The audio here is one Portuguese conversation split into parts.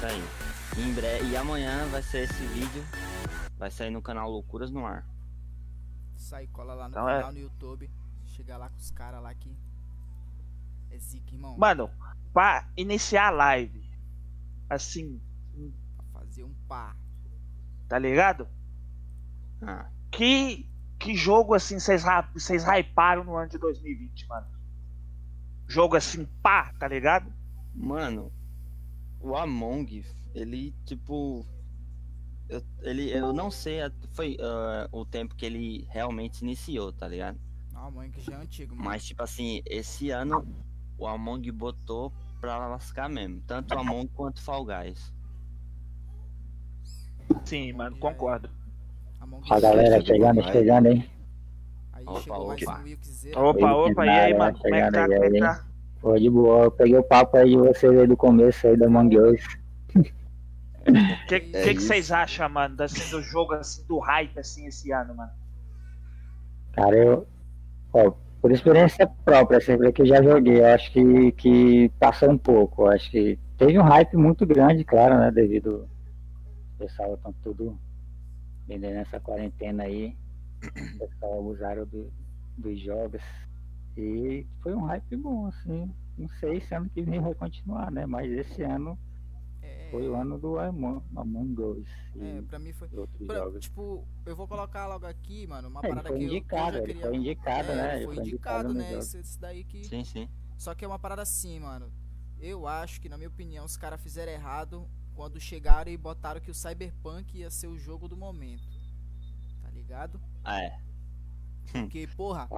Isso aí. Em breve, e amanhã vai ser esse vídeo. Vai sair no canal Loucuras no Ar. Sai, cola lá no Então é- canal no YouTube. Chega lá com os caras lá que. É zica, irmão. Mano, pra iniciar a live, assim, Pra fazer um pá. tá ligado? Ah, Que, que jogo assim vocês vocês hyparam no ano de 2020, mano? Jogo assim, pá, tá ligado? mano, o Among, ele tipo. Eu, ele, eu não sei, a- foi ah, o tempo que ele realmente iniciou, tá ligado? Não, mãe, que já é antigo, mano. Mas, tipo assim, esse ano o Among botou pra lascar mesmo. Tanto o Among quanto o Fall Guys. Sim, mano, concordo. Among a galera chegando, chegando, hein? Aí Opa, chegou mais opa. um. Opa, opa, e aí, mano, como é que tá? Como é que tá? Pô, de boa, eu peguei o papo aí de vocês aí do começo aí da Among Us. O que, É que, que vocês acham, mano, assim, do jogo, assim, do hype, assim, esse ano, mano? Cara, eu. Ó, por experiência própria, sempre que eu já joguei, eu acho que, que passou um pouco. Eu acho que teve um hype muito grande, claro, né? Devido. O pessoal estão tudo vendendo essa quarentena aí. O pessoal abusaram do, dos jogos. E foi um hype bom, assim. Não sei se ano que vem vai continuar, né? Mas esse ano É, foi o ano do Among, Among Us. é, pra mim foi. pra- tipo, eu vou colocar logo aqui, mano, uma É, parada foi que eu, que eu indicado, já ele queria. foi indicado, é, né? foi foi indicado, indicado né? Esse, esse daí que. Sim, sim. Só que é uma parada assim, mano. Eu acho que, na minha opinião, os caras fizeram errado quando chegaram e botaram que o Cyberpunk ia ser o jogo do momento. Tá ligado? Ah, é. Porque, porra,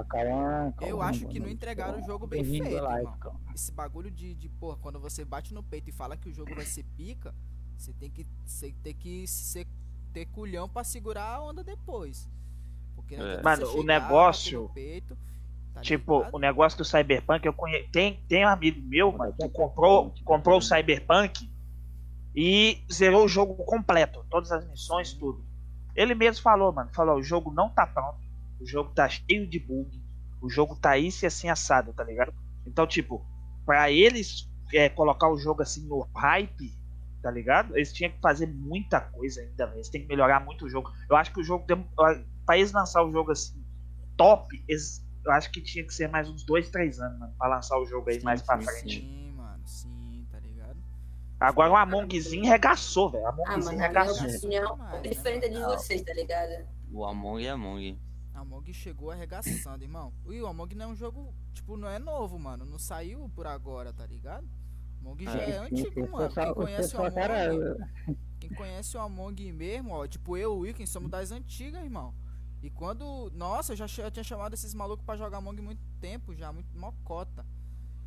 eu acho que não mano. entregaram o jogo bem feito, irmão. calma. esse bagulho de, de, porra, quando você bate no peito e fala que o jogo vai ser pica, você tem que, você tem que ser, ter culhão pra segurar a onda depois. Porque não É. Mano, você o negócio- peito, tá Tipo, ligado? o negócio do Cyberpunk, eu conheço. Tem, tem um amigo meu, mano, a que comprou, gente, comprou o tá Cyberpunk e zerou o jogo completo, todas as missões, tudo. Ele mesmo falou, mano, falou, o jogo não tá pronto, o jogo tá cheio de bug, o jogo tá isso e assim assado, tá ligado? Então, tipo, pra eles é, colocar o jogo assim no hype, tá ligado? Eles tinham que fazer muita coisa ainda, eles têm que melhorar muito o jogo. Eu acho que o jogo, pra eles lançar o jogo assim, top, eles, eu acho que tinha que ser mais uns 2, 3 anos, mano, pra lançar o jogo aí Sim, mais pra sim, frente. Sim, mano, sim, tá ligado? Agora o Amongzinho regaçou, velho. Ah, Amongzinho mano, a minha regaçou. opinião é diferente de vocês, tá ligado? O Among é Among. A Mog chegou arregaçando, irmão. E o Among não é um jogo, tipo, não é novo, mano. Não saiu por agora, tá ligado? Among já É, é antigo, mano. Quem conhece o Among, cara, quem conhece o Among mesmo, ó, tipo eu e o Wilkin somos das antigas, irmão. E quando, nossa, eu já eu tinha chamado esses malucos pra jogar Among muito tempo já, muito mocota.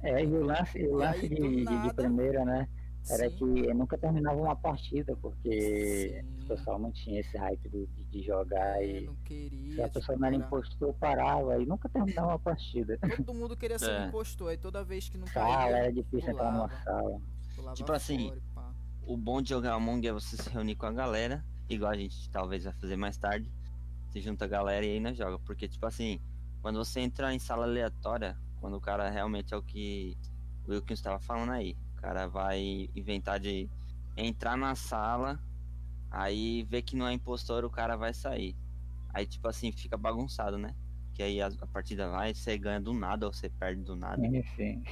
É, e o lance, o E lance aí, de, do de- nada- primeira, né? Era Sim, que eu nunca terminava uma partida, porque Sim. o pessoal não tinha esse hype do- de, de jogar é, e não se queria, a pessoa tipo, não era impostor, parava e nunca terminava uma partida. todo mundo queria ser É. impostor, aí toda vez que não caía, era difícil entrar numa pulava. sala. pulava Tipo assim, fora e. O bom de jogar Among é você se reunir com a galera, igual a gente talvez vai fazer mais tarde. Se junta a galera e aí nós joga. Porque, tipo assim, quando você entra em sala aleatória, quando o cara realmente é o que o Wilkins estava falando aí. O cara vai inventar de entrar na sala, aí vê que não é impostor, o cara vai sair. Aí, tipo assim, fica bagunçado, né? que aí a, a partida vai, você ganha do nada ou você perde do nada. Sim, sim.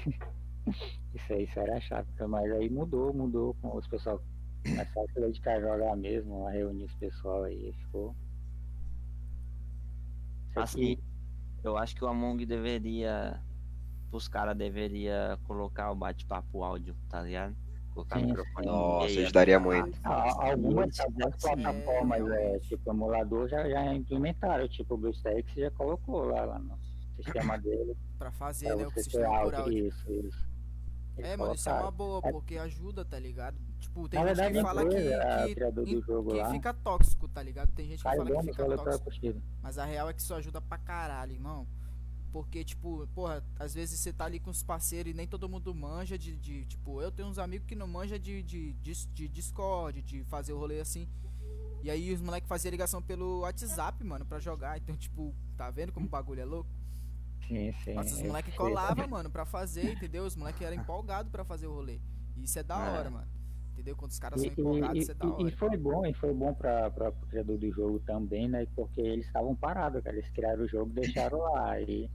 Isso aí, isso era chato, mas aí mudou, mudou com os pessoal começaram a se dedicar a jogar mesmo, a reunir os pessoal aí, ficou. Isso Assim, aqui- eu acho que o Among deveria. Os caras deveria colocar o bate-papo áudio, tá ligado? Colocar Sim, o microfone no Nossa, ajudaria assim, muito. Ah, Algumas, Eles algumas plataformas, É, tipo emulador, já, já implementaram, tipo o BlueStacks já colocou lá, lá no sistema dele. Pra fazer, Pra né, o sistema por áudio. áudio. Isso, isso. Eles É, mano, isso é uma boa, É- porque ajuda, tá ligado? Tipo, tem Na gente verdade, que fala que, que, que lá, fica tóxico, tá ligado? Tem gente que Caio fala que fica tóxico. Mas a real é que isso ajuda pra caralho, irmão. Porque, tipo, porra, às vezes você tá ali com os parceiros e nem todo mundo manja de, de tipo, eu tenho uns amigos que não manja de, de, de, de Discord, de fazer o rolê assim. E aí os moleques faziam ligação pelo WhatsApp, mano, pra jogar. Então, tipo, tá vendo como o bagulho é louco? Sim, sim. Nossa, os eu moleques colavam, mano, pra fazer, entendeu? Os moleques eram empolgados pra fazer o rolê. E isso é da É. hora, mano. Entendeu? Quando os caras E, são empolgados, e- isso é da e- hora. e foi bom, e foi bom para o criador do jogo também, né? Porque eles estavam parados, cara. Eles criaram o jogo e deixaram lá. E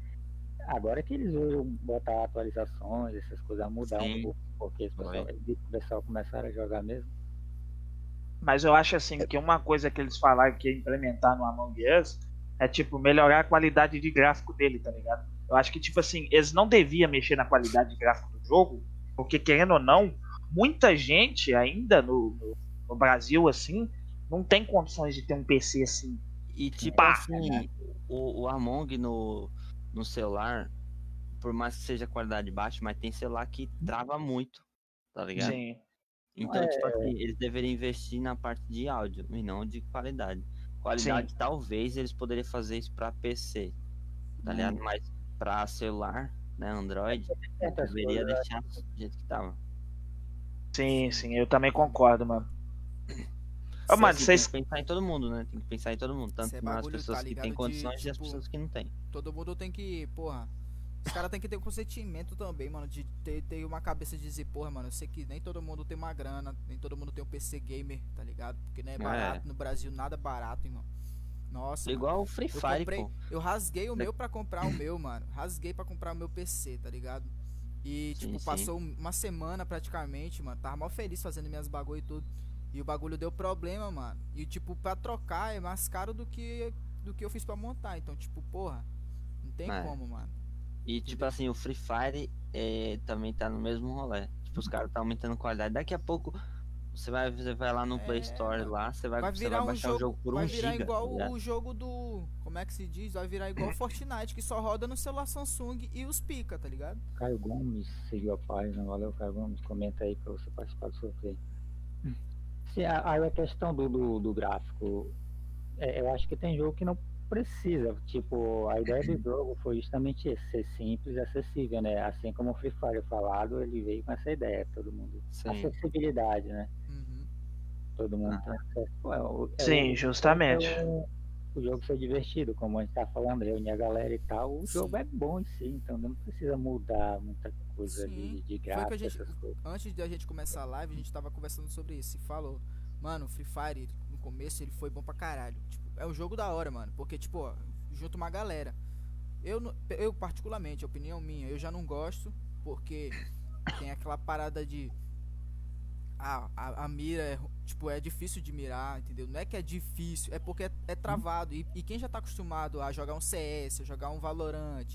agora que eles viram botar atualizações, essas coisas mudar Sim. um pouco, porque os pessoal, o pessoal começaram a jogar mesmo. Mas eu acho assim que uma coisa que eles falaram que ia implementar no Among Us é tipo melhorar a qualidade de gráfico dele, tá ligado? Eu acho que tipo assim, eles não deviam mexer na qualidade de gráfico do jogo, porque querendo ou não, muita gente ainda no, no, no Brasil assim não tem condições de ter um PC assim. E tipo Pá, assim, o, o Among no, no celular, por mais que seja qualidade baixa, mas tem celular que trava muito, tá ligado? Sim. Então, É. tipo assim, eles deveriam investir na parte de áudio e não de qualidade. Qualidade, talvez eles poderiam fazer isso pra PC, tá ligado? Mas pra celular, né, Android, Certas deveria coisas, deixar do jeito que tava. Sim, sim, eu também concordo, mano. Assim, mano, tem vocês. que pensar em todo mundo, né? Tem que pensar em todo mundo, tanto é nas pessoas tá que têm de, condições e as tipo, pessoas que não têm. Todo mundo tem que, porra. Os caras tem que ter um consentimento também, mano. De ter, ter uma cabeça de dizer, porra, mano, eu sei que nem todo mundo tem uma grana, nem todo mundo tem um PC gamer, tá ligado? Porque não é barato no Brasil, nada barato, irmão. Nossa. mano. Igual o Free Eu Fire, comprei, pô. eu rasguei o meu pra comprar o meu, mano. Rasguei pra comprar o meu PC, tá ligado? E, Sim, tipo, sim. passou uma semana praticamente, mano. Tava mó feliz fazendo minhas bagulho e tudo. E o bagulho deu problema, mano. E, tipo, pra trocar é mais caro do que, do que eu fiz pra montar. Então, tipo, porra, não tem É. como, mano. E tipo Entendeu? assim, o Free Fire é, também tá no mesmo rolê. Tipo, os caras tá aumentando qualidade. Daqui a pouco você vai, você vai lá no Play É, Store mano. lá, você vai, Vai você virar vai um baixar jogo, o jogo por vai um virar giga. igual tá ligado? o jogo do, como é que se diz? Vai virar igual o Fortnite, que só roda no celular Samsung e os pica, tá ligado? Caio Gomes seguiu a página, valeu Caio Gomes, comenta aí pra você participar do sorteio. Aí a questão do, do, do gráfico, é, eu acho que tem jogo que não precisa, tipo, a ideia do jogo foi justamente esse, ser simples e acessível, né? Assim como o Free Fire falado, ele veio com essa ideia, todo mundo. Sim. Acessibilidade, né? Uhum. Todo mundo tem acesso. Pô, é Sim, justamente. é o jogo ser divertido, como a gente tá falando, reunir a galera e tal, o Sim. jogo é bom em si, então não precisa mudar muita coisa Sim, ali de foi o que a gráfico, gente-. Antes da gente começar a live, a gente tava conversando sobre isso e falou, mano, Free Fire, no começo ele foi bom pra caralho. Tipo, é um jogo da hora, mano, porque, tipo, ó, junta uma galera. Eu, eu particularmente, opinião minha, eu já não gosto, porque tem aquela parada de. Ah, a, a mira é, tipo, é difícil de mirar, entendeu? Não é que é difícil, é porque é, é travado. E, e quem já tá acostumado a jogar um CS, a jogar um Valorant,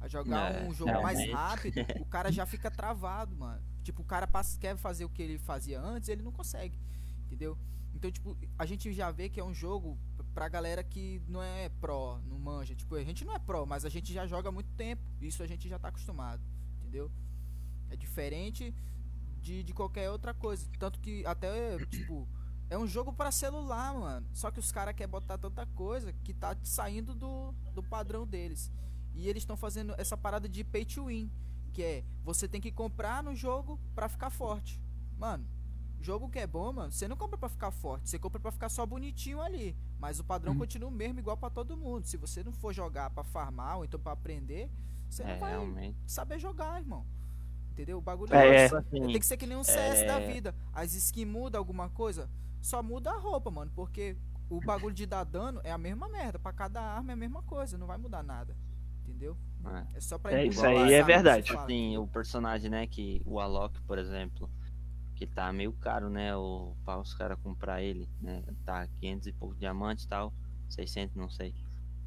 a jogar É, um jogo é, mais mas- rápido, o cara já fica travado, mano. Tipo, o cara passa, quer fazer o que ele fazia antes, ele não consegue, entendeu? Então, tipo, a gente já vê que é um jogo pra galera que não é pró, não manja. Tipo, a gente não é pró, mas a gente já joga há muito tempo. Isso a gente já tá acostumado, entendeu? É diferente de, de qualquer outra coisa. Tanto que até, tipo, é um jogo pra celular, mano. Só que os caras querem botar tanta coisa que tá saindo do, do padrão deles. E eles estão fazendo essa parada de pay to win. Que é, você tem que comprar no jogo pra ficar forte. Mano, jogo que é bom, mano, você não compra pra ficar forte, você compra pra ficar só bonitinho ali. Mas o padrão Uhum. continua o mesmo, igual pra todo mundo. Se você não for jogar pra farmar ou então pra aprender, você É, não vai realmente. saber jogar, irmão. Entendeu? O bagulho É, é, assim, tem que ser que nem um CS da é- vida. As skins muda alguma coisa, só muda a roupa, mano. Porque o bagulho de dar dano é a mesma merda. Pra cada arma é a mesma coisa, não vai mudar nada. Entendeu? É. É só pra É, isso aí é verdade. Fala. Assim, o personagem, né, que o Alok, por exemplo, que tá meio caro, né, o, pra os caras comprar ele, né, tá 500 e pouco diamante e tal, 600, não sei.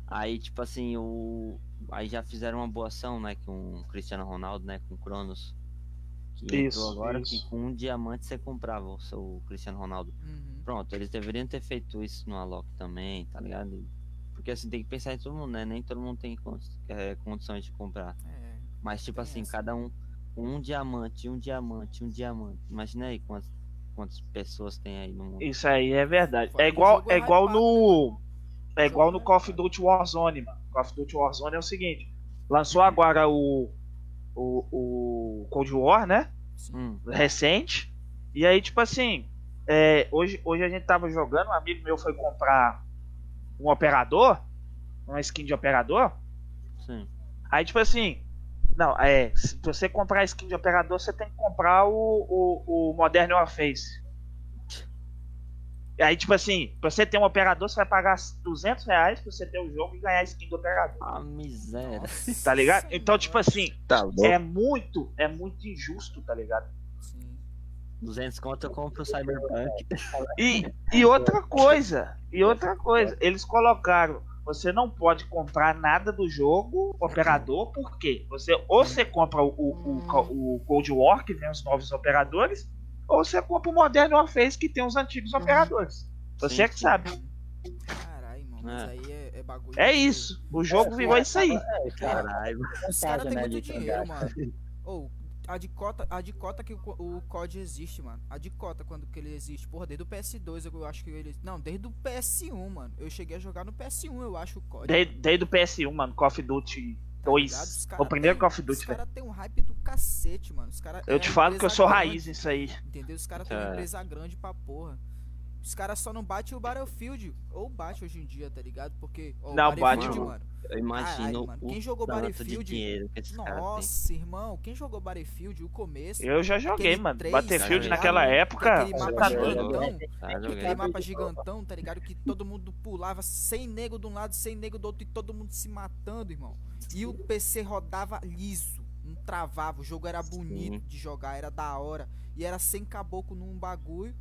Aí, tipo assim, o aí já fizeram uma boa ação, né, com o Cristiano Ronaldo, né, com o Cronos. Que Isso, entrou agora isso. que com um diamante você comprava o seu Cristiano Ronaldo. Uhum. Pronto, eles deveriam ter feito isso no Alok também, tá ligado? Porque assim, tem que pensar em todo mundo, né? Nem todo mundo tem é, condições de comprar. É. Mas tipo assim, essa. cada um um diamante, um diamante, um diamante. Imagina aí quantas, quantas pessoas tem aí no mundo. Isso aí é verdade. É igual, é é igual no. É O igual no é Call of. Duty Warzone, mano. Call of Duty Warzone é o seguinte: lançou agora o. O, o Cold War, né? Sim. Hum, Recente. E aí, tipo assim. é, hoje, hoje a gente tava jogando, um amigo meu foi comprar um operador. Uma skin de operador. sim. Aí, tipo assim. Não, é. Se você comprar a skin de operador, você tem que comprar o, o, o Modern Warface. Aí, tipo assim, pra você ter um operador, você vai pagar 200 reais pra você ter o jogo e ganhar a skin do operador. A miséria. Nossa Tá ligado? Então, tipo assim, Tá é muito, é muito injusto, tá ligado? Sim. 200 conto eu compro o Cyberpunk. E, e outra coisa, e outra coisa, eles colocaram, você não pode comprar nada do jogo operador, por quê? Você, ou você compra o, o, o, o Cold War, que tem os novos operadores, ou você compra o Modern Warfare, que tem os antigos operadores. Você Sim, é que sim. sabe. Caralho, mano, mas É. aí é, é bagulho. É de- isso. O jogo virou isso aí. É, Caralho. Os caras têm muito de dinheiro, mano. Ou, a de cota, a de cota que o, o COD existe, mano. A de cota quando que ele existe. Porra, desde o PS2 eu acho que ele. Não, desde o PS1, mano. Eu cheguei a jogar no PS1, eu acho o COD. Desde, desde o PS1, mano, Call of Duty? 2. Os cara O primeiro tem- Call of Duty, Os velho. caras têm um hype do cacete, mano. Os cara, Eu é te falo que eu sou grande, raiz nisso aí. Entendeu? Os caras têm uma É. empresa grande pra porra. Os caras só não batem o Battlefield. Ou bate hoje em dia, tá ligado? Porque. ó, o Não, bate, Battlefield, mano. mano. Eu imagino Caralho, mano. Quem o jogou Battlefield-. Nossa, irmão. Quem jogou Battlefield, o começo. Eu já joguei, mano. três, Battlefield tá naquela época. Aquele mapa tá gigantão. Tá, joguei. Aquele mapa gigantão, tá ligado? Que todo mundo pulava sem nego de um lado, sem nego do outro e todo mundo se matando, irmão. E o PC rodava liso, não travava. O jogo era bonito Sim. de jogar, era da hora. E era sem caboclo num bagulho,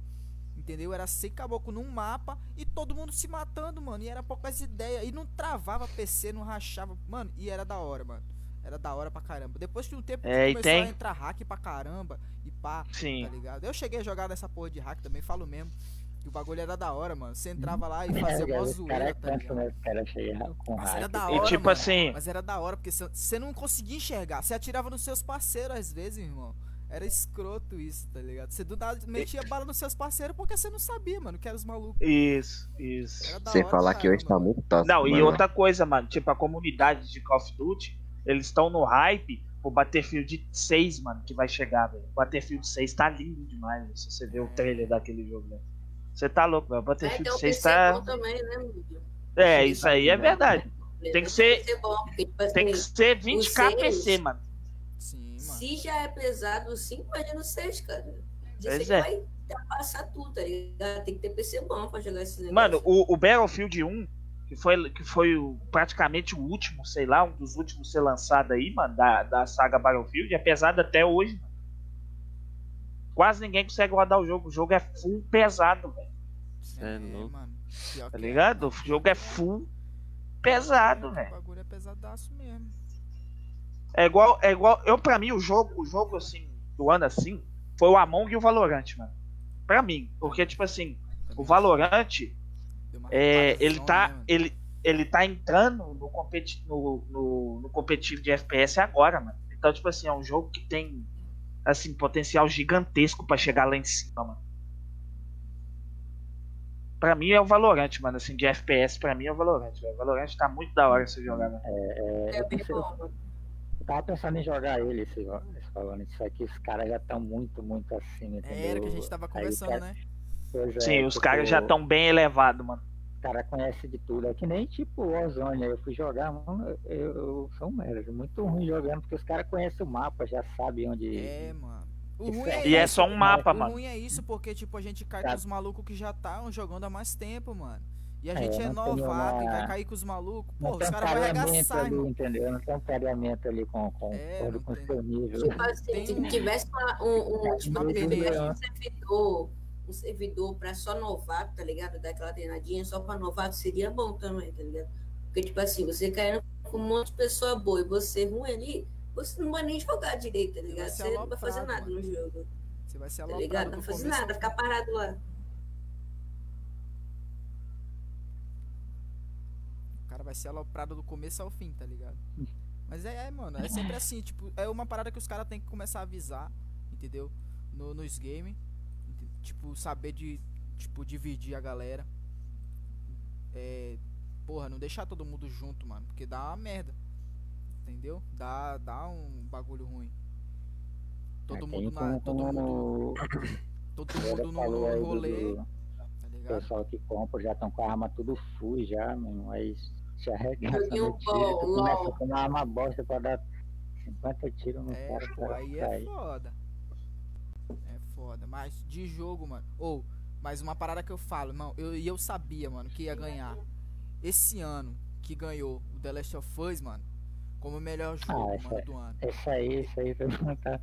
entendeu? Era sem caboclo num mapa e todo mundo se matando, mano. E era poucas ideias. E não travava PC, não rachava. Mano, e era da hora, mano. Era da hora pra caramba. Depois de um tempo É, e começou tem- a entrar hack pra caramba e pá Sim. tá ligado? Eu cheguei a jogar nessa porra de hack também, falo mesmo. Que o bagulho era da hora, mano. Você entrava lá e fazia É, mó os zoeira, tá ligado? né? Com Mas era da E hora, tipo mano. assim, Mas era da hora, porque você não conseguia enxergar. Você atirava nos seus parceiros às vezes, irmão. Era escroto isso, tá ligado? Você do nada metia bala nos seus parceiros porque você não sabia, mano, que eram os malucos. isso, isso. Sem falar pra que hoje tá caramba, muito tóxico. Não, e mano. outra coisa, mano, tipo, a comunidade de Call of Duty, eles estão no hype pro Battlefield 6, mano, que vai chegar, velho. O Battlefield 6 tá lindo demais, velho, se você ver o trailer daquele jogo, velho. Você tá louco, velho. O É, Battlefield um 6 PC tá. também, né? É, isso aí é verdade. Tem que ser- tipo assim, Tem que ser 20k seis- PC, mano. Se já é pesado 5, imagina o 6, cara. Pois ele é. vai passar tudo, tá ligado? Tem que ter PC bom pra jogar esse negócio. Mano, o, o Battlefield 1, que foi, que foi o- praticamente o último, sei lá, um dos últimos a ser lançado aí, mano, da, da saga Battlefield, é pesado até hoje, mano. Quase ninguém consegue rodar o jogo. O jogo é full pesado, velho. Cê é louco. mano. Tá é, ligado? O jogo é full pesado, O velho. bagulho é pesadaço mesmo. É igual, é igual. Eu, pra mim, o jogo, o jogo assim, do ano assim, foi o Among e o Valorant, mano. Pra mim. Porque, tipo assim, o Valorant, é, ele tá. né? Ele, ele tá entrando no, competi no, no, no competitivo de FPS agora, mano. Então, tipo assim, é um jogo que tem assim, potencial gigantesco pra chegar lá em cima, mano. Pra mim é o Valorant, mano, assim, de FPS, pra mim é o Valorant, velho. O Valorant tá muito da hora você jogar, mano. É bem pensei- bom, mano. Eu tava pensando em jogar ele, esse, esse Valorant, só que os caras já estão muito, muito acima, entendeu? É, era que a gente tava Aí, conversando, cara, né? pois é, Sim, os porque caras já o- estão bem elevados, mano. Os caras conhecem de tudo. É que nem tipo o Ozone, aí eu fui jogar, mano, eu, eu sou um merda, muito ruim jogando, porque os caras conhecem o mapa, já sabem onde. É, mano. O ruim é- é E é só um mapa, o mano. ruim é isso porque, tipo, a gente cai Tá. com os malucos que já estavam jogando há mais tempo, mano. E a É, gente é, tem novato e uma- vai cair com os malucos. Pô, os caras vão arregaçar, ali, entendeu? Não tem um pareamento ali com, com, É, com, o tem. seu nível. Tipo assim, Tem se tivesse uma- um, um, tipo, uma tivesse um servidor, um servidor pra só novato, tá ligado? Daquela treinadinha só pra novato seria bom também, tá ligado? Porque, tipo assim, você caindo com um monte de pessoa boa e você ruim ali, você não vai nem jogar direito, tá ligado? ser Você não vai fazer nada no jogo, Você vai ser tá aloprado ligado? do Não vai fazer nada, ficar parado lá. Cara vai ser aloprado do começo ao fim, tá ligado? Mas é, é, mano, é sempre assim, tipo, é uma parada que os caras têm que começar a avisar, entendeu? No, nos games. Tipo, saber de, tipo, dividir a galera. É, porra, não deixar todo mundo junto, mano, porque dá uma merda. Entendeu? Dá, dá um bagulho ruim. Todo Tem mundo na, todo mundo, como todo o mundo no, no rolê, do tá ligado? pessoal que compra já estão com a arma tudo full já, mano, aí se arregaça Joguinho no tiro, bom, tu começa LOL. com uma arma bosta pra dar 50 tiros no É, cara, pô, aí é foda. É foda. Mas de jogo, mano. Ou, mas uma parada que eu falo, não, eu, e eu sabia, mano, que ia ganhar. Esse ano que ganhou o The Last of Us, mano, como o melhor jogo, essa mano, é- do ano. Esse aí, isso aí todo mundo tá.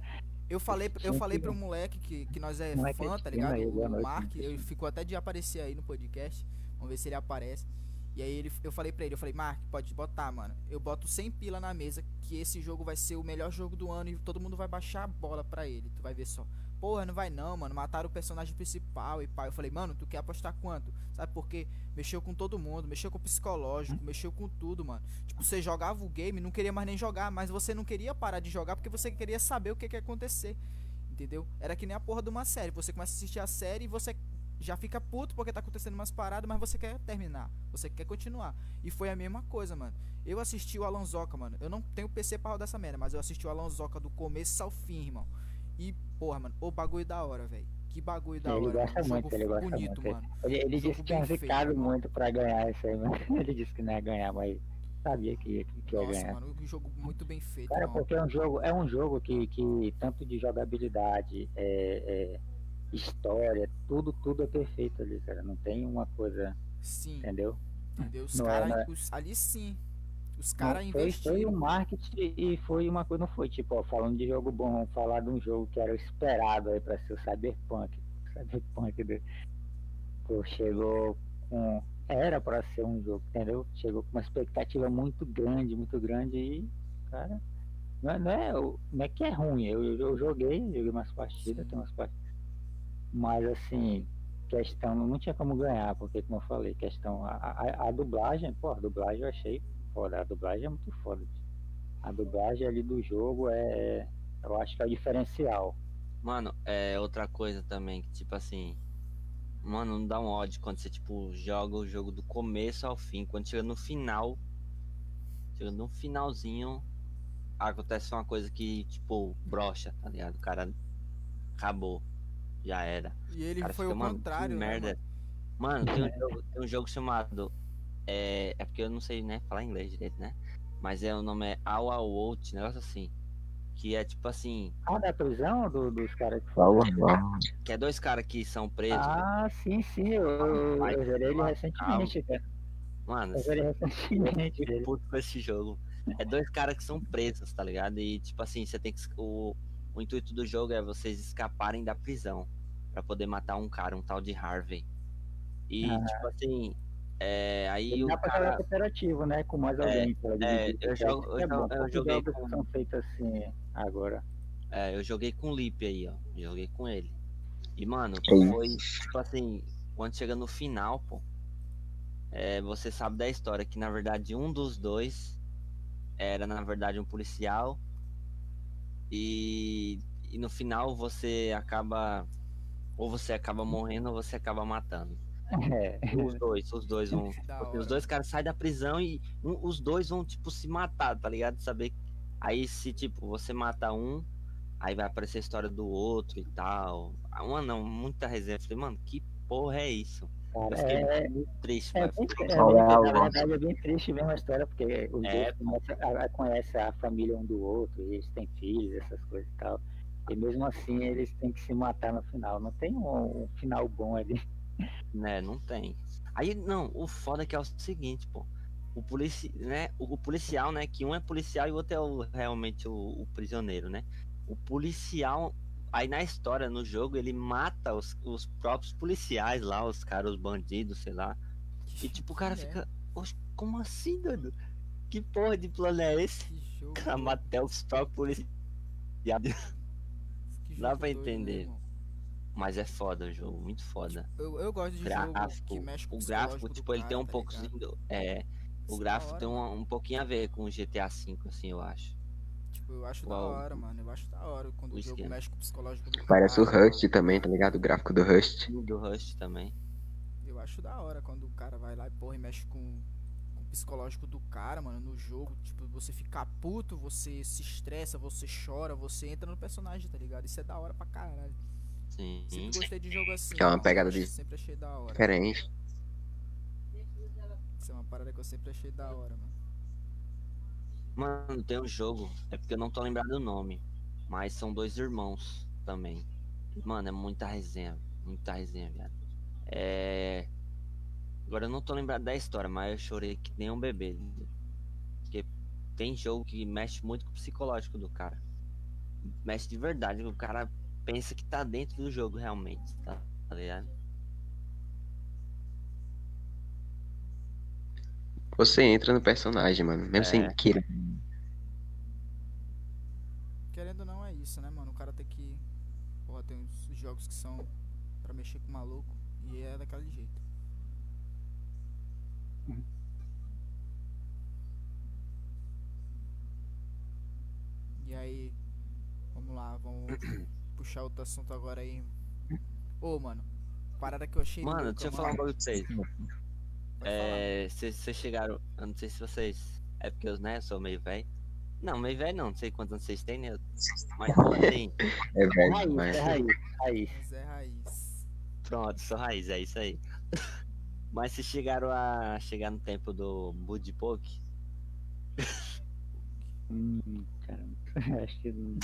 Eu falei, eu falei pro moleque que, que nós é moleque fã, é tá ligado? O Mark, ele ficou até de aparecer aí no podcast. Vamos ver se ele aparece. E aí ele, eu falei pra ele, eu falei, Mark, pode botar, mano. Eu boto 100 pila na mesa que esse jogo vai ser o melhor jogo do ano e todo mundo vai baixar a bola pra ele. Tu vai ver só. Porra, não vai não, mano. Mataram o personagem principal e pá. Eu falei, mano, tu quer apostar quanto? Sabe por quê? Mexeu com todo mundo, mexeu com o psicológico, mexeu com tudo, mano. Tipo, você jogava o game, não queria mais nem jogar, mas você não queria parar de jogar porque você queria saber o que, que ia acontecer. Entendeu? Era que nem a porra de uma série. Você começa a assistir a série e você já fica puto porque tá acontecendo umas paradas, mas você quer terminar. Você quer continuar. E foi a mesma coisa, mano. Eu assisti o Alonsoca, mano. Eu não tenho PC pra rodar essa merda, mas eu assisti o Alonsoca do começo ao fim, irmão. E, porra, mano, o bagulho da hora, velho. Que bagulho da Ele hora. gosta mano. muito, ele gosta bonito, muito. mano. Ele, ele disse que tinha ficado muito pra ganhar isso aí, mas ele disse que não ia ganhar, mas sabia que, que, que ia Nossa, ganhar. mano, um jogo muito bem feito, Cara, irmão. porque é um jogo, é um jogo que, que tanto de jogabilidade, é, é, história, tudo, tudo é perfeito ali, cara. Não tem uma coisa, Sim, entendeu? entendeu? Os é, caras, né? ali sim. Os caras foi, foi investiram. um marketing e foi uma coisa, não foi tipo, ó, falando de jogo bom, vamos falar de um jogo que era o esperado aí pra ser o Cyberpunk. O Cyberpunk do, pô, chegou com. Era pra ser um jogo, entendeu? Chegou com uma expectativa muito grande, muito grande e, cara, não é, não é, o- não é que é ruim. Eu, eu, eu joguei, joguei umas partidas, tem umas partidas. Mas assim, questão, não tinha como ganhar, porque como eu falei, questão, a, a, a dublagem, pô, a dublagem eu achei foda, a dublagem é muito foda. A dublagem ali do jogo é, eu acho que é o diferencial. Mano, é outra coisa também, que tipo assim. Mano, não dá um ódio quando você, tipo, joga o jogo do começo ao fim. Quando chega no final. Chega no finalzinho. Acontece uma coisa que, tipo, brocha, tá ligado? O cara acabou. Já era. E ele Cara, foi o contrário, né, merda. mano? Mano, tem um, jogo, tem um jogo chamado. É, é porque eu não sei, né, falar inglês direito, né? Mas é o nome é All Out, negócio assim. Que é tipo assim, Ah, da prisão do, dos caras que Fala, falam. fala. que é dois caras que são presos. Ah, sim, sim, eu, eu, Vai, eu zerei ele recentemente, cara. Mano, Eu zerei recentemente puto com esse jogo. É dois caras que são presos, tá ligado? E tipo assim, você tem que. O, o intuito do jogo é vocês escaparem da prisão. Pra poder matar um cara, um tal de Harvey. E Ah. tipo assim. É, aí Ele o dá pra jogar cara. cooperativo, né? Com mais É, alguém. pra é, dividir. eu é jogo- eu bom. eu joguei com- são feitos assim agora. É, eu joguei com o Lipe aí, ó. Joguei com ele. E, mano, foi, tipo assim, quando chega no final, pô, é, você sabe da história que, na verdade, um dos dois era, na verdade, um policial. E, e no final você acaba. Ou você acaba morrendo ou você acaba matando. É. Os dois, os dois vão. Os dois caras saem da prisão e um- os dois vão, tipo, se matar, tá ligado? Saber. Aí se, tipo, você mata um, aí vai aparecer a história do outro e tal. Ah, Mano, muita resenha. Eu falei, mano, que porra é isso? Cara, fiquei é, muito triste, é, bem, é, bem- é na lógica? verdade é bem triste mesmo a história, porque os É. dois conhecem a, a- conhecem a família um do outro, e eles têm filhos, essas coisas e tal. E mesmo assim eles têm que se matar no final. Não tem um, um final bom ali. Né, não tem. Aí, não, o foda é que é o seguinte, pô. O, polici né, o, o policial, né? Que um é policial e o outro é o, realmente o, o prisioneiro, né? O policial, aí na história, no jogo, ele mata os, os próprios policiais lá, os caras, os bandidos, sei lá. E tipo, o cara É, fica. "Oxe, como assim, doido? Que porra de plano é esse? O cara mata até os próprios policiais. dá pra né, entender. Mas é foda o jogo, muito foda. Eu, eu gosto de Gráfico, jogo o gráfico, tipo, ele tem cara, um tá do- É. O é gráfico tem um, um pouquinho a ver com o GTA V, assim, eu acho. Tipo, eu acho da Uau. hora, mano. Eu acho da hora quando O o jogo mexe com o psicológico do Parece o cara. Rust também, tá ligado? O gráfico do Rust. Do Rust também. Eu acho da hora quando o cara vai lá e porra e mexe com, com o psicológico do cara, mano, no jogo. Tipo, você fica puto, você se estressa, você chora, você entra no personagem, tá ligado? Isso é da hora pra caralho. Sim. Sempre gostei de jogo assim. Que é uma pegada Eu de- Sempre achei da hora. Diferente. Isso é uma parada que eu sempre achei da hora, mano. Mano, tem um jogo, é porque eu não tô lembrado do nome. Mas são dois irmãos também. Mano, é muita resenha. Muita resenha, viado. É. Agora eu não tô lembrado da história, mas eu chorei que nem um bebê. Porque tem jogo que mexe muito com o psicológico do cara. Mexe de verdade. O cara pensa que tá dentro do jogo realmente, tá? Tá ligado? Você entra no personagem, mano. Mesmo sem É. querer. Querendo ou não, é isso, né, mano? O cara tem que. Porra, tem uns jogos que são pra mexer com o maluco. E é daquele jeito. E aí, vamos lá, vamos puxar outro assunto agora aí. Ô, mano, parada que eu achei Mano, louca, deixa eu falar um bagulho pra vocês. É, vocês chegaram. Eu não sei se vocês. É porque eu, né, sou meio velho. Não, meio velho não, não sei quantos anos vocês têm, né? Mas tipo assim, É velho Raiz, demais. é raiz, raiz. Mas é raiz. pronto, sou raiz, é isso aí. Mas vocês chegaram a chegar no tempo do Bud Poke? Hum, caramba. Acho que não.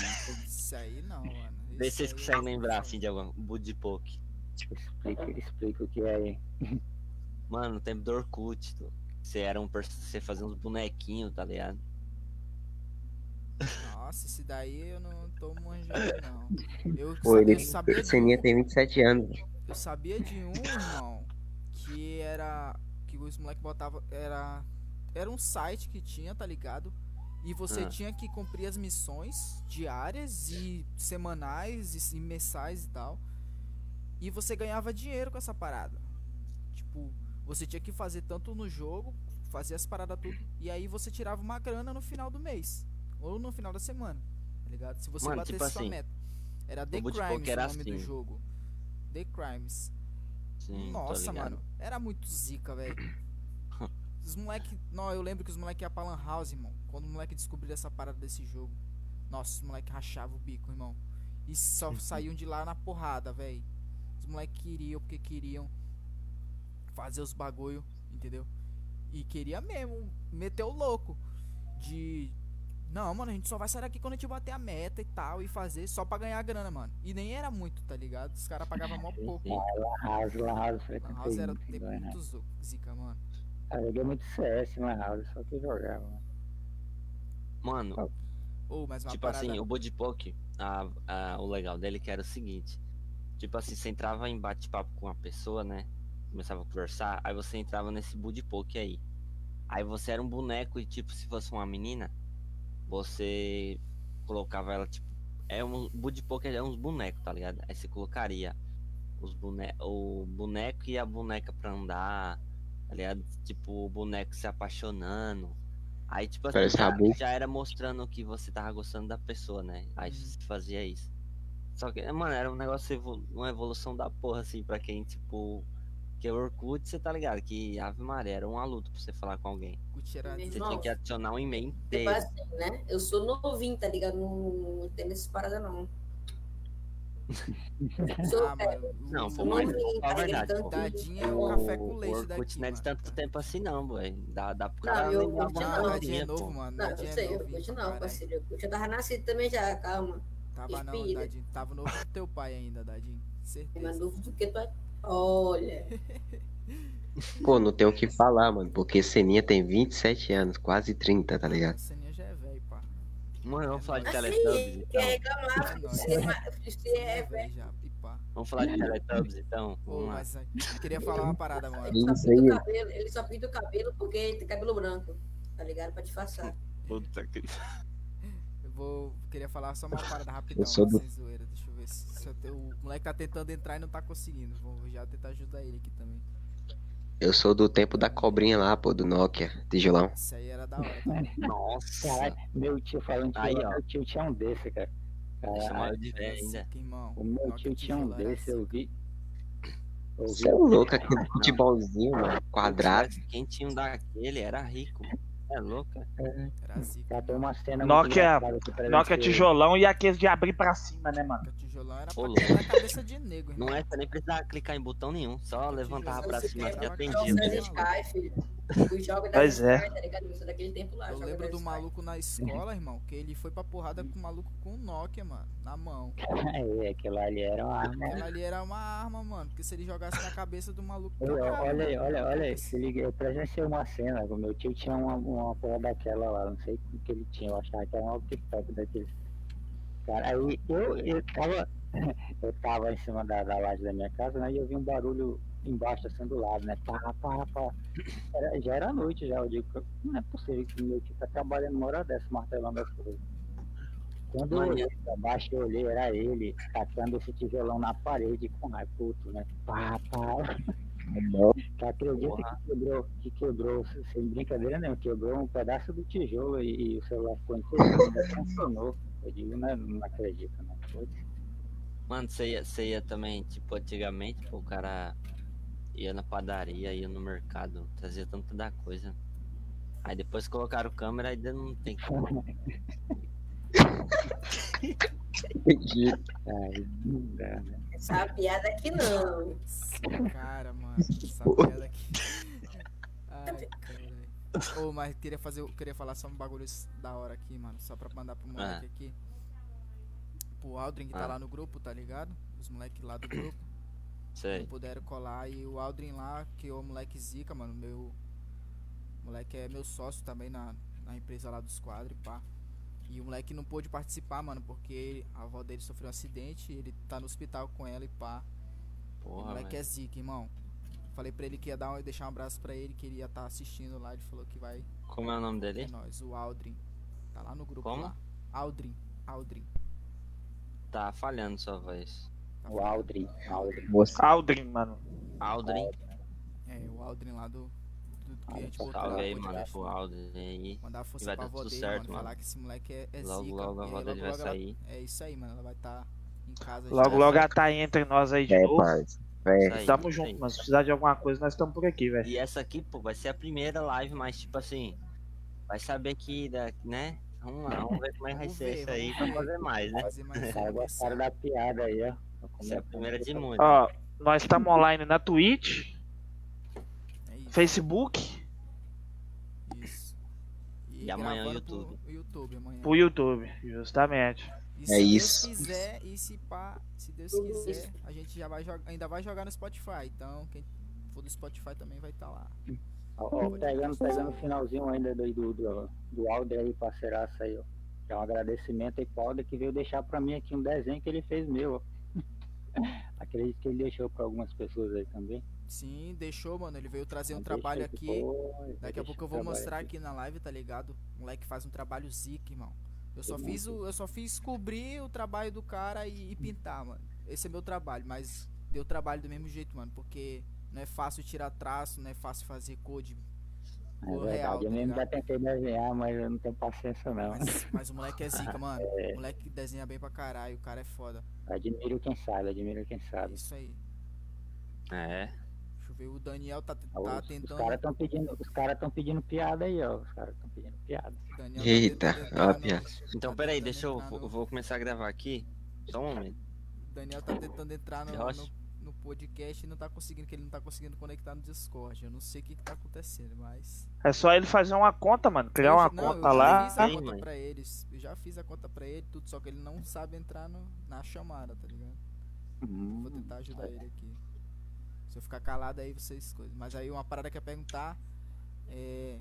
Isso aí não, mano. Vê se vocês conseguem lembrar assim de algum Bud Poke. Explica, explica o que é aí. Mano, no tempo do Orkut, tu- você era um você fazia uns bonequinhos, tá ligado? Nossa, esse daí eu não tô manjando, não. Eu, Pô, sa- ele, sabia o Seninha um, tem 27 anos. eu sabia de um, irmão, que era que os moleques botavam era era um site que tinha, tá ligado? E você Ah. tinha que cumprir as missões diárias e semanais e, e mensais e tal. E você ganhava dinheiro com essa parada. Tipo, você tinha que fazer tanto no jogo, fazer as paradas tudo, e aí você tirava uma grana no final do mês. Ou no final da semana. Tá ligado? Se você Mano, batesse tipo sua assim, meta. Era The Crimes era o nome do assim. jogo. The Crimes. Sim, Nossa, mano. Era muito zica, velho. Os moleque. Não, eu lembro que os moleque iam pra Lan House, irmão. Quando o moleque descobriu essa parada desse jogo. Nossa, os moleque rachavam o bico, irmão. E só saíam de lá na porrada, velho. Os moleque queriam porque queriam fazer os bagulho, entendeu? E queria mesmo meter o louco. De. Não, mano, a gente só vai sair daqui quando a gente bater a meta e tal. E fazer só pra ganhar grana, mano. E nem era muito, tá ligado? Os caras pagavam mó pouco. Lan House, Lan House, frequentei House era né? muito zica, mano. Eu joguei muito CS Lan House, só que jogava. mano. Mano, Ou, mas uma tipo parada... assim, o Budipoke, a, a, o legal dele que era o seguinte. Tipo assim, você entrava em bate-papo com uma pessoa, né? Começava a conversar, aí você entrava nesse Budipoke aí. Aí você era um boneco e tipo, se fosse uma menina, você colocava ela, tipo. É um Budipoke é uns bonecos, tá ligado? Aí você colocaria os bone o boneco e a boneca pra andar, tá ligado? Tipo, o boneco se apaixonando. Aí, tipo assim, já, já era mostrando que você tava gostando da pessoa, né? Aí Uhum. você fazia isso. Só que, mano, era um negócio, evolu- uma evolução da porra, assim, pra quem, tipo. Que o Orkut, você tá ligado? Que Ave Maria era uma luta pra você falar com alguém. Era Você Irmão, tinha que adicionar um e-mail Tipo inteiro. assim, né? Eu sou novinho, tá ligado? Não, não tem essas paradas, não. Sou, Ah, é, mano. Não, o- pô, sou mas novinho, tá ligado? verdade, pô. Dadinho é O, o café com o leite Orkut daqui, não é de mano. tanto tempo assim, não, boy. Dá, dá pro Não, cara eu lembrar curti alguma não. Não, Dadinho é pô. novo, mano. Não, eu é sei, eu pra não, parceiro. Eu já tava nascido também já, calma. Tava não, Respira. Dadinho. Tava novo com teu pai ainda, Dadinho. Tem mais Certeza. novo do que tu é. Olha. Pô, não tem o que falar, mano. Porque Seninha tem 27 anos, quase 30, tá ligado? Seninha já é velho, pá. Mano, vamos falar de Assim, Teletubbies, quer então. reclamar, É é, é, É velho. Vamos falar de Teletubbies, então. Pô, Vamos lá. mas eu queria falar uma parada, mano. Ele só pinta o cabelo, ele só pinta o cabelo porque ele tem cabelo branco, tá ligado? Pra disfarçar. Puta que... Eu vou. Queria falar só uma parada rapidão, Eu sou do- sem zoeira. Deixa eu ver se, se eu tenho- o moleque tá tentando entrar e não tá conseguindo. Vou já tentar ajudar ele aqui também. Eu sou do tempo da cobrinha lá, pô, do Nokia, tijolão. Isso aí era da hora, tá? Nossa. Caralho, meu tio falando que Aí, ó. meu tio tinha um desse, cara. Caralho, de velho ainda. O meu Nokia tio tinha um desse, eu vi. Você é louco, aquele futebolzinho, mano, quadrado. Quem tinha um daquele era rico. É louca. Era zica. Já tem uma cena Nokia- Nokia tijolão e aqueles de abrir pra cima, né, mano? Tijolão era pra quebrar a cabeça de nego, irmão. Não é, você nem precisava clicar em botão nenhum. Só levantava pra cima uma atendia. da Pois é. Tá é daquele lá. Eu lembro do maluco na escola, irmão, que ele foi pra porrada com o maluco com o Nokia, mano, na mão. É, aquilo ali era uma arma. Aquela ali era uma arma, mano, porque se ele jogasse na cabeça do maluco. Olha, olha aí, olha, olha aí, se liga, eu presenciei uma cena, o meu tio tinha uma, uma porra daquela lá, não sei o que ele tinha, eu achava que era um TikTok daqueles. Cara, aí eu, eu tava, eu tava em cima da, da laje da minha casa, né, e eu vi um barulho embaixo, assim, do lado, né, pá, pá, pá. Era- já era noite já, eu digo, não é possível que meu tio tá trabalhando uma hora dessa, martelando as coisas. Quando eu Mano, olhei pra baixo, eu olhei, era ele, tacando esse tijolão na parede com raiva, puto, né, pá, pá. Tu acredita Porra. que quebrou, que quebrou, sem brincadeira nenhuma, quebrou um pedaço do tijolo e, e o celular ficou inteiro, ainda funcionou. Eu digo, não, não acredito, não. Putz. Mano, você ia, você ia também, tipo, antigamente, pô, o cara ia na padaria, ia no mercado, trazia tanta da coisa. Aí depois colocaram câmera e ainda não tem como. Ai, não dá, né? Essa piada aqui não. Cara, mano, essa piada aqui. Ai, Ô, mas queria fazer, queria falar só um bagulho da hora aqui, mano, só pra mandar pro moleque aqui. Pro Aldrin que tá Ah. lá no grupo, tá ligado? Os moleques lá do grupo. não Sei. puderam colar e o Aldrin lá, que é o moleque zica, mano, meu moleque é meu sócio também na, na empresa lá dos quadros, pá. E o moleque não pôde participar, mano, porque a avó dele sofreu um acidente, ele tá no hospital com ela e pá. o Porra, moleque velho. é zica, irmão. Falei pra ele que ia dar um, deixar um abraço pra ele, que ele ia estar assistindo lá, ele falou que vai. Como é o nome É dele? nóis, o Aldrin. Tá lá no grupo Como? lá. Aldrin, Aldrin. Tá falhando sua voz. Tá O Aldrin, Aldrin. Aldrin, mano. Aldrin. É, o Aldrin lá do, do que a gente botou Salve lá aí, no mano, pro né? Aldrin aí. Mandar força vai pra avó tudo dele, certo, mano. mano. Falar que esse moleque é, é Logo, zica. logo a e aí, avó dele vai ela- sair. É isso aí, mano. Ela vai estar em casa já. Logo, logo ela tá aí entre nós aí de É, novo. parça. É. Isso aí, Tamo junto, mano. Se precisar de alguma coisa, nós estamos por aqui, velho. E essa aqui, pô, vai ser a primeira live, mas tipo assim, vai saber que, da- né? Vamos lá, vamos ver como é que vai Vamos ser ver, isso aí vamos pra fazer mais, né? Fazer mais gostaram da piada aí, ó. Essa é a primeira de muitas. Ó, nós estamos online na Twitch, É isso. Facebook, Isso. E amanhã gravando YouTube. Pro YouTube amanhã. pro YouTube, justamente. E É se isso. Deus quiser, e se pá, se Deus quiser, a gente já vai jogar, ainda vai jogar no Spotify. Então, quem for do Spotify também vai estar lá. Ó, ó, pegando, pegando o finalzinho ainda do, do, do, do Alder aí, parceiraço aí, ó. Que é um agradecimento aí pro Alder que veio deixar pra mim aqui um desenho que ele fez meu, ó. Acredito que ele deixou pra algumas pessoas aí também. Sim, deixou, mano. Ele veio trazer um Deixou trabalho aqui. foi, Daqui a pouco eu vou mostrar aqui. aqui na live, tá ligado? O moleque faz um trabalho zica, irmão. Eu só fiz o, eu só fiz cobrir o trabalho do cara e, e pintar, mano. Esse é meu trabalho, mas deu trabalho do mesmo jeito, mano, porque não é fácil tirar traço, não é fácil fazer code. É cor verdade, real, tá eu mesmo já tentei desenhar, mas eu não tenho paciência não. Mas, mas o moleque é zica, mano. O moleque desenha bem pra caralho, o cara é foda. Admiro quem sabe, admiro quem É sabe. isso aí. É. Eu o Daniel tá, Os, tá os tentando. caras estão pedindo, os caras estão pedindo piada aí, ó. Os caras estão pedindo piada. Daniel tá Eita, ó a entrar no- piada. Então, tá peraí, tentando deixa eu. vou- no- vou começar a gravar aqui. Só um momento. O Daniel tá tentando entrar no, no, no podcast e não tá conseguindo, que ele não tá conseguindo conectar no Discord. Eu não sei o que, que tá acontecendo, mas. É só ele fazer uma conta, mano. Criar Eu uma já- não, conta eu já lá. fiz a Sim, conta pra eles. Eu já fiz a conta pra ele, tudo, só que ele não sabe entrar no, na chamada, tá ligado? Vou Hum, tentar ajudar ele aqui. Se eu ficar calado aí vocês coisas. Mas aí uma parada que eu ia perguntar é.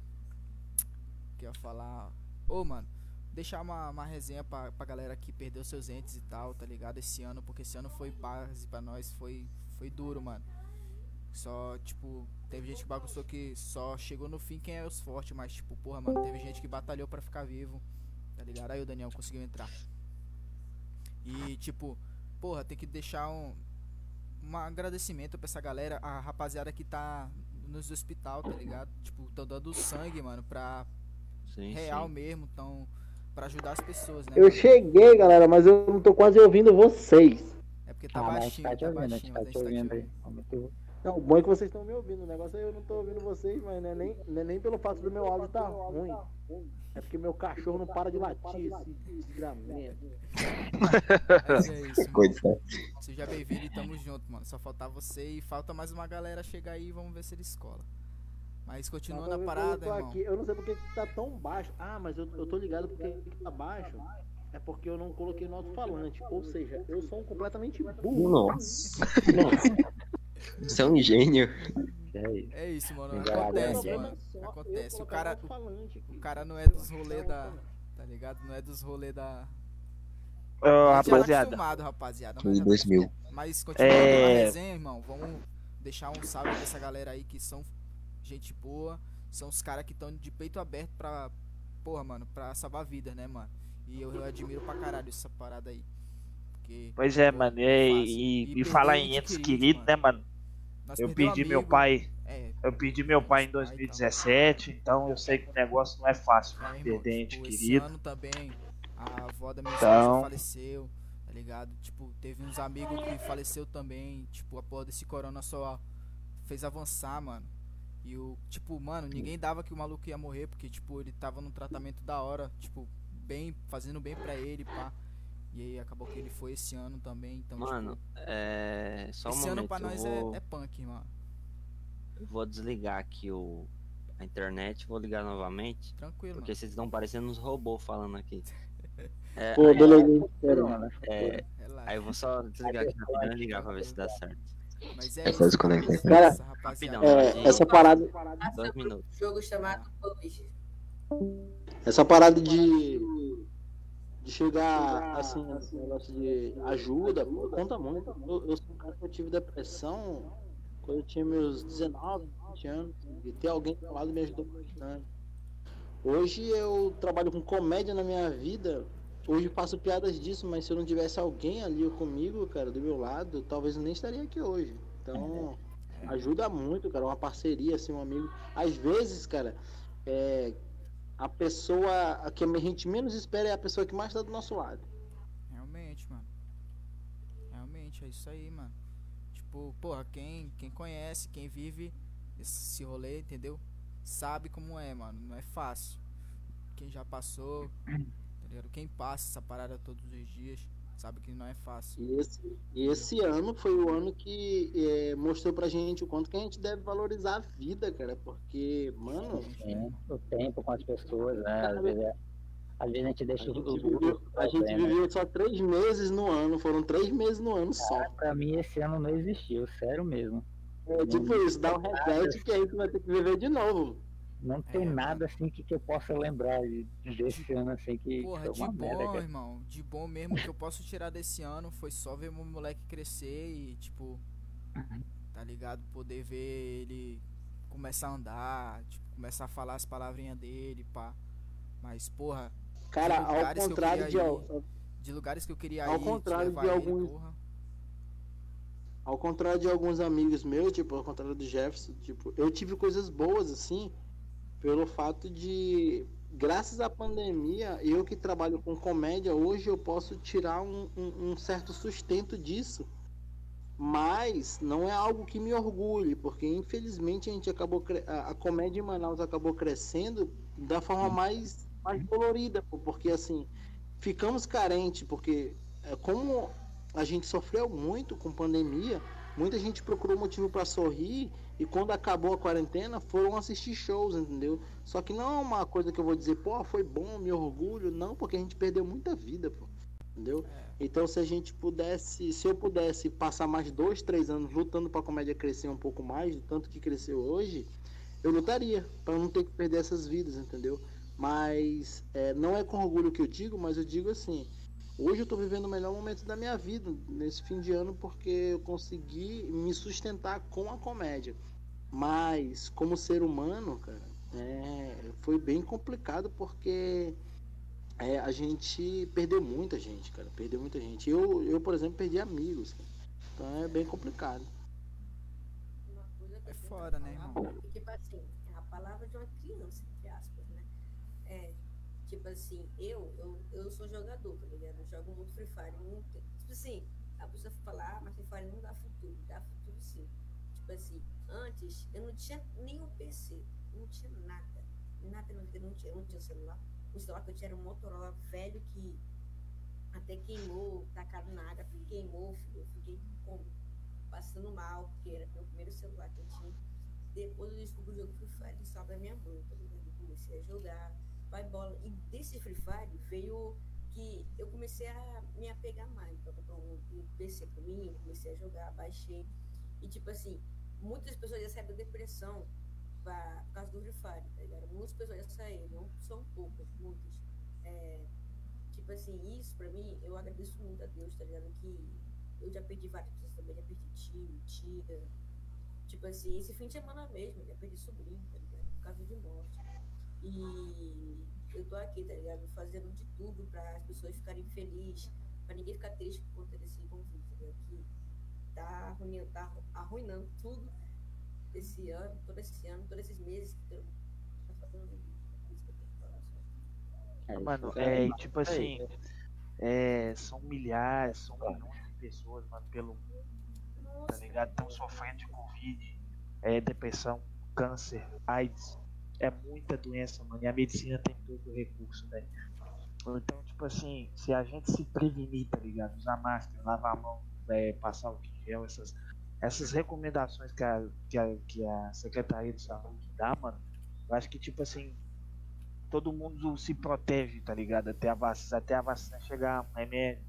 Que eu ia falar. Ô mano, deixar uma, uma resenha pra, pra galera que perdeu seus entes e tal, tá ligado? Esse ano, porque esse ano foi base pra nós, foi, foi duro, mano. Só, tipo, teve gente que bagunçou que só chegou no fim quem é os fortes, mas, tipo, porra, mano, teve gente que batalhou pra ficar vivo, tá ligado? Aí o Daniel conseguiu entrar. E, tipo, porra, tem que deixar um, um agradecimento pra essa galera, a rapaziada que tá nos hospital, tá ligado? Tipo, tão dando sangue, mano, pra Sim, real sim. mesmo, tão pra ajudar as pessoas, né? Eu mano? cheguei, galera, mas eu não tô quase ouvindo vocês. É porque tá ah, baixinho, tá tá ouvindo, a gente baixinho, tá mas a te gente tá te ouvindo aí. Não, o bom é que vocês estão me ouvindo. O negócio é eu não tô ouvindo vocês, mas não é nem, não é nem pelo fato do meu áudio tá ruim. É porque meu cachorro não para de latir, esse desgramento. Mas é isso, mano. Coisa. Seja bem-vindo e tamo junto, mano. Só faltar você e falta mais uma galera chegar aí e vamos ver se ele escola. Mas continuando Mas a eu parada, tô irmão. aqui, eu não sei porque que tá tão baixo. Ah, mas eu, eu tô ligado porque que tá baixo. É porque eu não coloquei no alto-falante. Ou seja, eu sou um completamente burro. Nossa. Você é um gênio. É isso. É mano. Acontece, mano. Acontece. O cara, o cara não é dos rolê da. Tá ligado? Não é dos rolê da. Tá rapaziada, acostumado, rapaziada. Mas, já tá 2000. acostumado. mas continuando É. a resenha, irmão, vamos deixar um salve pra essa galera aí que são gente boa. São os caras que estão de peito aberto pra. Porra, mano, pra salvar vidas, né, mano? E eu, eu admiro pra caralho essa parada aí. Porque. pois é, mano. é E, e, E e falar em ente entes querido, queridos, né, mano? Eu perdi meu amigo, pai. É, Eu perdi meu pai em Pai e tal. 2017, então eu sei que o negócio não é fácil, É, mano. irmão, Perder tipo, esse querido. ano também a avó da minha Então- faleceu, tá ligado? Tipo, teve uns amigos que faleceu também, tipo, a porra desse corona só fez avançar, mano. E o, tipo, mano, ninguém dava que o maluco ia morrer, porque, tipo, ele tava num tratamento da hora, tipo, bem, fazendo bem pra ele, pá. E aí acabou que ele foi esse ano também, então, Mano, tipo, é. Só um esse momento. ano pra nós vou... é, é punk, mano. eu vou desligar aqui o... a internet, vou ligar novamente. Tranquilo, Porque mano. vocês estão parecendo uns robôs falando aqui. É, Pô, aí, beleza. Mano, é, Relaxa. aí eu vou só desligar aqui rapidão e ligar pra ver se dá certo. Mas é É só desconectar. mano. Cara, Essa rapidão, É, essa parada, Dois minutos. Jogo chamado essa parada de, de chegar assim, esse negócio de ajuda, pô, conta muito. Eu, eu sou um cara que eu tive depressão quando eu tinha meus 19, 20 anos. E ter alguém do meu lado me ajudou bastante. Hoje eu trabalho com comédia na minha vida. Hoje faço piadas disso, mas se eu não tivesse alguém ali comigo, cara, do meu lado, talvez eu nem estaria aqui hoje. Então, ajuda muito, cara, uma parceria, assim, um amigo. Às vezes, cara, é, a pessoa a que a gente menos espera é a pessoa que mais está do nosso lado. Realmente, mano. Realmente, é isso aí, mano. Tipo, porra, quem, quem conhece, quem vive esse rolê, entendeu? Sabe como é, mano. Não é fácil. Quem já passou, tá ligado? Quem passa essa parada todos os dias, sabe que não é fácil. E esse, esse ano foi o ano que é, mostrou pra gente o quanto que a gente deve valorizar a vida, cara. Porque, mano, sim, o tempo com as pessoas, né? Às vezes, é- às vezes a gente a deixa gente, o viveu, a gente viveu só três meses no ano, foram três meses no ano só. Pra mim esse ano não existiu, sério mesmo. É tipo isso, dá um reset que aí tu vai ter que viver de novo. Não tem É, nada assim que, que eu possa lembrar de- desse ano assim que Porra, foi de merda, bom, cara. irmão. De bom mesmo que eu posso tirar desse ano foi só ver meu moleque crescer e, tipo, tá ligado? Poder ver ele começar a andar, tipo, começar a falar as palavrinhas dele, pá. Mas, porra, Cara, De ao que contrário de, al- de lugares que eu queria Ao ir, contrário levar de ele, alguns- porra. Ao contrário de alguns amigos meus, tipo, ao contrário do Jefferson, tipo, eu tive coisas boas, assim, pelo fato de, graças à pandemia, eu que trabalho com comédia, hoje eu posso tirar um, um- um certo sustento disso. Mas não é algo que me orgulhe, porque infelizmente a gente acabou, a, a comédia em Manaus acabou crescendo da forma mais, mais dolorida, pô, porque assim, ficamos carentes, porque é, como a gente sofreu muito com pandemia, muita gente procurou motivo para sorrir e quando acabou a quarentena foram assistir shows, entendeu? Só que não é uma coisa que eu vou dizer, pô, foi bom, me orgulho, não, porque a gente perdeu muita vida, pô. Entendeu? Então se a gente pudesse, se eu pudesse passar mais dois, três anos lutando para a comédia crescer um pouco mais, do tanto que cresceu hoje, eu lutaria para não ter que perder essas vidas, entendeu? Mas é, não é com orgulho que eu digo, mas eu digo assim, hoje eu tô vivendo o melhor momento da minha vida nesse fim de ano porque eu consegui me sustentar com a comédia. Mas como ser humano, cara, é, foi bem complicado porque é, a gente perdeu muita gente, cara. Perdeu muita gente. Eu, eu por exemplo, perdi amigos. Cara. Então é bem complicado. Uma coisa que É pra né, irmão? Tipo assim, é a palavra de uma criança, entre aspas, né? É, tipo assim, eu, eu, eu sou jogador, tá ligado? Eu jogo muito Free Fire. Muito, tipo assim, a pessoa fala, ah, mas Free Fire não dá futuro. Dá futuro sim. Tipo assim, antes eu não tinha nenhum PC, não tinha nada. Nada na vida, não tinha, não tinha celular. O celular que eu tinha era um Motorola velho que até queimou, tacaram na água, queimou. Eu fiquei como? Passando mal, porque era meu primeiro celular que eu tinha. Depois eu descobri o jogo Free Fire estava na minha mão, tá comecei a jogar, vai bola. E desse Free Fire veio que eu comecei a me apegar mais. Então, eu um, um PC pra mim, comecei a jogar, baixei. E tipo assim, muitas pessoas já saíram da depressão pra, por causa do Fire, tá ligado? Muitas pessoas já saíram, não são poucas, muitas. É, tipo assim, isso pra mim, eu agradeço muito a Deus, tá ligado? Que eu já perdi várias pessoas também, já perdi tio, tia. Tipo assim, esse fim de semana mesmo, já perdi sobrinho, tá ligado? Por causa de morte. E eu tô aqui, tá ligado? Fazendo de tudo pra as pessoas ficarem felizes, pra ninguém ficar triste por conta desse conflito, tá ligado? Que tá arruinando, tá arruinando tudo esse ano, todo esse ano, todos esses meses que eu só. É, Mano, isso é, e tipo assim, é, são milhares, são milhões de pessoas, mano, pelo mundo, tá ligado? Estão sofrendo de Covid, é, depressão, câncer, AIDS. É muita doença, mano, e a medicina tem todo o recurso, velho. Então, tipo assim, se a gente se prevenir, tá ligado? Usar máscara, lavar a mão, é, passar o essas, essas recomendações que a, que, a, que a Secretaria de Saúde dá, mano, eu acho que, tipo assim, todo mundo se protege, tá ligado? Até a vacina, até a vacina chegar, um remédio,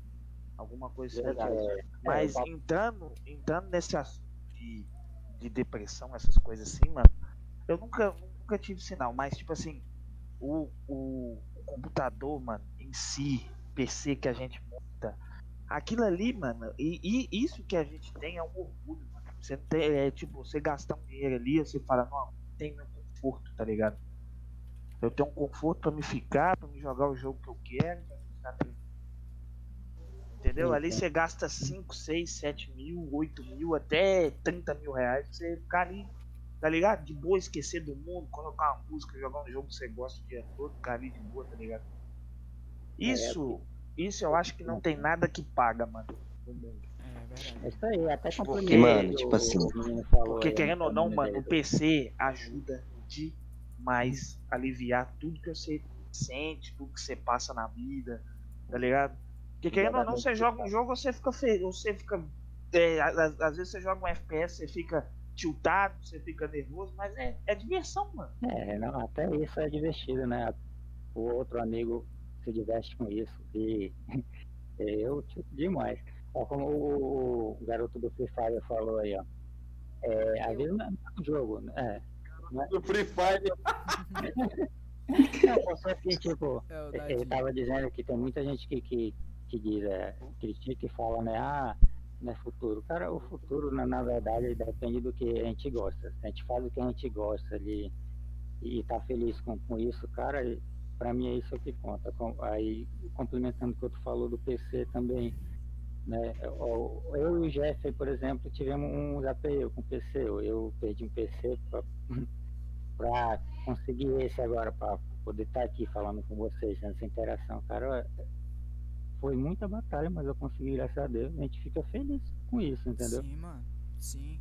alguma coisa assim. É, Mas é, entrando, entrando nesse assunto de, de depressão, essas coisas assim, mano, eu nunca, nunca tive sinal, mas tipo assim, o, o, o computador, mano, em si, PC que a gente monta, aquilo ali, mano, e, e isso que a gente tem é um orgulho, mano. Você não tem, é tipo, você gastar um dinheiro ali, você fala, não, tem meu conforto, tá ligado? Eu tenho um conforto pra me ficar, pra me jogar o jogo que eu quero, pra ficar tranquilo. Entendeu? Ali você gasta 5, 6, 7 mil, 8 mil, até 30 mil reais pra você ficar ali, tá ligado? De boa, esquecer do mundo, colocar uma música, jogar um jogo que você gosta o dia todo, ficar ali de boa, tá ligado? Isso, isso eu acho que não tem nada que paga, mano. É. É isso aí, até Porque, mano, o tipo que assim, Porque querendo ou não, né, mano, o PC ajuda demais a aliviar tudo que você sente, tudo que você passa na vida, tá ligado? Porque querendo ou não, você joga um jogo, você fica feliz, você fica. é, a- às vezes você joga um FPS, você fica tiltado, você fica nervoso, mas é, é diversão, mano. É, não, até isso é divertido, né? O outro amigo se diverte com isso. E eu tipo demais. Ó, como o, garoto do Free Fire falou aí, ó. É, às vezes não é um jogo, né? É, Do Free Fire. não, só que, tipo, É ele tava dizendo que tem muita gente que, que, que diz, é, critica e fala, né? Ah, não é futuro. Cara, o futuro, na, na verdade, depende do que a gente gosta. Se a gente faz o que a gente gosta ali e tá feliz com, com isso, cara, pra mim é isso que conta. Aí, complementando o que tu falou do PC também, né? Eu, e o Jeff, por exemplo, tivemos um desafio com PC. Eu, perdi um PC pra, pra conseguir esse agora, pra poder estar aqui falando com vocês nessa interação. Cara, foi muita batalha, mas eu consegui, graças a Deus. A gente fica feliz com isso, entendeu? Sim, mano. Sim.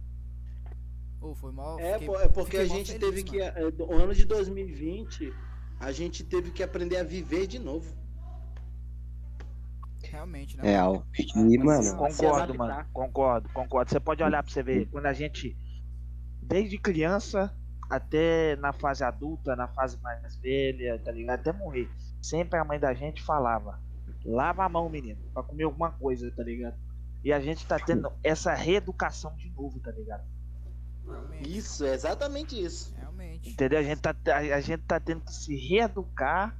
Ô, foi mal. É, fiquei- é porque a gente feliz, teve que. mano. é, O ano de 2020, a gente teve que aprender a viver de novo. Realmente, né? Real. mano? E, mano, Concordo, adaptar. mano. Concordo, concordo. Você pode olhar pra você ver, quando a gente, desde criança até na fase adulta, na fase mais velha, tá ligado? Até morrer. Sempre a mãe da gente falava: Lava a mão, menino, pra comer alguma coisa, tá ligado? E a gente tá tendo essa reeducação de novo, tá ligado? Isso, é exatamente isso. Entendeu? A gente tá, a, a gente tá tendo que se reeducar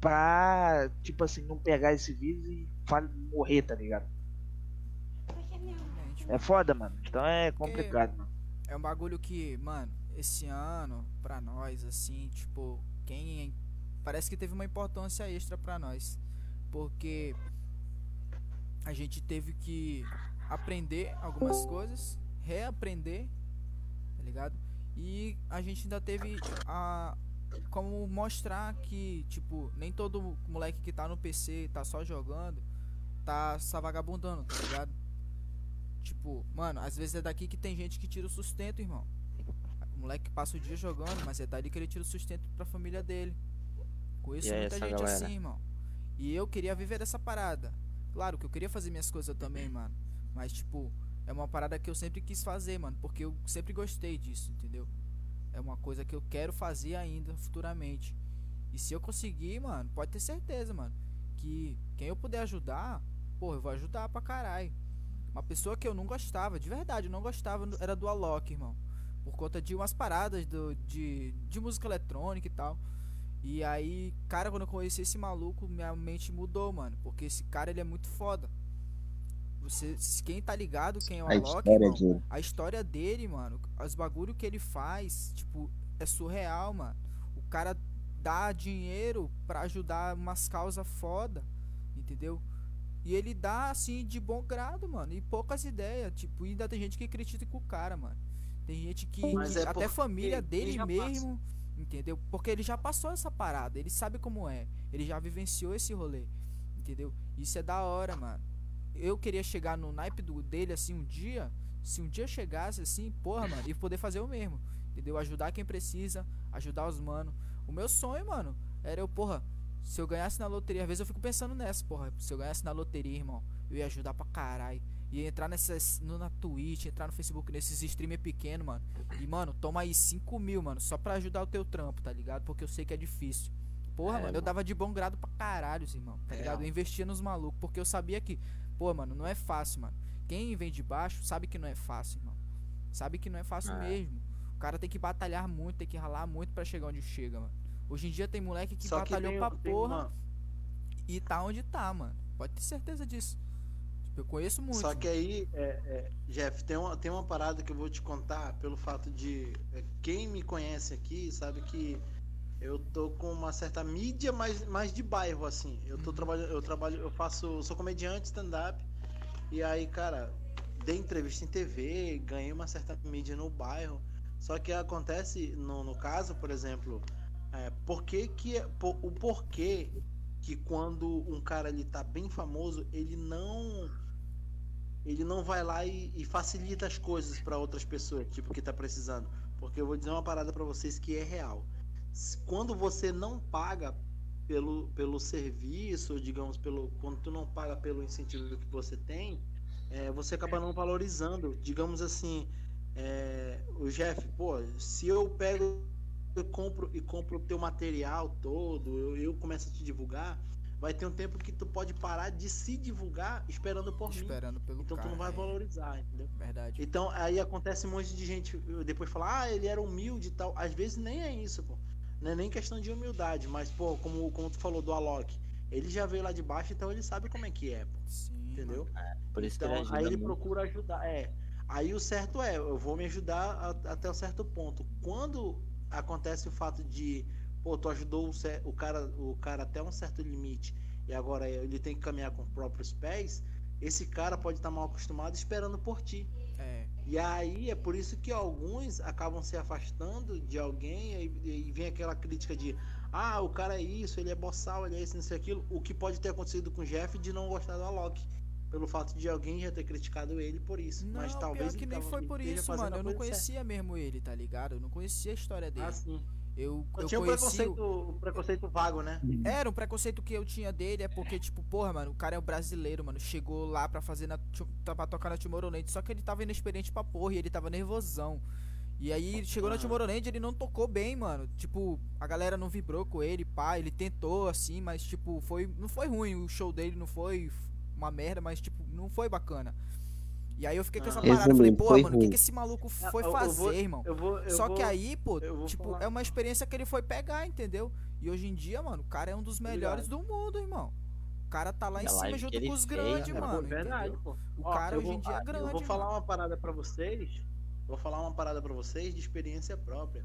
pra, tipo assim, não pegar esse vírus e morrer, tá ligado? É foda, mano. Então é complicado, mano. É um bagulho que, mano, esse ano, pra nós, assim, tipo, quem. Parece que teve uma importância extra pra nós. Porque a gente teve que aprender algumas coisas, reaprender, tá ligado? E a gente ainda teve a. Como mostrar que, tipo, nem todo moleque que tá no PC, tá só jogando, tá só vagabundando, tá ligado? Tipo, mano, às vezes é daqui que tem gente que tira o sustento, irmão. O moleque passa o dia jogando, mas é dali que ele tira o sustento pra família dele. Conheço é muita gente galera? assim, irmão. E eu queria viver dessa parada. Claro que eu queria fazer minhas coisas também, mano. Mas, tipo, é uma parada que eu sempre quis fazer, mano. Porque eu sempre gostei disso, entendeu? É uma coisa que eu quero fazer ainda futuramente. E se eu conseguir, mano, pode ter certeza, mano. Que quem eu puder ajudar, porra, eu vou ajudar pra caralho. Uma pessoa que eu não gostava, de verdade, eu não gostava, era do Alok, irmão. Por conta de umas paradas do, de, de música eletrônica e tal. E aí, cara, quando eu conheci esse maluco, minha mente mudou, mano. Porque esse cara, ele é muito foda. Você, quem tá ligado, quem é o A Alok, história irmão, de a história dele, mano, os bagulho que ele faz, tipo, é surreal, mano. O cara dá dinheiro pra ajudar umas causas foda, entendeu? E ele dá, assim, de bom grado, mano. E poucas ideias. Tipo, ainda tem gente que critica o cara, mano. Tem gente que. Mas que é até família ele dele mesmo. Entendeu? Porque ele já passou essa parada. Ele sabe como é. Ele já vivenciou esse rolê. Entendeu? Isso é da hora, mano. Eu queria chegar no naipe do, dele assim um dia. Se um dia eu chegasse assim, porra, mano, e poder fazer o mesmo. Entendeu? Ajudar quem precisa, ajudar os mano. O meu sonho, mano, era eu, porra, se eu ganhasse na loteria, às vezes eu fico pensando nessa, porra. Se eu ganhasse na loteria, irmão, eu ia ajudar pra caralho. Ia entrar nessas. No, na Twitch, entrar no Facebook, nesses streamer pequeno, mano. E, mano, toma aí 5 mil, mano, só pra ajudar o teu trampo, tá ligado? Porque eu sei que é difícil. Porra, É, mano, eu mano. dava de bom grado pra caralho, irmão, tá ligado? Eu investia nos malucos, porque eu sabia que, pô, mano, não é fácil, mano. Quem vem de baixo sabe que não é fácil, irmão. Sabe que não é fácil É. mesmo. O cara tem que batalhar muito, tem que ralar muito pra chegar onde chega, mano. Hoje em dia tem moleque que Só que batalhou tem, pra tem porra uma- e tá onde tá, mano. Pode ter certeza disso. Tipo, eu conheço muito. Só que aí, é, é, Jeff, tem uma, tem uma parada que eu vou te contar pelo fato de. é, quem me conhece aqui sabe que eu tô com uma certa mídia mais, mais de bairro, assim. Eu tô Uhum. trabalhando, eu trabalho, eu faço. eu sou comediante, stand-up. E aí, cara, dei entrevista em TV, ganhei uma certa mídia no bairro. Só que acontece, no, no caso, por exemplo, é, por que que, por- o porquê que quando um cara ele tá bem famoso, ele não ele não vai lá e, e facilita as coisas para outras pessoas, tipo que tá precisando. Porque eu vou dizer uma parada para vocês que é real. Quando você não paga pelo, pelo serviço, digamos, pelo quando tu não paga pelo incentivo que você tem, é, você acaba não valorizando. Digamos assim, é, o Jeff, pô, se eu pego eu compro e compro o teu material todo, eu, eu começo a te divulgar, vai ter um tempo que tu pode parar de se divulgar esperando por mim. Esperando pelo Então cara. tu não vai é, valorizar, entendeu? Verdade. Então aí acontece um monte de gente depois falar, ah, ele era humilde e tal. Às vezes nem é isso, pô. Não é nem questão de humildade, mas, pô, como, como tu falou do Alok, ele já veio lá de baixo, então ele sabe como é que é, pô, Sim, entendeu? Por isso que Então ele ajuda aí ele muito. procura ajudar. É. Aí o certo é, eu vou me ajudar a- até um certo ponto. Quando acontece o fato de, pô, tu ajudou o, o cara, o cara até um certo limite e agora ele tem que caminhar com os próprios pés, esse cara pode estar mal acostumado esperando por ti. E aí é por isso que alguns acabam se afastando de alguém e, e vem aquela crítica de ah, o cara é isso, ele é boçal, ele é isso, não sei aquilo. O que pode ter acontecido com o Jeff de não gostar do Alok. Pelo fato de alguém já ter criticado ele por isso. Não, Mas talvez pior que nem foi por isso, mano. Eu não conhecia mesmo ele, tá ligado? Eu não conhecia a história certa. dele. Ah, sim. Eu, eu tinha um o- preconceito, um preconceito vago, né? Era um preconceito que eu tinha dele, é porque, tipo, porra, mano, o cara é um brasileiro, mano. Chegou lá pra fazer na. tá- pra tocar na Tomorrowland. Só que ele tava inexperiente pra porra e ele tava nervosão. E aí chegou na Aham. Tomorrowland, ele não tocou bem, mano. Tipo, a galera não vibrou com ele, pá, ele tentou assim, mas tipo, foi não foi ruim, o show dele não foi uma merda, mas tipo, não foi bacana. E aí eu fiquei com essa Aham. parada, falei, pô, mano, o que, que esse maluco Ah, foi eu- eu fazer, vou- irmão? Eu vou, eu Só vou- que aí, pô, tipo, falar. é uma experiência que ele foi pegar, entendeu? E hoje em dia, mano, o cara é um dos melhores do mundo, irmão. O cara tá lá em E cima junto com os grandes? É, mano. verdade, entendeu? pô. O Ó, cara hoje em dia é ah, grande, Eu vou falar mano. uma parada pra vocês. Vou falar uma parada pra vocês de experiência própria.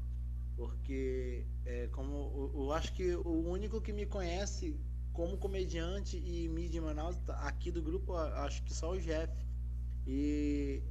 Porque, é, como eu, eu acho que o único que me conhece como comediante e mídia em Manaus, tá- aqui do grupo, eu acho que só o Jeff. E,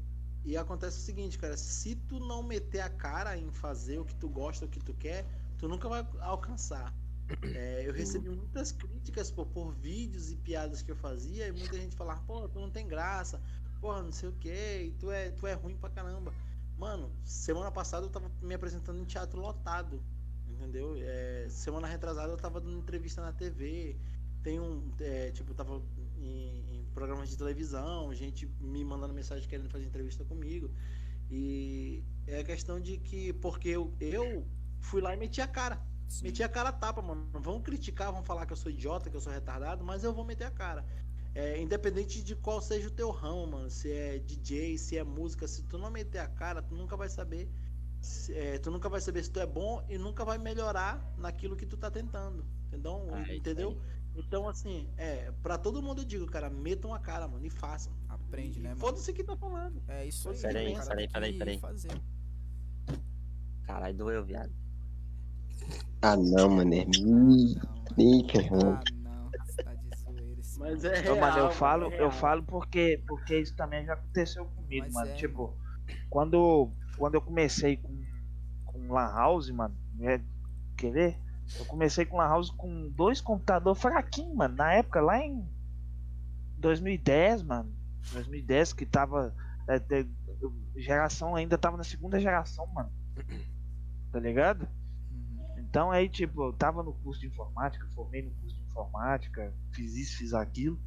e acontece o seguinte, cara, se tu não meter a cara em fazer o que tu gosta, o que tu quer, tu nunca vai alcançar. É, eu recebi muitas críticas pô, por vídeos e piadas que eu fazia, e muita gente falava, pô, tu não tem graça, porra, não sei o que, tu é, tu é ruim pra caramba. Mano, semana passada eu tava me apresentando em teatro lotado, entendeu? É, semana retrasada eu tava dando entrevista na TV, tem um, é, tipo, eu tava em programas de televisão, gente me mandando mensagem querendo fazer entrevista comigo. E é a questão de que, porque eu, eu fui lá e meti a cara. Sim. Meti a cara a tapa, mano. Vão criticar, vão falar que eu sou idiota, que eu sou retardado, mas eu vou meter a cara. É, independente de qual seja o teu ramo, mano. Se é DJ, se é música, se tu não meter a cara, tu nunca vai saber. se- é, tu nunca vai saber se tu é bom e nunca vai melhorar naquilo que tu tá tentando. Entendeu? Ah, é isso Entendeu? Então, assim, é, pra todo mundo eu digo, cara, metam a cara, mano, e façam. Aprende, né, mano? Foda-se quem tá falando. É isso aí. Peraí, peraí, peraí, que peraí. Caralho, doeu, viado. Ah não, mano. É muito. Não, Ih, que ruim. ah, não. Você tá de zoeira esse Mas é real, mano, eu falo, é eu falo porque, porque isso também já aconteceu comigo, Mas mano. é, tipo, quando, quando eu comecei com, com Lan House, mano, é, quer ver? Eu comecei com Lan House com dois computadores fraquinhos, mano. Na época, lá em 2010, mano. 2010, que tava. é, de- geração ainda tava na segunda geração, mano. Tá ligado? Então aí, tipo, eu tava no curso de informática, formei no curso de informática, fiz isso, fiz aquilo.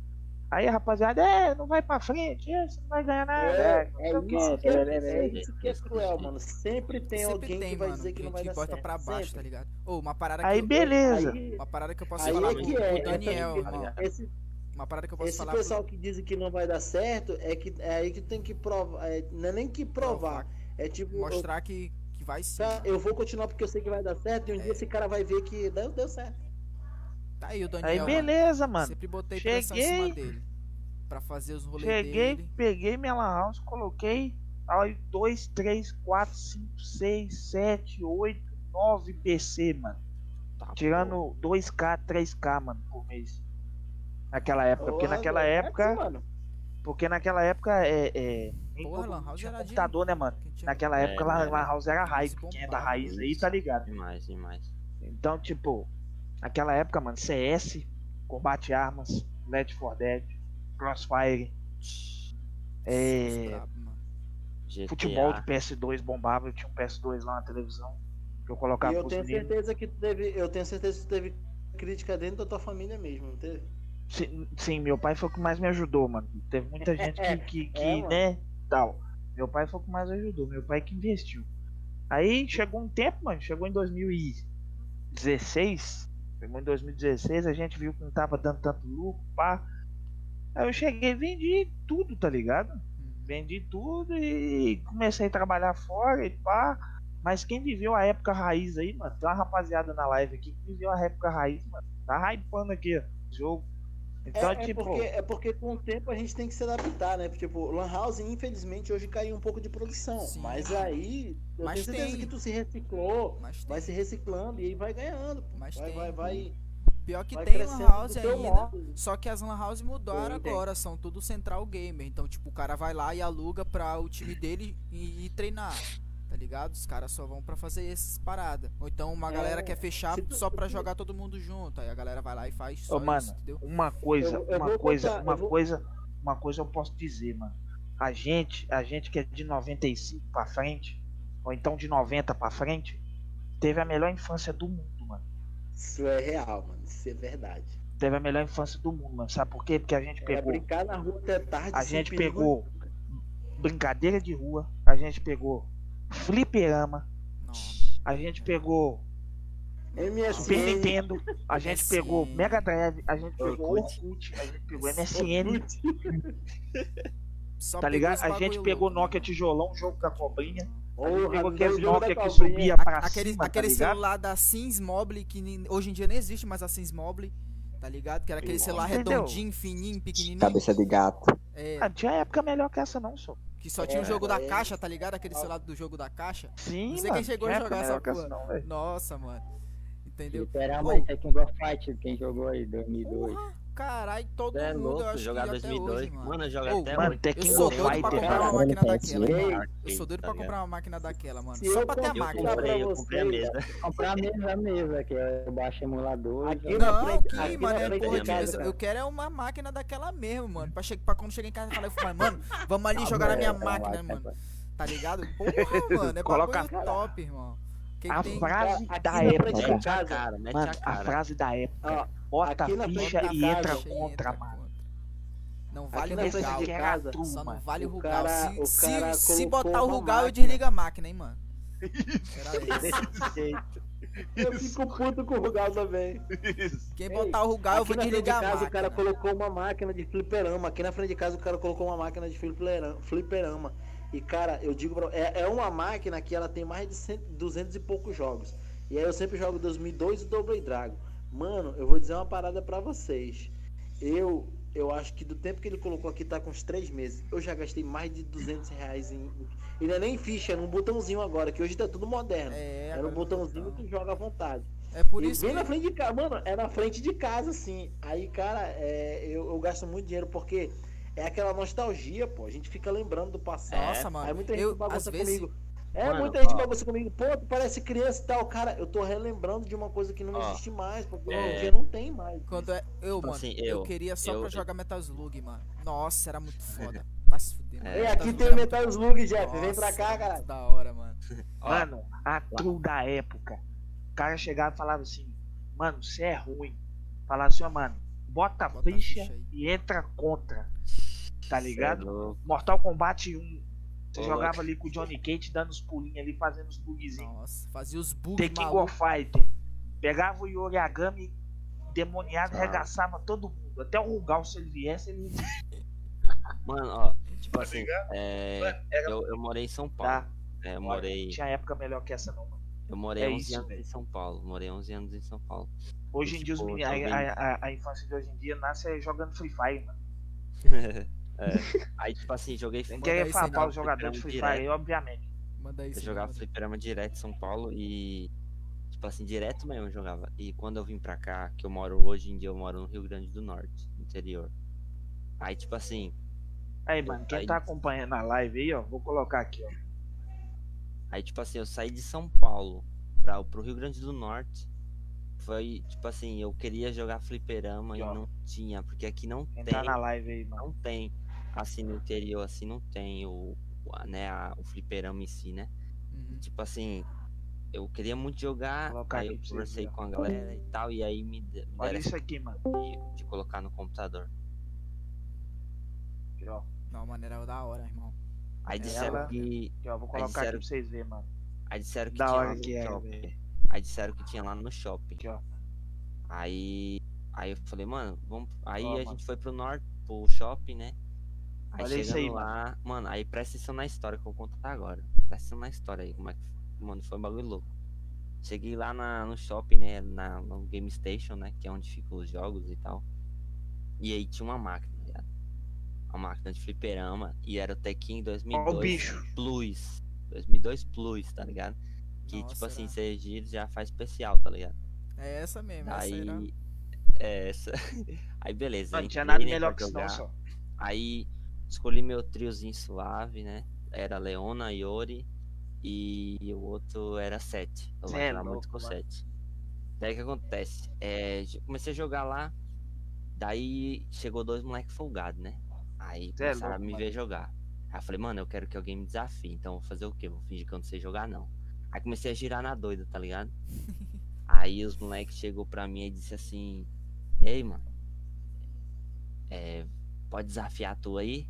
Aí a rapaziada, é, não vai pra frente, é, você não vai ganhar nada. É, é o quê. isso que é, é isso que é cruel, mano. Sempre tem Sempre alguém tem, que vai mano. dizer que não vai gente dar bota certo. pra baixo, Sempre. tá ligado? Ô, uma parada Aí que eu, beleza. Aí, uma parada que eu posso aí falar é com que o é, Daniel, é irmão. esse, Uma parada que eu posso esse falar pessoal que diz que não vai dar certo é que é aí que tem que provar, é, não é nem que provar, é tipo pro, eu, mostrar que, que vai sim. tá, eu vou continuar porque eu sei que vai dar certo e um É. dia esse cara vai ver que deu, deu certo. Tá aí o Aí Daniel, mano. beleza, mano. Sempre botei pressão em Cheguei. cima dele. Pra fazer os rolês Cheguei, dele. peguei minha lan house, coloquei aí 2, 3, 4, 5, 6, 7, 8, 9 PC, mano. Tá, Tirando 2K, 3K, mano, por mês. Naquela época, porque Porra, naquela é, época, porque naquela época é, é nem Porra, todo Lan House era de- computador, né, mano? Tinha- Naquela É, época, Lan né? Lan House era. Isso Quem é da raiz aí tá ligado. Demais, demais. Então, tipo, naquela época, mano, CS, Combate Armas, Left 4 Dead, Crossfire, é, Brabo, futebol de PS2 bombava, eu tinha um PS2 lá na televisão, que eu E colocava eu pros tenho meninos. certeza que tu teve, eu tenho certeza que teve crítica dentro da tua família mesmo, não teve? Sim, sim, meu pai foi o que mais me ajudou, mano. Teve muita gente que, que, que, É, né, tal. Meu pai foi o que mais ajudou, meu pai que investiu. Aí chegou um tempo, mano, chegou em 2016, em 2016, a gente viu que não tava dando tanto lucro, pá. Aí eu cheguei vendi tudo, tá ligado? Vendi tudo e comecei a trabalhar fora e pá. Mas quem viveu a época raiz aí, mano, tem uma rapaziada na live aqui que viveu a época raiz, mano. Tá hypando aqui, ó, jogo. Então, é, é tipo, porque, é porque com o tempo a gente tem que se adaptar, né? Tipo, Lan House, infelizmente, hoje caiu um pouco de produção. Sim. Mas aí, eu Mas tenho certeza tem. que tu se reciclou, Mas vai se reciclando e aí vai ganhando. pô. Mas vai, tem. vai, vai, Pior que vai tem lan house ainda. modo. Só que as lan house mudaram tem. agora, são tudo central gamer. Então, tipo, o cara vai lá e aluga pra o time dele e, e treinar. Tá ligado? Os caras só vão pra fazer essas paradas. Ou então uma É, galera quer fechar tu- só pra se- jogar todo mundo junto. Aí a galera vai lá e faz só Ô, mano, isso, entendeu? uma coisa, Eu- eu uma coisa, contar, uma vou- coisa, uma coisa eu posso dizer, mano. A gente, a gente que é de 95 pra frente, ou então de 90 pra frente, teve a melhor infância do mundo, mano. Isso é real, mano. Isso é verdade. Teve a melhor infância do mundo, mano. Sabe por quê? Porque a gente É pegou, brincar na rua até tarde. a gente pegou brincadeira de rua, a gente pegou Fliperama, Não. a gente pegou Super MSN. Nintendo, a gente MSN. pegou Mega Drive, a gente pegou Orkut. Orkut, a gente pegou MSN, Só tá ligado? A gente pegou Nokia? Tijolão, jogo da cobrinha. A gente Porra, pegou aqueles Nokia que subia pra Aquele, cima, aquele tá ligado? celular da Sims Mobile, que hoje em dia nem existe mais a Sims Mobile, tá ligado? Que era aquele celular Entendeu? redondinho, fininho, pequenininho. Cabeça de gato. É, Ah, tinha época melhor que essa não, só. Que só tinha o É, jogo da é. caixa, tá ligado? Aquele celular do jogo da caixa. Sim, Não sei mano, quem chegou a tinha jogar essa porra. não, velho. Nossa, mano. Entendeu? Fliperama Ô. e Tekken of Fight, quem jogou aí, 2002. Porra, caralho, todo É mundo eu louco, acho jogar que até 2002. hoje, mano. Mano, eu jogo Ô, até Mano, hoje. Eu Tekken sou Go doido pra comprar uma máquina PS1. daquela. Arcade, Eu sou doido tá pra comprar uma máquina daquela, mano. Se Só eu pra ter a Eu máquina. pra comprei, eu comprei a mesa. Comprar a mesa, a mesa, que eu baixo emulador. Aqui Não, que, aqui mano, é frente porra de mesa. cara. Eu quero é uma máquina daquela mesmo, mano. Pra, che pra quando chegar em casa eu falar, mano, vamos ali Ah, jogar na minha máquina, é, mano. é, Tá ligado? Porra, mano, é Coloca- bagulho top, irmão. A tem... frase da época. Mete a cara, mete a a cara. frase da época. Bota aqui na a ficha e casa, entra contra, entra mano. contra. Não vale Aqui o frente Rugal. de casa, true, Só não vale o Rugal. cara- Se, se, se botar o Rugal, eu desligo a máquina, hein, mano. Era isso. Eu fico puto com o Rugal também. Quem Ei, botar o Rugal, eu vou frente de desligar a casa máquina. o cara colocou uma máquina de fliperama. Aqui na frente de casa o cara colocou uma máquina de fliperama. fliperama. E cara, eu digo pra é, é uma máquina que ela tem mais de 100, 200 e poucos jogos. E aí eu sempre jogo 2002 e Double Dragon. Mano, eu vou dizer uma parada pra vocês. Eu eu acho que do tempo que ele colocou aqui tá com uns 3 meses. Eu já gastei mais de 200 reais em. E não é nem ficha, é num botãozinho agora, que hoje tá tudo moderno. É, Era um botãozinho botão. que joga à vontade. É por e isso bem que... na frente de casa, mano, é na frente de casa, assim. Aí, cara, é, eu, eu gasto muito dinheiro porque é aquela nostalgia, pô. A gente fica lembrando do passado. Nossa, mano. Aí muita gente eu, bagunça às vezes... comigo. É, Mano, muita gente bagunça comigo. Pô, tu parece criança e tal. Cara, eu tô relembrando de uma coisa que não Ó, existe mais, porque é- não tem mais. Quando é... Eu, Tipo mano, assim, eu, eu- queria só eu- pra jogar Metal Slug, mano. Nossa, era muito foda. Vai se fuder, mano. É, Metal aqui Slug tem Metal Slug, Jeff. Vem pra cá, cara. Da hora, mano. Mano, a true da época. O cara chegava e falava assim, mano, você é ruim. Falava assim, ó, mano, bota a Bota ficha ficha e entra contra. Tá é ligado? Mortal Kombat 1. Você jogava ali com o Johnny Cage dando os pulinhos ali, fazendo os bugzinhos. Nossa, fazia os bugs The King of Fighter. Pegava o Yoriagami demoniado, Ah. arregaçava todo mundo. Até o Rugal, se ele viesse, ele Mano, ó, tipo Tá assim, é, eu, eu morei em São Paulo. tá. É, eu morei, Tinha época melhor que essa, não, mano. eu morei é 11 isso, anos velho. em São Paulo. Morei 11 anos em São Paulo. Hoje em dia, os Tipo, meninos, a, a- a infância de hoje em dia nasce jogando Free Fire, mano. É. Aí, tipo assim, joguei Tem que aí, falar Senão, os jogadores de Free direto. Fire, obviamente. Manda aí, Eu jogava fliperama direto em São Paulo e. Tipo assim, direto mesmo eu jogava. E quando eu vim pra cá, que eu moro hoje em dia, eu moro no Rio Grande do Norte, interior. Aí, tipo assim, Aí, mano, quem tá acompanhando a live aí, ó, vou colocar aqui, ó. aí, tipo assim, eu saí de São Paulo pra, pro Rio Grande do Norte. Foi, tipo assim, eu queria jogar fliperama Aqui, e ó. não tinha, porque aqui não Quem tem. tá na live aí, mano. Não tem. Assim, no interior, assim, não tem o, né, a- o fliperama em si, né? Uhum. tipo assim, eu queria muito jogar, colocar aí eu conversei com a galera e tal, e aí me, me Olha deram isso aqui, mano. de, de colocar no computador. Ó. Não, mano, era da hora, irmão. Aí É, disseram ela- que. Aqui, ó, vou colocar disseram- aqui pra vocês verem, mano. Aí disseram que Da tinha hora que é, shopping. Aí disseram que tinha lá no shopping. Aqui, ó. Aí. Aí eu falei, mano, vamos. Aí Ó, a mano. gente foi pro norte, pro shopping, né? Aí Olha chegando isso aí, lá, mano. aí presta atenção na história que eu vou contar agora. Presta atenção na história aí, como é que. Mano, foi um bagulho louco. Cheguei lá na, no shopping, né? Na, no Game Station, né? Que é onde ficam os jogos e tal. E aí tinha uma máquina, tá ligado? Uma máquina de fliperama. E era o Tekken 2002 Ó o bicho. Plus. 2002 Plus, tá ligado? Que Nossa, tipo assim, você gira já faz especial, tá ligado? É essa mesmo, essa Aí. era... É essa. Aí beleza. Não tinha nada né, melhor que isso, não, só. Aí escolhi meu triozinho suave, né? Era Leona, Yori e o outro era Sete. Eu Cê é muito com o mano. Sete. Daí o que acontece? É, comecei a jogar lá, daí chegou dois moleques folgados, né? Aí Cê é começaram louco, a me mano. ver jogar. Aí eu falei, mano, eu quero que alguém me desafie, então eu vou fazer o quê? Vou fingir que eu não sei jogar, não. Aí comecei a girar na doida, tá ligado? Aí os moleques chegou pra mim e disse assim, ei, mano, é, pode desafiar tu aí?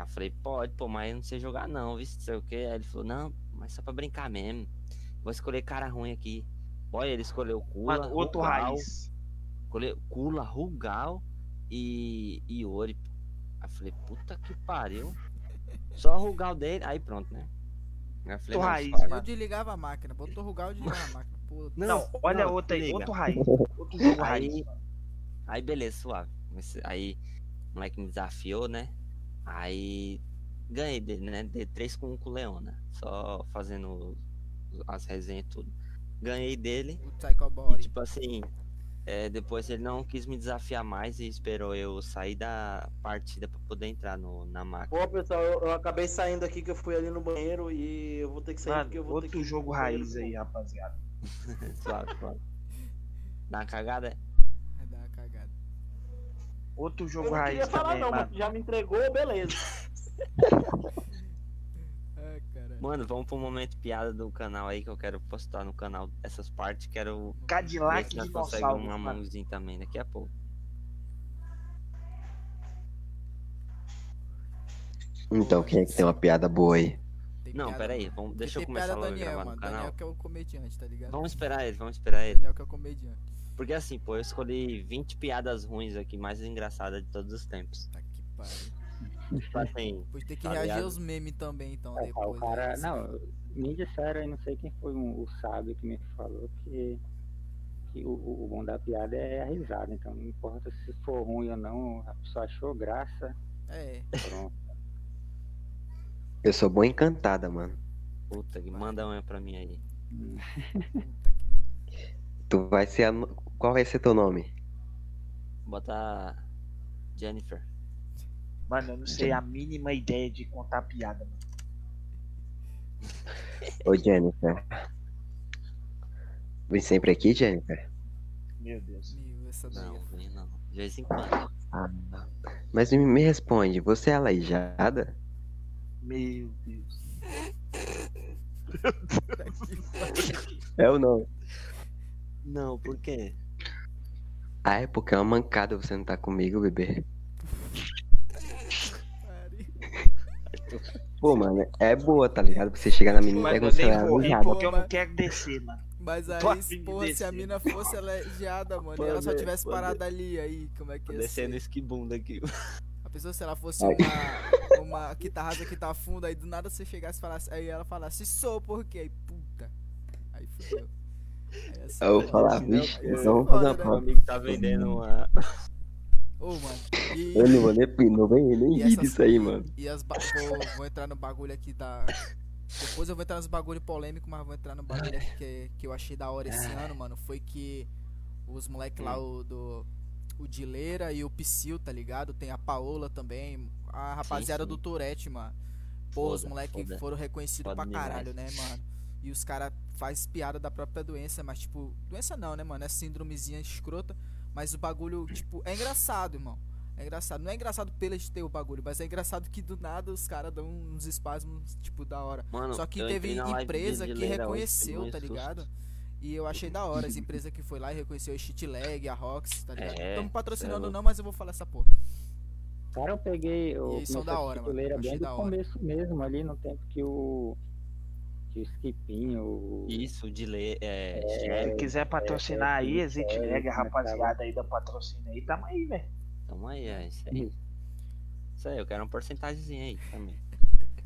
Aí eu falei, pode, pô, mas eu não sei jogar não, viu? Não sei o que. Aí ele falou, não, mas só pra brincar mesmo. Vou escolher cara ruim aqui. Olha, ele escolheu Kula, Mano, outro Rugal, raiz. escolheu Kula, Rugal e Iori. Aí eu falei, puta que pariu. Só o Rugal dele, aí pronto, né? Aí eu falei, Outro não, raiz. Eu desligava a máquina. Botou Rugal, eu desligava a máquina. Pô, Não, olha não, outra aí, liga. outro raiz. Outro jogo raiz. Aí, aí beleza, suave. Aí o moleque me desafiou, né? Aí ganhei dele, né? Dei três com, com o Leona. Só fazendo as resenhas e tudo. Ganhei dele. o Psycho E Body. tipo assim, é, depois ele não quis me desafiar mais e esperou eu sair da partida pra poder entrar no, na máquina. Ô, pessoal, eu, eu acabei saindo aqui que eu fui ali no banheiro e eu vou ter que sair porque eu Mano, vou ter outro que. jogo raiz aí, rapaziada. suave, suave. Uma cagada? Outro Eu jogo não raiz queria falar também, não, mano. já me entregou, beleza. Ai. Mano, vamos pro momento piada do canal aí que eu quero postar no canal essas partes. Quero ver Cadillac se nós conseguimos dinossauro. um mano. Amongzinho também daqui a pouco. Então, quem é que tem uma piada boa aí? Tem Não, piada- pera aí, vamos, deixa eu começar logo a Daniel, gravar mano. no Daniel canal. que é o comediante, tá ligado? Vamos esperar ele, vamos esperar ele. Daniel que é o comediante. Porque assim, pô, eu escolhi 20 piadas ruins aqui, mais engraçadas de todos os tempos. Tá que pariu. Tipo assim, Depois tem que Tá reagir aos memes também, então, É, depois. o cara, né? não, me disseram aí, não sei quem foi um- o sábio que me falou que, que o, o bom da piada é a risada, então não importa se for ruim ou não, a pessoa achou graça, É, pronto. Eu sou bom encantada, mano. puta, que manda uma pra mim aí. puta que. Tu vai ser a... Qual vai ser teu nome? Bota Jennifer. Mano, eu não sei a mínima ideia de contar piada, mano. Ô, Jennifer. Vem sempre aqui, Jennifer? Meu Deus. Meu. Não, é vem não. De vez em quando. Ah, Mas me, me responde, você é aleijada? Meu Deus. que pariu. É ou não? Não, por quê? Ah, é porque é uma mancada você não tá comigo, bebê. Pô, mano, é boa, tá ligado? Você chegar na menina e perguntar ela é vou aleijada. porque eu não quero descer, mano. Mas Tô aí, porra, se a mina fosse aleijada, mano, e ela só tivesse pode parado ali, aí, como é que Tô ia descendo ser? esquibunda aqui. A pessoa, se ela fosse Ai. uma, uma que tá rasa, que tá funda, aí do nada você chegasse e falasse, aí ela falasse, sou por quê? Aí, puta. Aí fudeu. Aí assim, Eu vou falar, eu- então vamos fazer uma Foda, né? Prova. amigo tá vendendo uma. Ô, mano. E, Eu não vou nem, não vem nem rir disso aí, mano. e as ba- vou, vou entrar no bagulho aqui da. Depois eu vou entrar nos bagulho polêmico, mas vou entrar no bagulho aqui que, que eu achei da hora esse ano, mano. Foi que os moleques lá, o do. O Dileira e o Psyll, tá ligado? Tem a Paola também. A rapaziada sim. do Tourette, mano. Pô, os Foda, moleques foda. foram reconhecidos Foda pra caralho, né, mano? E os caras faz piada da própria doença, mas tipo, doença não, né, mano? É síndromezinha escrota. Mas o bagulho, tipo, é engraçado, irmão. É engraçado. Não é engraçado pelas ter o bagulho, mas é engraçado que do nada os caras dão uns espasmos, tipo, da hora. Mano, Só que teve empresa que hoje, reconheceu, um tá ligado? E eu achei da hora as empresas que foi lá e reconheceu a Cheat Lag, a Rox, tá ligado? É, Não estamos patrocinando cê é não, mas eu vou falar essa porra. Cara, eu peguei, eu E eles são da a hora, mano. Bem da do hora. começo mesmo, ali no tempo que o que o Skipinho, o Isso, de ler. É, Se é, quiser patrocinar aí, é, Exit é, Leg, é, rapaziada aí da patrocínio aí, tamo aí, velho. tamo aí, é isso aí. Isso aí, eu quero uma porcentagemzinha aí também.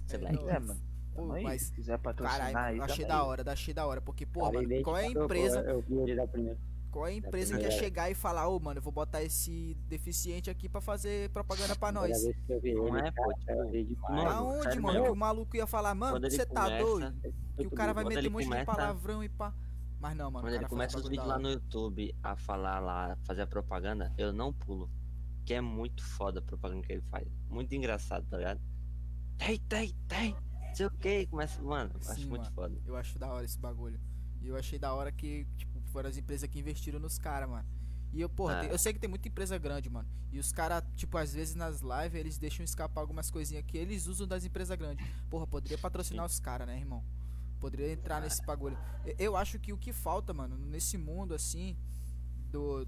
Você É, não, É, mano. Pô, Tamo aí. mas- Se quiser patrocinar Caralho, aí, achei da aí. hora, achei da hora. Porque, mano, qual é a empresa, Eu vi ele da primeira. Qual é a empresa que ia chegar e falar, ô, mano, eu vou botar esse deficiente aqui pra fazer propaganda pra nós? Não é, pô, tipo, Aonde, mano? Que o maluco ia falar, mano, você tá começa- doido? Que o cara vai meter um monte de começa- palavrão e pá. Mas não, mano, Quando o ele começa os vídeos lá no YouTube a falar lá, fazer a propaganda, eu não pulo. Que é muito foda a propaganda que ele faz. Muito engraçado, tá ligado? Tem, tem, tem. Sei o que. Começa. Mano, eu acho muito foda. Eu acho da hora esse bagulho. E eu achei da hora que, tipo, foram as empresas que investiram nos caras, mano. E eu, porra, Ah. tem- eu sei que tem muita empresa grande, mano. E os caras, tipo, às vezes nas lives eles deixam escapar algumas coisinhas que eles usam das empresas grandes. Porra, poderia patrocinar os caras, né, irmão? Poderia entrar nesse bagulho. Eu acho que o que falta, mano, nesse mundo assim, do,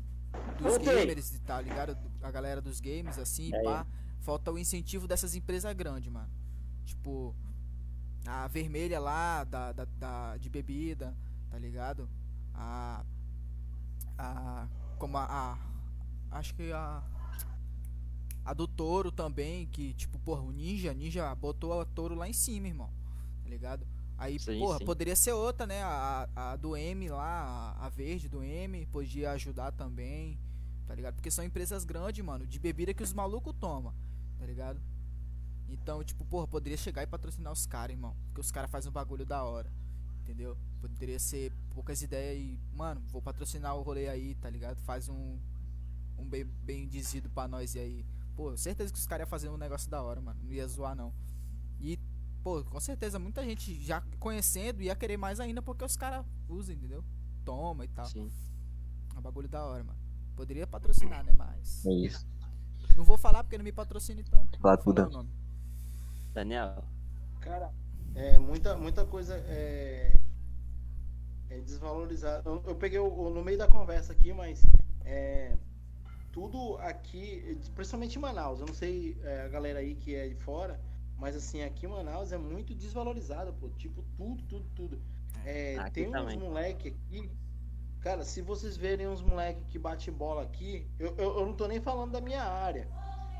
dos Ok. gamers e tá ligado? Do- A galera dos games, assim, É, pá. Falta o incentivo dessas empresas grandes, mano. Tipo, A vermelha lá, da, da, da- de bebida, tá ligado? A. A. Como a. a- acho que a. A do touro também, que tipo, porra, o ninja, ninja botou a touro lá em cima, irmão. Tá ligado? Aí, Sim, porra, sim. poderia ser outra, né? A, a do M lá, a, a verde do M, podia ajudar também, tá ligado? Porque são empresas grandes, mano, de bebida que os malucos tomam, tá ligado? Então, tipo, porra, poderia chegar e patrocinar os caras, irmão. Porque os caras fazem um bagulho da hora. Entendeu? Poderia ser poucas ideias e, mano, vou patrocinar o rolê aí, tá ligado? Faz um. Um bem, bem dizido pra nós e aí. Pô, certeza que os caras iam fazer um negócio da hora, mano. Não ia zoar, não. E, pô, com certeza muita gente já conhecendo ia querer mais ainda porque os caras usam, entendeu? Toma e tal. Sim. É um bagulho da hora, mano. Poderia patrocinar, né? Mas. É isso. Não vou falar porque não me patrocina, então. Fala o nome. Daniel, Cara, é muita, muita coisa é, é desvalorizada. Eu, eu peguei o, o- no meio da conversa aqui, mas é, tudo aqui, principalmente em Manaus, eu não sei é, a galera aí que é de fora, mas assim, aqui em Manaus é muito desvalorizada, pô. Tipo, tudo, tudo, tudo. É, tem uns também. moleque aqui. Cara, se vocês verem uns moleque que bate bola aqui, eu, eu, eu não tô nem falando da minha área.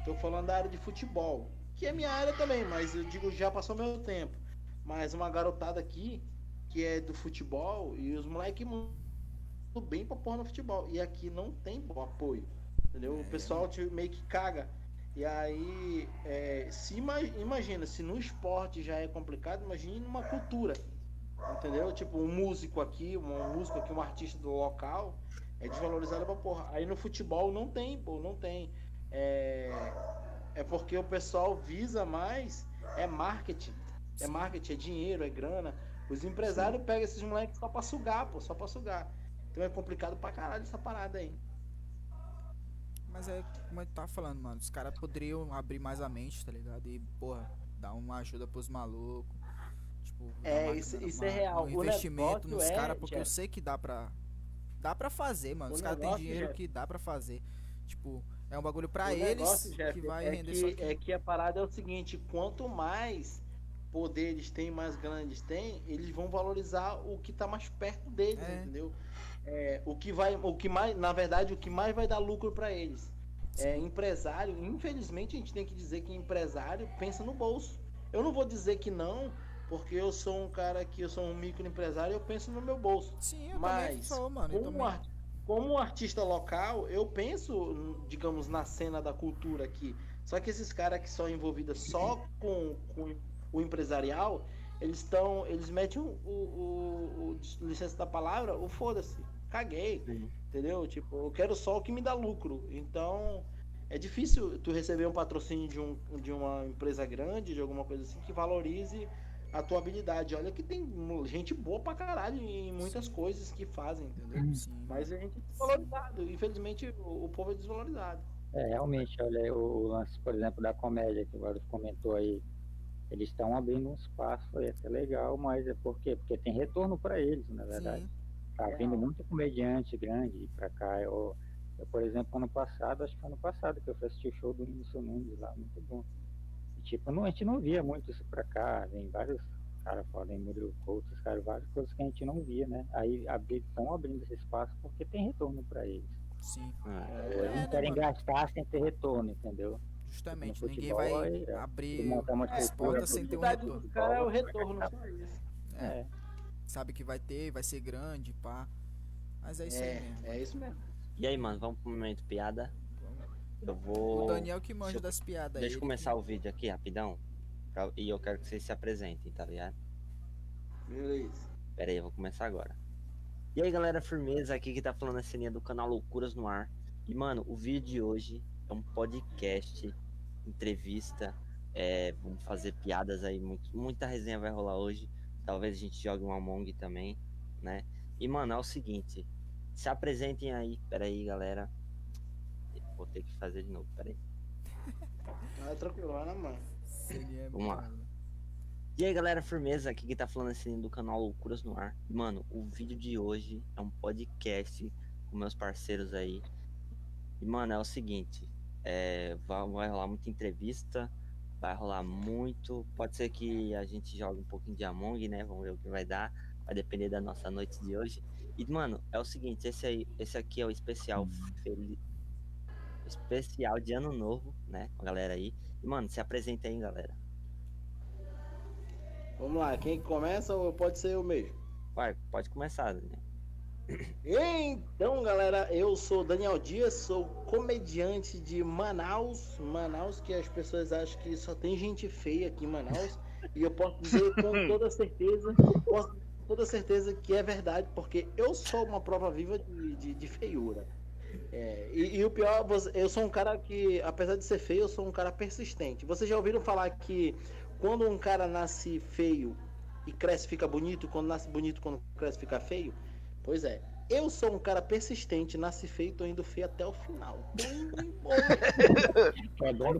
Tô falando da área de futebol. Que é minha área também, mas eu digo, já passou meu tempo. Mas uma garotada aqui, que é do futebol, e os moleque muito bem pra porra no futebol. E aqui não tem bom apoio. Entendeu? O pessoal te- meio que caga. E aí, é, se ima- imagina, se no esporte já é complicado, imagine numa cultura. Entendeu? Tipo, um músico aqui, um músico aqui, um artista do local, é desvalorizado pra porra. Aí no futebol não tem, pô, não tem. É, é porque o pessoal visa mais, é marketing. É marketing, é dinheiro, é grana. Os empresários pegam esses moleques só pra sugar, pô, só pra sugar. Então é complicado pra caralho essa parada aí. Mas é como eu tava falando, mano. Os caras poderiam abrir mais a mente, tá ligado? E, porra, dar uma ajuda pros malucos. Tipo, É, uma- isso- uma- isso é real. Um O investimento nos é, caras, porque eu Jeff. sei que dá pra. Dá pra fazer, mano. O Os caras têm dinheiro Jeff. que dá pra fazer. Tipo, é um bagulho pra O eles negócio, Jeff, que vai é render que. É que a parada é o seguinte, quanto mais poder eles têm, mais grana eles têm, eles vão valorizar o que tá mais perto deles, É. entendeu? É, o que vai, o que mais, na verdade, o que mais vai dar lucro pra eles. É, empresário, infelizmente a gente tem que dizer que empresário pensa no bolso. Eu não vou dizer que não, porque eu sou um cara que eu sou um microempresário, eu penso no meu bolso. Sim, eu também Mas, sou, mano. Eu como, também. ar- como um artista local, eu penso, digamos, na cena da cultura aqui. Só que esses caras que são envolvidos só com, com o empresarial, eles estão. Eles metem o, o, o- o- licença da palavra, o foda-se. Caguei. Sim. Entendeu? Tipo, eu quero só o que me dá lucro. Então. É difícil tu receber um patrocínio de, um, de uma empresa grande, de alguma coisa assim, que valorize a tua habilidade. Olha que tem gente boa pra caralho em muitas coisas que fazem, entendeu? Sim. Mas a gente é desvalorizado. Infelizmente, o, o povo é desvalorizado. É, realmente, olha, o, o lance, por exemplo, da comédia que o Varus comentou aí, eles estão abrindo um espaço aí até legal, mas é por quê? Porque tem retorno para eles, na verdade. Sim. Tá vindo muito comediante grande pra cá. Eu, eu, por exemplo, ano passado, acho que foi ano passado que eu fui assistir o show do Whindersson Nunes lá, muito bom. E, tipo, não, a gente não via muito isso pra cá, vem vários caras podem Murilo Couto, esses caras, várias coisas que a gente não via, né? Aí estão abrindo esse espaço porque tem retorno pra eles. Sim. É, Eles não querem mano? gastar sem ter retorno, entendeu? Justamente. Ninguém vai é, abrir as portas sem ter um retorno. do cara é o retorno, só isso. É. Sabe que vai ter, vai ser grande, pá. Mas é isso aí É, mesmo. é isso mesmo. E aí, mano, vamos pro momento piada. Eu vou. O Daniel que manja eu- das piadas Deixa eu começar que- o vídeo aqui rapidão. pra- E eu quero que vocês se apresentem, tá ligado? Beleza. Pera aí, eu vou começar agora. E aí, galera, firmeza aqui que tá falando a ceninha do canal Loucuras no Ar. E, mano, o vídeo de hoje é um podcast, entrevista. é, vamos fazer piadas aí, muito- muita resenha vai rolar hoje. Talvez a gente jogue um Among também, né? E, mano, é o seguinte. Se apresentem aí. Pera aí, galera. Vou ter que fazer de novo, pera aí. Ah, tranquilo, vai na mão. Ele é Vamos lá. E aí galera, firmeza, aqui que tá falando assim do canal Loucuras no Ar. Mano, o vídeo de hoje é um podcast com meus parceiros aí. E mano, é o seguinte, é, vai, vai rolar muita entrevista, vai rolar muito. Pode ser que a gente jogue um pouquinho de Among, né? Vamos ver o que vai dar. Vai depender da nossa noite de hoje. E, mano, é o seguinte, esse aí, esse aqui é o especial feliz. Especial de ano novo, né? Com a galera aí. E, mano, se apresenta aí, galera. Vamos lá, quem começa ou pode ser eu mesmo? Vai, pode começar, Daniel. Então, galera, eu sou Daniel Dias, sou comediante de Manaus. Manaus, que as pessoas acham que só tem gente feia aqui em Manaus. E eu posso dizer com toda certeza, posso com toda certeza que é verdade, porque eu sou uma prova viva de, de, de feiura. É, e, e o pior, eu sou um cara que, apesar de ser feio, eu sou um cara persistente. Vocês já ouviram falar que quando um cara nasce feio e cresce fica bonito, quando nasce bonito, quando cresce fica feio? Pois é. Eu sou um cara persistente, nasci feio, tô indo feio até o final.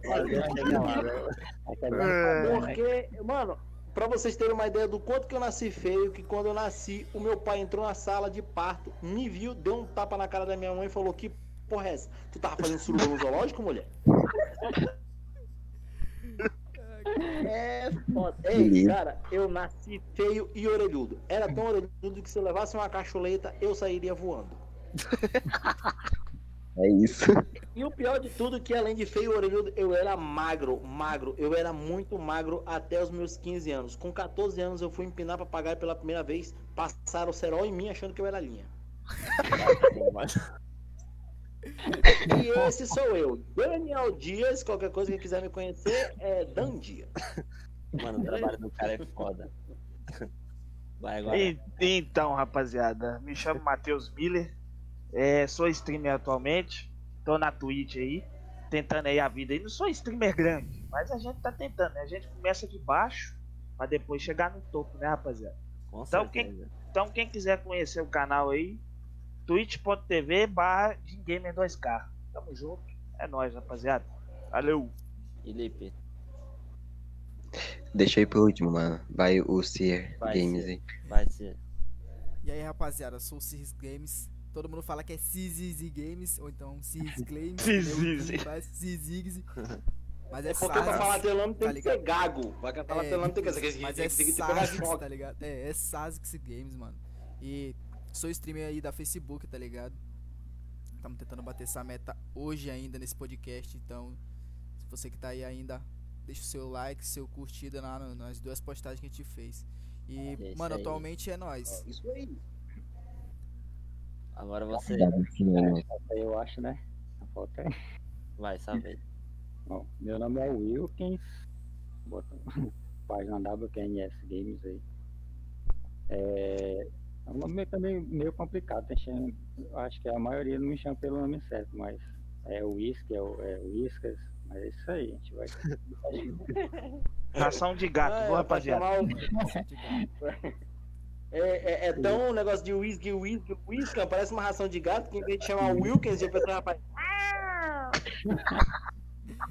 Padrão? Tá quebrando padrão, né? Porque, mano, pra vocês terem uma ideia do quanto que eu nasci feio, que quando eu nasci, o meu pai entrou na sala de parto, me viu, deu um tapa na cara da minha mãe e falou: Que porra é essa? Tu tava fazendo suruba no zoológico, mulher? É foda. Ei, cara, eu nasci feio e orelhudo. Era tão orelhudo que se eu levasse uma cacholeta, eu sairia voando. É isso. E o pior de tudo é que além de feio e orelhudo, eu era magro, magro. Eu era muito magro até os meus 15 anos. Com 14 anos eu fui empinar papagaio pela primeira vez, passaram o cerol em mim achando que eu era linha. E esse sou eu, Daniel Dias. Qualquer coisa que quiser me conhecer é Dan Dias. Mano, o trabalho do cara é foda. Vai agora. E- Então, rapaziada, me chamo Matheus Miller, é, sou streamer atualmente, tô na Twitch aí, tentando aí a vida aí. Não sou streamer grande, mas a gente tá tentando, né? A gente começa de baixo pra depois chegar no topo, né, rapaziada? Com Então, certeza. Então, quem quiser conhecer o canal aí, twitch.tv barra 2K. Tamo junto, é nóis, rapaziada. Valeu! E Lipe, Deixa eu ir pro último, mano. Vai o Seer Vai, Games Seer. aí. vai ser. E aí, rapaziada, sou o Cis Games. Todo mundo fala que é CZZ Games, ou então Cis Games. CZZ. Mas é, É porque pra falar teu nome tem tá que ser gago. Vai falar teu nome tem que ser. Mas é Sazix, tá ligado? É, é Sazix Games, mano. E sou streamer aí da Facebook, tá ligado? Estamos tentando bater essa meta hoje ainda nesse podcast, então se você que tá aí ainda, deixa o seu like, seu curtida na- nas duas postagens que a gente fez. E, É mano, aí. atualmente é nós. Isso aí. Agora você Eu acho, né? A foto é. vai saber. Bom, meu nome é Wilkins. Bota página WQNS Games aí. É, é um nome meio, também meio complicado. Tem acho que a maioria não me chama pelo nome certo, mas é o Whisky, é o é Whiskas. Mas é isso aí, a gente vai. Ração de gato, Ah, viu, é, rapaziada? É, é, é tão um negócio de whisky, whisky, whisky, parece uma ração de gato, que em vez de chamar Wilkins, eu pensei, rapaz,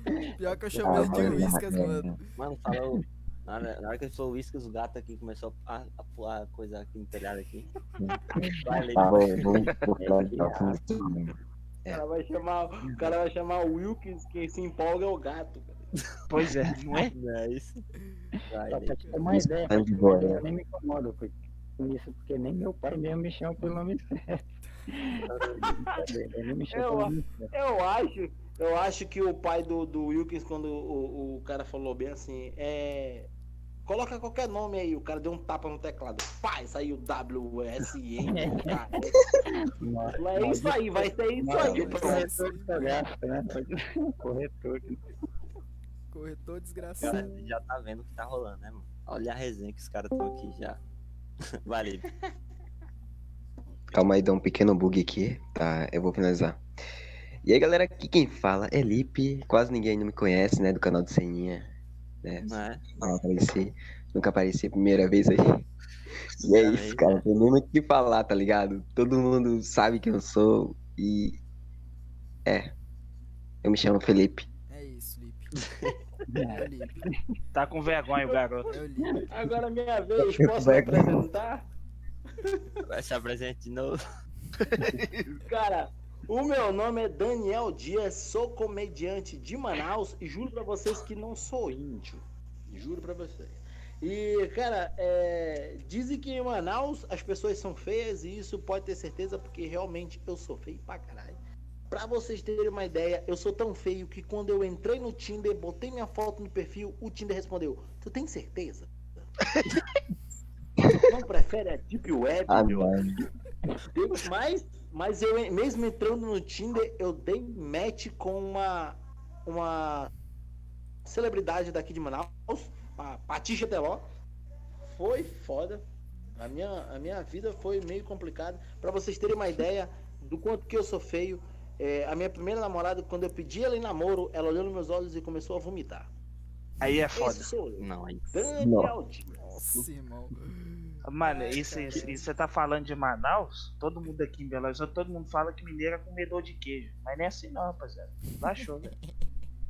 Pior que eu chamo ele de Whiskas, mano. Mano, falou. Na hora, na hora que ele falou uísque, os gatos aqui começou a, a pular a coisa aqui no telhado aqui. Vai, vamos pro É, próximo. o cara vai chamar, o cara vai chamar Wilkins, quem se empolga é o gato. Pois é, não é? É isso? Vai, Só pra te ter uma ideia, de boa, eu né? nem me incomodo com isso, porque nem meu pai mesmo me chama pelo nome certo. Eu- pelo nome certo. Eu acho, eu acho que o pai do, do Wilkins, quando o, o cara falou bem assim, é. Coloca qualquer nome aí, o cara deu um tapa no teclado. Pai, saiu WSN. É isso aí, vai ser isso aí, pronto. corretor de cadastro, né? Corretor. Corretor desgraçado. Cara, já tá vendo o que tá rolando, né, mano? Olha a resenha que os caras estão aqui já. Lipe. Calma aí, dá um pequeno bug aqui. Tá, eu vou finalizar. E aí, galera, aqui quem fala é Lipe. Quase ninguém ainda me conhece, né? Do canal do Seninha. Né? Não é? Não apareci. Nunca apareci a primeira vez aí. E é isso, cara. Tem nem muito o que falar, tá ligado? Todo mundo sabe quem eu sou. E. É. Eu me chamo Felipe. É isso, Lipe. É o Lipe. Tá com vergonha o garoto. É. Agora minha vez, posso me apresentar? Vai se apresentar de novo. Cara, O meu nome é Daniel Dias, sou comediante de Manaus e juro pra vocês que não sou índio. Juro pra vocês. E, cara, é, dizem que em Manaus as pessoas são feias e isso pode ter certeza porque realmente eu sou feio pra caralho. Pra vocês terem uma ideia, eu sou tão feio que quando eu entrei no Tinder, botei minha foto no perfil, o Tinder respondeu: Tu tem certeza? Não prefere a Deep Web, Ah, meu mano. amigo? Mas, mas eu, mesmo entrando no Tinder, eu dei match com uma, uma celebridade daqui de Manaus, a Patricia Teló. Foi foda. A minha, a minha vida foi meio complicada. Pra vocês terem uma ideia do quanto que eu sou feio, é, a minha primeira namorada, quando eu pedi ela em namoro, ela olhou nos meus olhos e começou a vomitar. Aí é Esse foda. sou eu. Não, aí. Daniel Dias. Nossa, irmão. Mano, Ai, isso, cara. isso, isso você tá falando de Manaus? Todo mundo aqui em Belo Horizonte, todo mundo fala que mineiro é comedor de queijo. Mas não é assim não, rapaziada. Baixou, velho.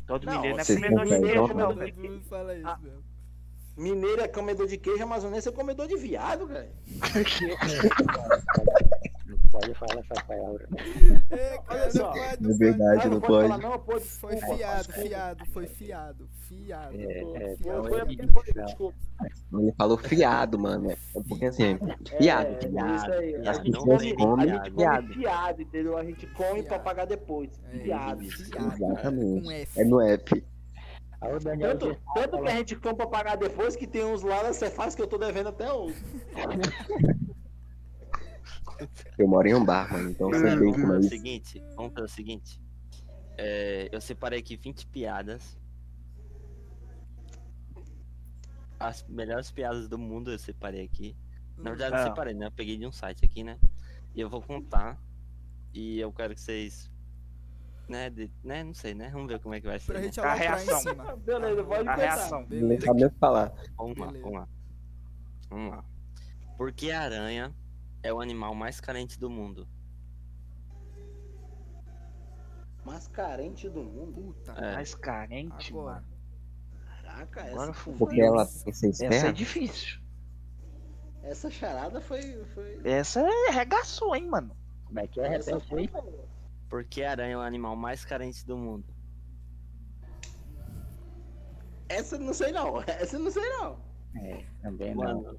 Todo Não, mineiro não é comedor de queijo, não, Todo velho. mundo fala isso Ah. mesmo. Mineiro é comedor de queijo, amazonense é comedor de viado, velho. Não pode falar essa palavra. É, cara, só. não pode, É não verdade, não falar, pode. não, pode. Foi fiado, fiado, foi fiado, fiado. É, é, fiado. Foi, é, foi, é. Ele falou fiado, mano. É porque assim, fiado. É, fiado, isso aí. fiado, A gente não come, tem a gente fiado. fiado, entendeu? A gente come pra pagar depois. É, Fiado. fiado, Exatamente. É no F. Aí Tanto, tanto que a gente compra pra pagar depois que tem uns lá da Cefaz que eu tô devendo até hoje. Eu moro em um bar, mano. Então sei bem Vamos como é fazer o isso. seguinte, vamos fazer o seguinte. É, eu separei aqui 20 piadas. As melhores piadas do mundo eu separei aqui. Na verdade, eu Ah. separei, né? Eu peguei de um site aqui, né? E eu vou contar. E eu quero que vocês. Né, de- né? Não sei, né? Vamos ver como é que vai ser. Pra né? A reação. cima. Beleza, pode A começar. reação. Beleza. o que falar. Vamos lá, Beleza. vamos lá. Vamos lá. Por que a aranha é o animal mais carente do mundo? Mais carente do mundo. Puta, É. Mais carente, agora. mano. Caraca, Agora essa. Porque ela Essa é difícil. essa charada foi. foi... Essa é arregaçou, hein, mano. Como é que é? Essa foi. aí. Por que a aranha é o animal mais carente do mundo? Essa eu não sei não. Essa eu não sei não. É, também não.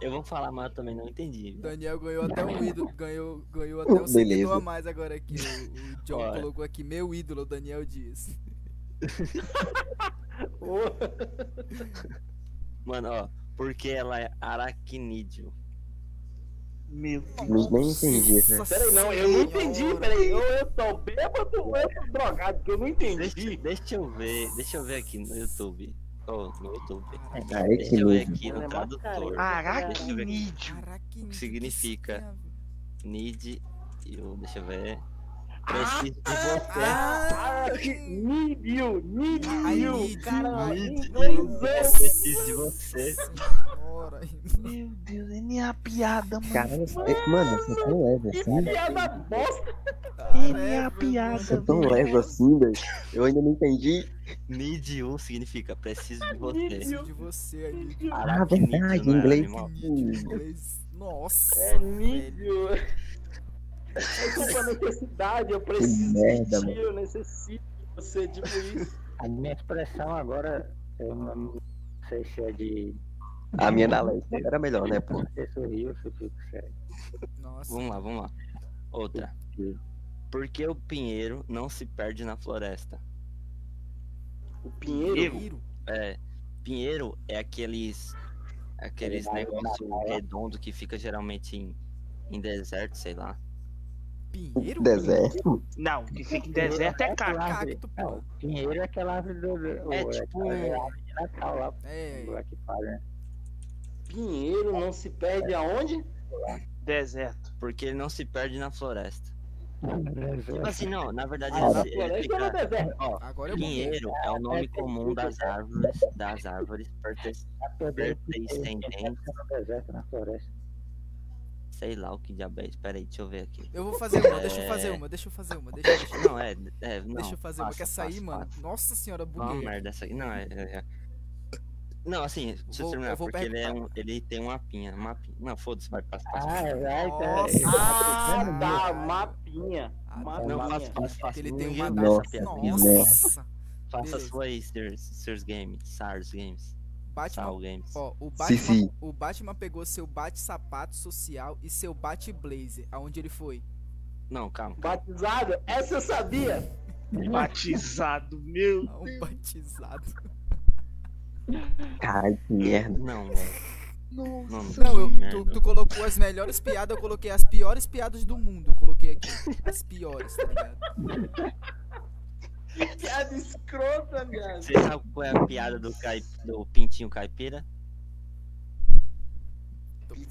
Eu vou falar, eu também não entendi. viu? Daniel ganhou até um ídolo, ganhou, ganhou até um Beleza. seguidor a mais agora aqui. O, o John Olha. colocou aqui, meu ídolo, Daniel Dias. Mano, ó, porque ela é aracnídeo. Meu Nem, nem entendi, né? Peraí, não, eu não entendi. Peraí, eu, eu tô bêbado ou eu tô drogado? Porque eu não Deixa, entendi. deixa eu ver, deixa eu ver aqui no YouTube. Oh, no YouTube. Cara, Deixa eu ver aqui no é tradutor. carente. Aracnídeo. Aracnídeo, que significa? Need. Eu, deixa eu ver. Preciso de você. Ah, Ah, que need you, need I you. need Cara, inglês. Preciso de você. Senhora. Meu Deus, é minha piada, mano. Caralho, é- mano, você é tão leve Que assim. piada bosta. É minha piada, Você é mano. tão leve assim, velho. Eu ainda não entendi. Need you significa preciso de você. Preciso de você, amigo. Ah, verdade, animal. Inglês. Nossa. É need you. É culpa necessidade, eu preciso merda, de ti, eu necessito de você, tipo isso. A minha expressão agora, eu não sei se é de. A minha da Leste era melhor, né, pô? Você sorriu, você fica sério. Nossa. Vamos lá, vamos lá. Outra. Por que o pinheiro não se perde na floresta? O Pinheiro. Pinheiro. É, pinheiro é aqueles aqueles negócios na praia. redondos que fica geralmente em, em deserto, sei lá. Pinheiro? Deserto? Não, que fica em deserto é caca. Cacto, pô. Não, pinheiro é aquela árvore do. É tipo um- árvore de Natal lá, É. lá que fala, né? Pinheiro não se perde aonde? Deserto. Porque ele não se perde na floresta. Tipo assim, não, na verdade Ah, ele, ele fica. Ó, Agora pinheiro é o nome comum das árvores, das árvores pertencentes, no deserto, na floresta. Sei lá o que diabo é isso. Pera aí, deixa eu ver aqui. Eu vou fazer uma, deixa eu É. fazer uma, deixa eu fazer uma, deixa, deixa, Não, é, é não. deixa eu fazer uma. passa, Quer sair, passa, mano? passa. Nossa senhora, Não, buguei. merda essa aqui. Não, é, é- é- Não, assim, deixa eu Vou- terminar, eu vou porque ele, é um, ele tem um mapinha, um mapinha. Não, foda-se, vai passar. Ah, é vai, Nossa. Ah, tá. tá, mapinha. Ah, Não, faça, faça, faça. Ele tem uma dá Nossa. Nossa. Faça sua aí, Sears Games, SARS Games, Batman, ó, o Sim, Batman, sim. o Batman pegou seu bate-sapato social e seu bate-blazer. Aonde ele foi? Não, calma, calma. Batizado? Essa eu sabia. Batizado, meu. Ah, Um batizado. Caralho, que merda. Não, velho. Não, não, Não, eu, tu, tu colocou as melhores piadas, eu coloquei as piores piadas do mundo. Eu coloquei aqui. As piores, tá ligado? Piada escrota, viado. Você sabe qual é a piada do, caip... do pintinho caipira?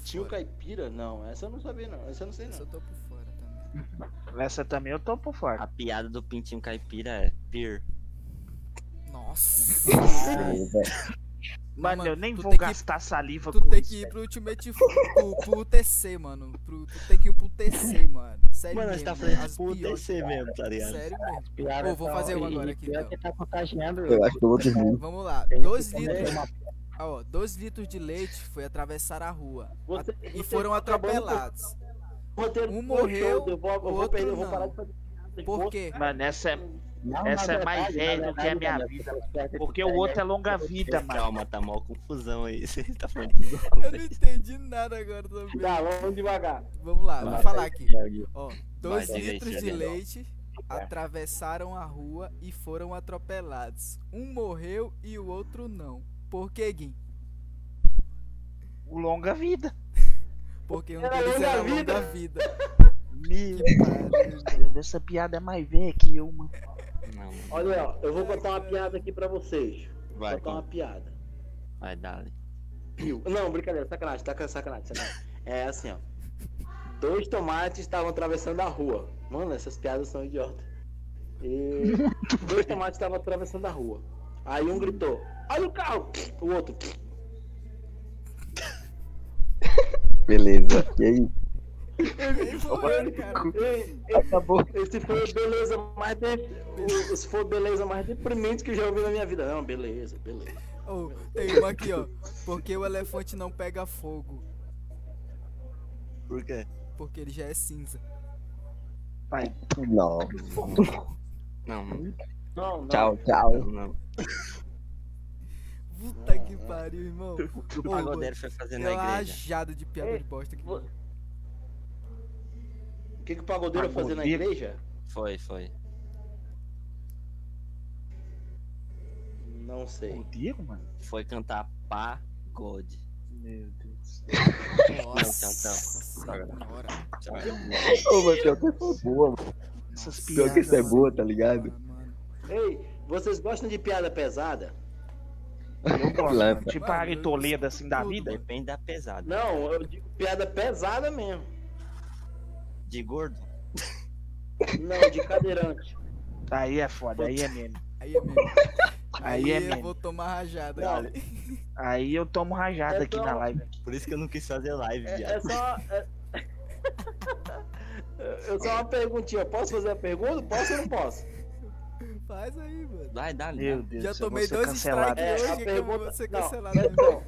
Fora. caipira? Não, essa eu não sabia não. Essa eu não sei Essa não. eu tô por fora também. Essa também eu tô por fora. A piada do pintinho caipira é Peer. Nossa. Mano, mano, eu nem tu vou tem que- gastar saliva Tu com tem isso. que ir velho. pro Ultimate pro, pro TC, mano. Pro, tu tem que ir pro TC, mano. Sério Mano, mesmo. você tá fazendo piores- TC mesmo, tá ligado? Sério mesmo. Pô, vou só- fazer um agora aqui, então. que tá contagiando. Eu acho que eu vou dormir. Vamos lá. Tem Dois que litros. comer uma- Ah, ó, dois litros de leite foi atravessar a rua. Você- A- e foram tá atropelados. Um morreu, eu vou, eu o vou outro perder, eu vou não. Parar de fazer piada. Por quê? Mano, essa é. Não, Essa é mais velha do que a minha vida. que Porque o outro é longa vida, mano. Calma, tá mó confusão aí. Você tá falando tudo uma Eu não entendi nada agora também. Tá, vamos devagar. Vamos lá, vou falar aqui. Ó, dois litros de leite atravessaram a rua e foram atropelados. Um morreu e o outro não. Por que, Gui? O longa vida. Porque um Era deles longa era vida. longa vida. Meu. Deus, essa piada é mais velha que eu, mano. Não. Olha, ó, eu vou contar uma piada aqui pra vocês. Vou vai, contar uma piada. vai, dale. Não, brincadeira, sacanagem, tá sacanagem, sacanagem. É assim, ó. Dois tomates estavam atravessando a rua. Mano, essas piadas são idiotas. E dois tomates estavam atravessando a rua. Aí um gritou: Olha o carro! O outro. Beleza. E aí? Ele cara. E- Acabou. Esse foi a beleza mais de... Esse foi a beleza mais deprimente que eu já ouvi na minha vida. Não, beleza, beleza. Oh, tem uma aqui, ó. Porque o elefante não pega fogo? Por quê? Porque ele já é cinza. Vai. Não. Não, não, Não, não. Tchau, tchau. não. não. Puta que pariu, irmão. O que o Ô, pagodeiro foi fazer Tem na uma igreja? rajada de piada Ei, de bosta aqui. O que, que o pagodeiro ia fazer na Pagodeiro? igreja? Foi, foi. Não sei. O Diego, mano? Foi cantar pagode. Meu Deus. Nossa tchau, tchau. senhora. Tchau. Ô, mas pior que essa é boa, mano. Essas Pior que essa é boa, tá ligado? Mano. Ei, vocês gostam de piada pesada? Eu gosto. Tipo a Toledo assim da tudo. vida. Depende da pesada. Não, eu digo piada pesada mesmo. De gordo? Não, de cadeirante. Aí é foda, aí é meme. Aí é mesmo. Aí é eu mesmo. vou tomar rajada. Não. cara. Aí eu tomo rajada É aqui só- na live. Por isso que eu não quis fazer live, É, é viado. só. É... Eu só uma perguntinha. Posso fazer a pergunta? Posso ou não posso? Faz aí, mano. Vai, dá, Meu. Deus, Já eu tomei dois cancelado. strikes É, a hoje que eu vou não, cancelado. Então,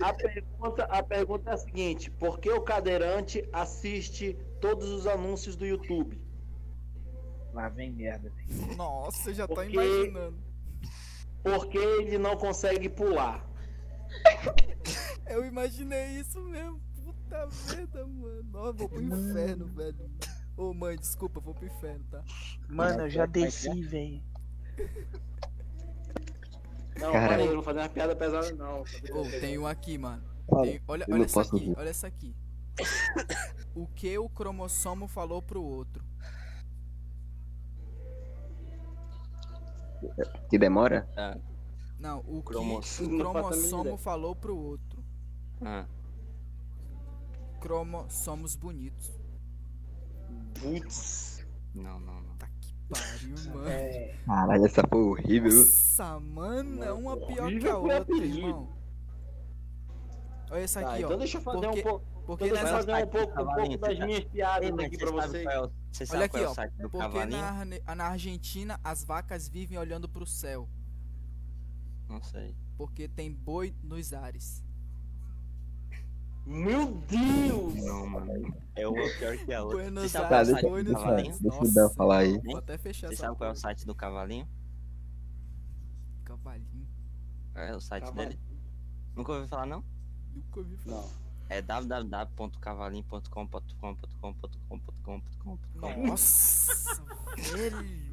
a pergunta, a pergunta é a seguinte: por que o cadeirante assiste todos os anúncios do YouTube? Lá vem merda. velho. Nossa, eu já tô Porque- imaginando. Porque ele não consegue pular. Eu imaginei isso mesmo. Puta merda, mano. Ó, eu vou pro inferno, velho. Ô, mãe, desculpa, eu vou pro inferno, tá? Mano, eu já vai, desci, velho. Não, Cara. parei, eu não vou fazer uma piada pesada, não. Ô, tem um aqui, mano. Tem- olha olha essa aqui, olha essa aqui. O que o cromossomo falou pro outro? Que demora? Ah, Não, o que Cromossomo. o a mínima cromossomo falou pro outro. ah. Cromossomos bonitos. Putz. Não, não, não. Tá que pariu, mano. É, Caralho, essa foi horrível. Nossa, mano, é uma pior que a foi outra, irmão. Olha essa tá, aqui, então ó. deixa eu fazer Porque- um pouco. Porque eu nessa, fazer um pouco, um pouco das tá? minhas piadas Ei, aqui pra vocês. é você sabe olha aqui, é o ó. site do Porque cavalinho? na, na Argentina as vacas vivem olhando pro céu. Não sei. porque tem boi nos ares. Meu Deus! Não, mano. É uma pior que a outra. Buenos Você sabe Tá, qual é o Aires, deixa, boi nos ares. o Dan falar aí. Vou até fechar Você sabe qual é o site do cavalinho? Cavalinho. É o site Cavalinho. dele? Nunca ouviu falar, não? Nunca ouvi falar. Não. É www.cavalinho.com.com.com.com.com. Nossa, velho.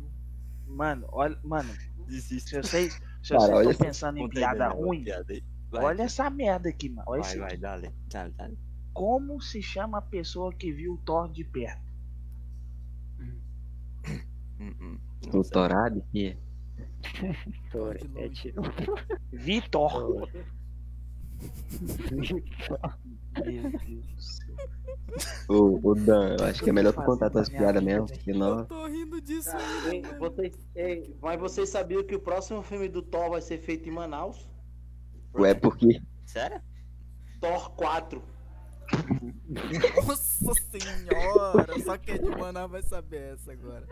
Mano, olha, mano, Desiste. se vocês, se vocês estão pensando em piada Daniel, ruim, piada olha essa merda aqui, mano. Olha vai, isso vai, aqui. dale, dale, dale. Como se chama a pessoa que viu o Thor de perto? Hum, hum, é longe. tiro. Vitor. Meu Deus do céu. Ô, ô Dan, eu acho que é melhor tu contar tuas piadas mesmo, porque Eu não. tô rindo disso ei, vocês, ei, mas vocês sabiam que o próximo filme do Thor vai ser feito em Manaus? Ué, porque. Sério? Thor 4. Nossa senhora, só quem é de Manaus vai saber essa agora.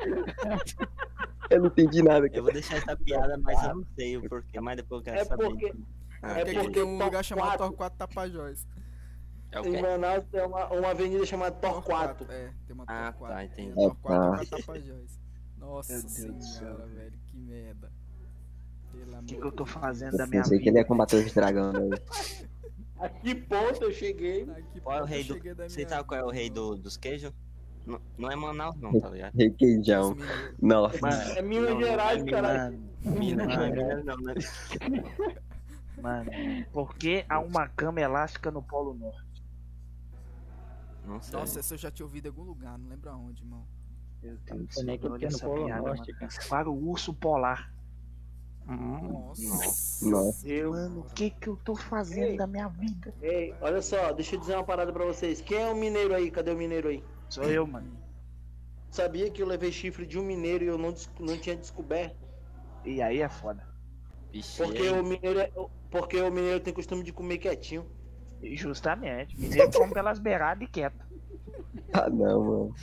Eu não entendi nada. Eu vou deixar essa piada, mas eu não sei o porquê, mas depois eu quero É saber. porque- Ah, é Porque porque tem um lugar chamado 4. Thor 4 Tapajós. é Em? Manaus tem uma, uma avenida chamada 4. É, tem uma Ah, tá, 4. entendi. Tem 4 Ah, Thor 4 Tapajós. Nossa senhora, velho, que merda. Pelo O que, que eu tô fazendo da Eu minha sei que ele vida? ia combater os dragões. Né? A que ponto eu cheguei? Qual é o eu rei do- Você sabe qual é o vida, rei do, dos queijos? Não, não é Manaus, não, tá ligado? Requeijão. Os mineiros. Nossa. Mano, É Minas Não, Gerais, é caralho. Minas, Mano. Minas não, né? mano, por que há uma cama elástica no Polo Norte? Não sei. Nossa, essa eu já tinha ouvido em algum lugar, não lembro aonde, irmão. Meu Deus nem céu, que olha essa Polo piada, Norte, mano. cara. Para o urso polar. Nossa. Nossa. Eu, Mano, o que que eu tô fazendo Ei. da minha vida? Ei, olha só, deixa eu dizer uma parada pra vocês. Quem é o mineiro aí? Cadê o mineiro aí? Sou eu, mano. Sabia que eu levei chifre de um mineiro e eu não, não tinha descoberto? E aí é foda. Vixe, Porque aí. o mineiro, é- porque o mineiro tem costume de comer quietinho. Justamente. Mineiro come pelas beiradas e quieto. Ah, não, mano.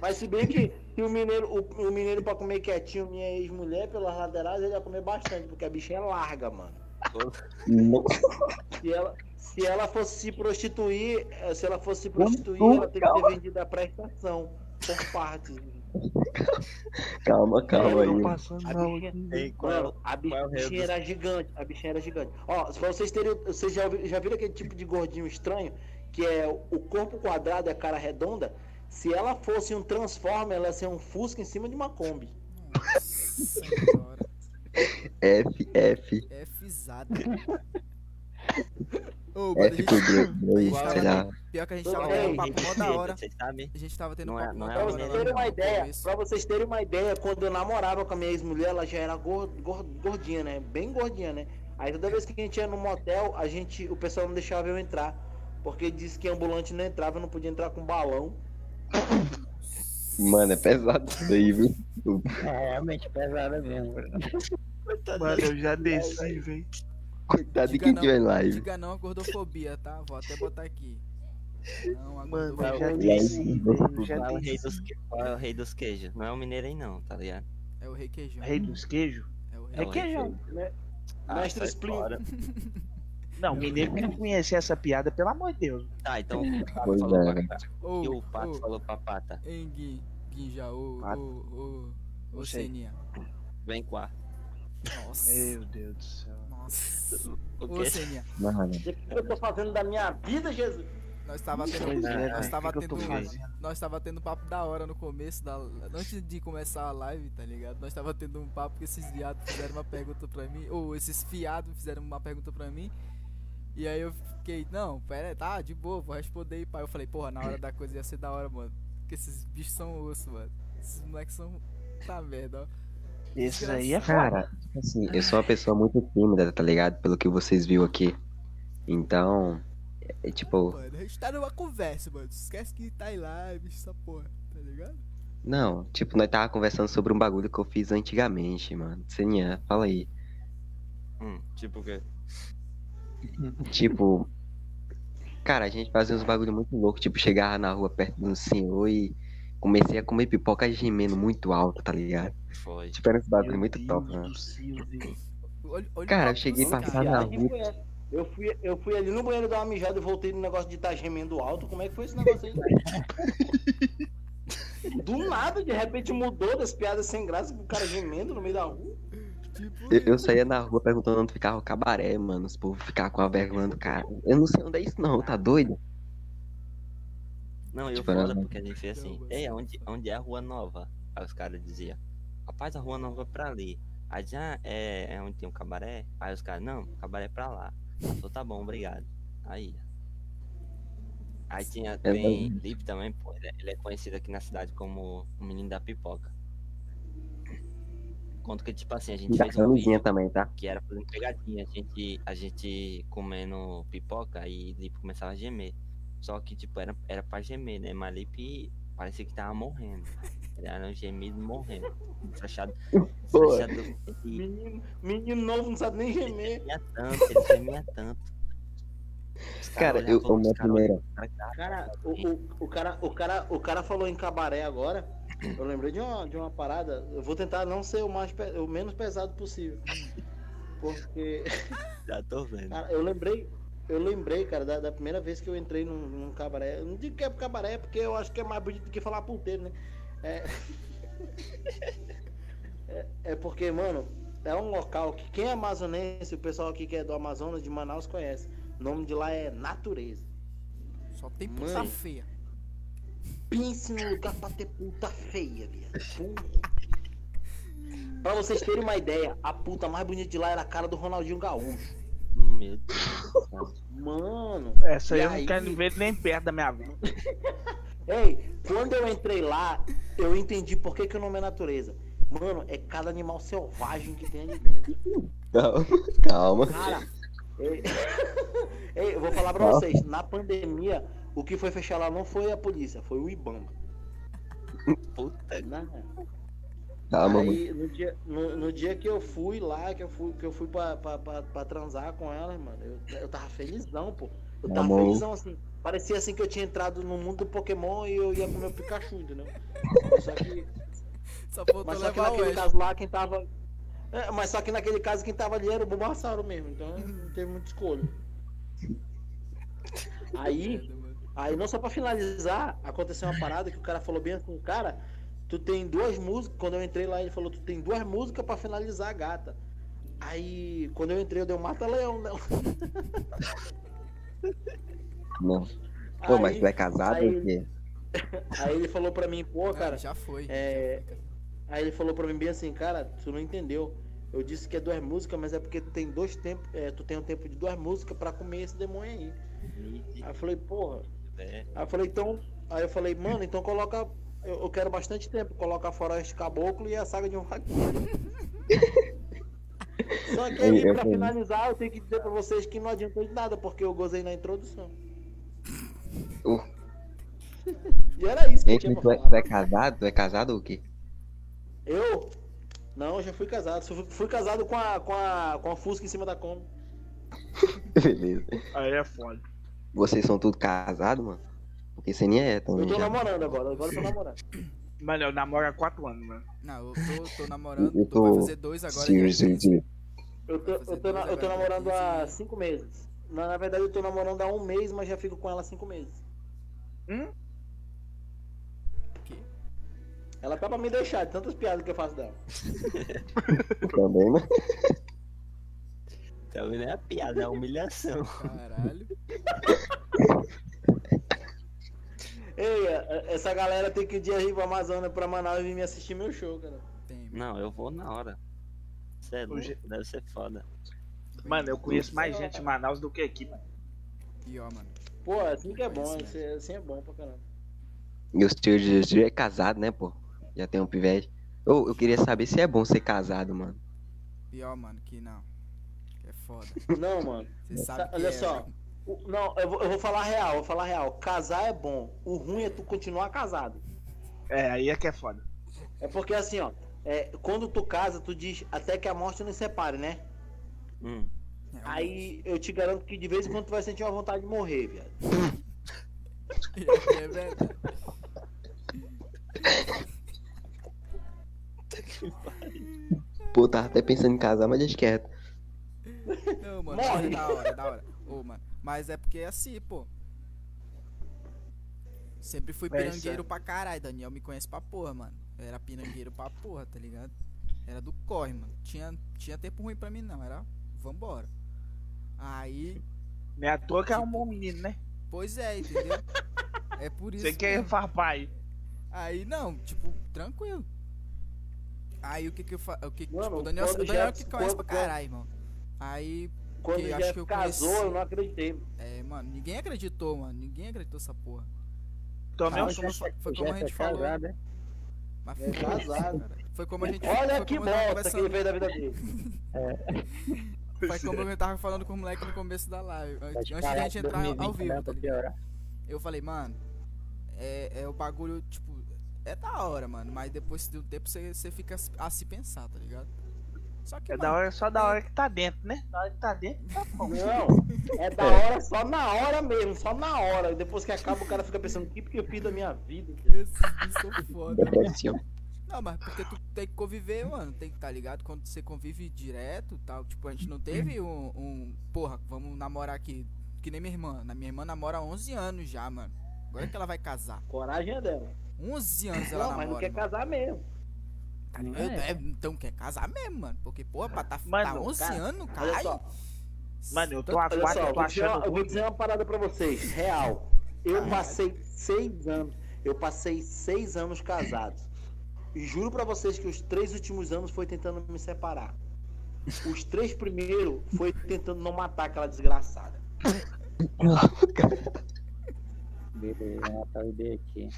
Mas se bem que, que o mineiro, o, o mineiro pra comer quietinho, minha ex-mulher, pelas laterais, ele ia comer bastante, porque a bicha é larga, mano. Se ela, se ela fosse se prostituir, eh, se ela fosse se prostituir, ela tem que ter calma. vendido a prestação por partes. Calma, calma aí. passando A bichinha. Ei, qual é mano, a é dos- era gigante, a bichinha era gigante. Ó, se vocês terem, vocês já, já viram aquele tipo de gordinho estranho, que é o corpo quadrado e a cara redonda? Se ela fosse um Transformer, ela ia ser um Fusca em cima de uma Kombi. Nossa senhora. F, F. Fisada. Ô, a F por Deus. a sei lá. Pior que a gente tava ei, tendo um papo dos mó da queijos, hora. Vocês sabem? A gente tava tendo um é- papo não mó é da Pra hora. vocês terem uma ideia, pra vocês terem uma ideia, quando eu namorava com a minha ex-mulher, ela já era gor- gor- gordinha, né? Bem gordinha, né? Aí toda vez que a gente ia no motel, a gente, o pessoal não deixava eu entrar. Porque disse que ambulante não entrava, eu não podia entrar com balão. Mano, é pesado isso daí, viu? É realmente pesada mesmo. Mano, eu já desci, velho. Coitado de Diga quem não, tiver live. Diga não a gordofobia, tá? Vou até botar aqui. Não Mano, eu já. Eu já é o rei dos, que- é o rei dos queijos? Não é o mineiro aí não, tá ligado? É o rei queijão. Rei dos queijos? É o É rei o queijão. rei Ah, Mestre Splinter. fora. Não, mineiro que não conhecia essa piada, pelo amor de Deus. Tá, então o Pato Pois falou é, pra né? Pata. Ô, E o Pato ô, falou pra Pata. Hein, Gui, Guinja, ô, ô, ô, ô. Seninha. Vem cá. Nossa. Meu Deus do céu. Nossa. O Ô? Seninha. O que eu tô fazendo da minha vida, Jesus? Nós tava tendo, Pois é, nós velho, tava o que que eu tendo, nós tava tendo um papo da hora no começo da, antes de começar a live, tá ligado? Nós tava tendo um papo que esses viados fizeram uma pergunta pra mim, ou esses fiados fizeram uma pergunta pra mim. E aí eu fiquei, não, pera aí, tá, de boa, vou responder aí, pai. Eu falei, porra, na hora da coisa ia ser da hora, mano. Porque esses bichos são osso, mano. Esses moleques são. Tá merda, ó. Esse aí é cara, tipo assim, eu sou uma pessoa muito tímida, tá ligado? Pelo que vocês viram aqui. Então, é, é tipo, Mano, a gente tá numa conversa, mano. Esquece que tá em live, essa porra, tá ligado? não, tipo, nós tava conversando sobre um bagulho que eu fiz antigamente, mano. Seninha, fala aí. Hum, tipo o quê? Tipo, cara, a gente fazia uns bagulho muito louco, tipo, chegava na rua perto de um senhor e comecei a comer pipoca gemendo muito alto, tá ligado? Foi. Tipo, era uns bagulho Meu muito Deus top, mano. Cara, eu cheguei passar na rua. Eu fui, eu fui ali no banheiro dar uma mijada e voltei no negócio de estar gemendo alto. Como é que foi esse negócio aí? Do nada, de repente mudou das piadas sem graça pro cara gemendo no meio da rua. Tipo, Eu, eu saía na rua perguntando onde ficava o cabaré, mano. Os povos ficavam com a vergonha do cara. Eu não sei onde é isso, não, tá doido? Não, eu Tipo, foda porque a gente fez assim, ei, onde, onde é a rua nova? Aí os caras diziam, rapaz, a rua nova é pra ali. Aí já é, é onde tem um cabaré? Aí os caras, não, o cabaré é pra lá. Falou, tá bom, obrigado. Aí. Aí tinha, tem Lipe também, pô, ele é, ele é conhecido aqui na cidade como o menino da pipoca. Conta que, tipo assim, a gente Da fez um vídeo também, tá? que era fazendo pegadinha, a gente, a gente comendo pipoca e Lipe começava a gemer. Só que, tipo, era, era pra gemer, né? Mas Lipe parecia que tava morrendo. Ele era um gemido morrendo. Fechado. Fechado. E Menino, menino novo não sabe nem gemer. gemia tanto, ele gemia tanto. Cara, eu, caras primeira. olhavam, Cara, o, o, o cara, o, cara, o cara falou em cabaré agora. Eu lembrei de uma, de uma parada. Eu vou tentar não ser o, mais, o menos pesado possível. Porque. Já tô vendo. Cara, eu lembrei, eu lembrei, cara, da, da primeira vez que eu entrei num, num cabaré. Eu não digo que é cabaré, porque eu acho que é mais bonito do que falar puteiro, né? É... é, é porque, mano, é um local que quem é amazonense, o pessoal aqui que é do Amazonas, de Manaus, conhece. O nome de lá é Natureza. Só tem puta Mãe. feia. Pense no lugar pra ter puta feia, viado. Pra vocês terem uma ideia, a puta mais bonita de lá era a cara do Ronaldinho Gaúcho. Meu Deus. Mano, Essa aí eu aí? não quero ver nem perto da minha vida. Ei, quando eu entrei lá, eu entendi por que, que o nome é natureza. Mano, é cada animal selvagem que tem ali dentro. Calma, calma. Cara, ei, ei, eu vou falar pra vocês, na pandemia, o que foi fechar lá não foi a polícia, foi o Ibama. Puta Né? Calma, mano. Aí, no dia, no, no dia que eu fui lá, que eu fui, que eu fui pra, pra, pra, pra transar com ela, mano, eu, eu tava felizão, pô. Eu tava Amor. felizão assim. Parecia assim que eu tinha entrado no mundo do Pokémon e eu ia comer o Pikachu, entendeu? Só que. Só Mas só que o naquele Ash. caso lá, quem tava. É, mas só que naquele caso, quem tava ali era o Bulbasauro mesmo, então não teve muita escolha. Aí, aí não só pra finalizar, aconteceu uma parada que o cara falou bem assim, cara, tu tem duas músicas, quando eu entrei lá, ele falou, tu tem duas músicas pra finalizar a gata. Aí, quando eu entrei, eu dei um mata-leão nela. Não. Pô, mas Aí- tu é casado aí- ou o quê? Aí ele falou pra mim, pô, Ah, cara, já foi. é, já foi, cara. Aí ele falou pra mim bem assim, cara, tu não entendeu. Eu disse que é duas músicas, mas é porque tu tem dois tempos, é, tu tem um tempo de duas músicas pra comer esse demônio aí. Aí eu falei, porra. É. Aí eu falei, então. Aí eu falei, mano, então coloca. Eu, eu quero bastante tempo, coloca a Floresta Caboclo e a saga de um vaqueiro. Só que aí, pra finalizar, eu tenho que dizer pra vocês que não adiantou de nada, porque eu gozei na introdução. Uh. E era isso que eu Hein, tinha tu, é, tu é casado? Tu é casado ou o quê? Eu? Não, eu já fui casado. Fui, fui casado com a, com, a, com a Fusca em cima da Kombi. Beleza. Aí é foda. Vocês são tudo casados, mano? Porque você nem é Eu também tô já. namorando agora, agora eu tô namorando. Mano, eu namoro há quatro anos, mano. Não, eu tô, tô namorando, Eu tô, vai tô- fazer dois agora. Sim, sim, 15. sim. Eu tô, eu tô, na- eu tô namorando há cinco meses. Na, na verdade, eu tô namorando há um mês, mas já fico com ela há cinco meses. Hum? Que? Ela tá pra me deixar, de tantas piadas que eu faço dela. Também, né? Tá vendo? É a piada, é a humilhação. Caralho. Ei, a- essa galera tem que ir ir pro Amazonas, pra Manaus e vir me assistir meu show, cara. Tem. Não, eu vou na hora. Você é louco, deve ser foda. Mano, eu conheço mais gente em Manaus do que aqui, mano. Pior, mano. Pô, assim que é bom, assim, assim é bom pra caramba. E o tio Jesus é casado, né, pô? Já tem um pivete. Ô, eu queria saber se é bom ser casado, mano. Pior, mano, que não. Que é foda. Não, mano. Você sabe que olha é, só. né? O- Não, eu vou, eu vou falar real, vou falar real. Casar é bom. O ruim é tu continuar casado. É, aí é que é foda. É porque assim, ó. é, quando tu casa, tu diz até que a morte nos separe, né? Hum. Aí eu te garanto que de vez em quando tu vai sentir uma vontade de morrer, viado. É verdade. Pô, tava até pensando em casar, mas deixa quieto. Pô, Morre. É da hora, é da hora. Ô, mano. Mas é porque é assim, pô. Sempre fui É, pirangueiro pra caralho. Daniel me conhece pra porra, mano. Eu era pirangueiro pra porra, tá ligado? Era do corre, mano. Tinha, tinha tempo ruim pra mim, não. Era vambora. Aí, Não é à toa que é um bom menino, né? pois é, entendeu? É por isso. Você quer mesmo. papai. Aí, não, tipo, tranquilo. Aí o que que eu faço? O que, Mano, tipo, o Daniel, o Daniel já- que conhece quando- pra caralho, irmão. Aí, Quando que acho que eu casou, conheci- eu não acreditei. é, mano, ninguém acreditou, mano. Ninguém acreditou nessa porra. Ah, um mas como, susto. foi O como a gente é falou. casado, é? Mas É casado. cara. Foi como a gente Olha foi que bosta que ele fez da vida dele. Foi como eu tava falando com o moleque no começo da live. Antes Pode de a falar gente entrar ao 2020 vivo, não, tá ligado? Eu falei, mano, é, é o bagulho, tipo, é da hora, mano. Mas depois de um tempo você, você fica a se pensar, tá ligado? Só que, É mano, da hora, só da hora que tá dentro, né? Da hora que tá dentro, tá bom. Não, é da hora só na hora mesmo, só na hora. Depois que acaba, o cara fica pensando, o que que eu fiz da minha vida? bichos são foda. Depressão. Não, mas porque tu tem que conviver, mano. Tem que tá ligado? Quando você convive direto tal. Tipo, a gente não teve um. um porra, vamos namorar aqui. Que nem minha irmã. Na minha irmã namora há 11 anos já, mano. Agora que ela vai casar. Coragem é dela. 11 anos ela Não, mas namora. não quer mano. casar mesmo. Tá ligado? É. É, então quer casar mesmo, mano. Porque, porra, pra tá, Mano, tá 11 cara, anos, só, Mano, eu tô olha só, eu tô vou, dizer uma, achando eu vou dizer uma parada pra vocês, real. Eu passei seis anos, eu passei seis anos casado. E juro pra vocês que os três últimos anos foi tentando me separar. Os três primeiros foi tentando não matar aquela desgraçada. Beleza, matar o ID aqui.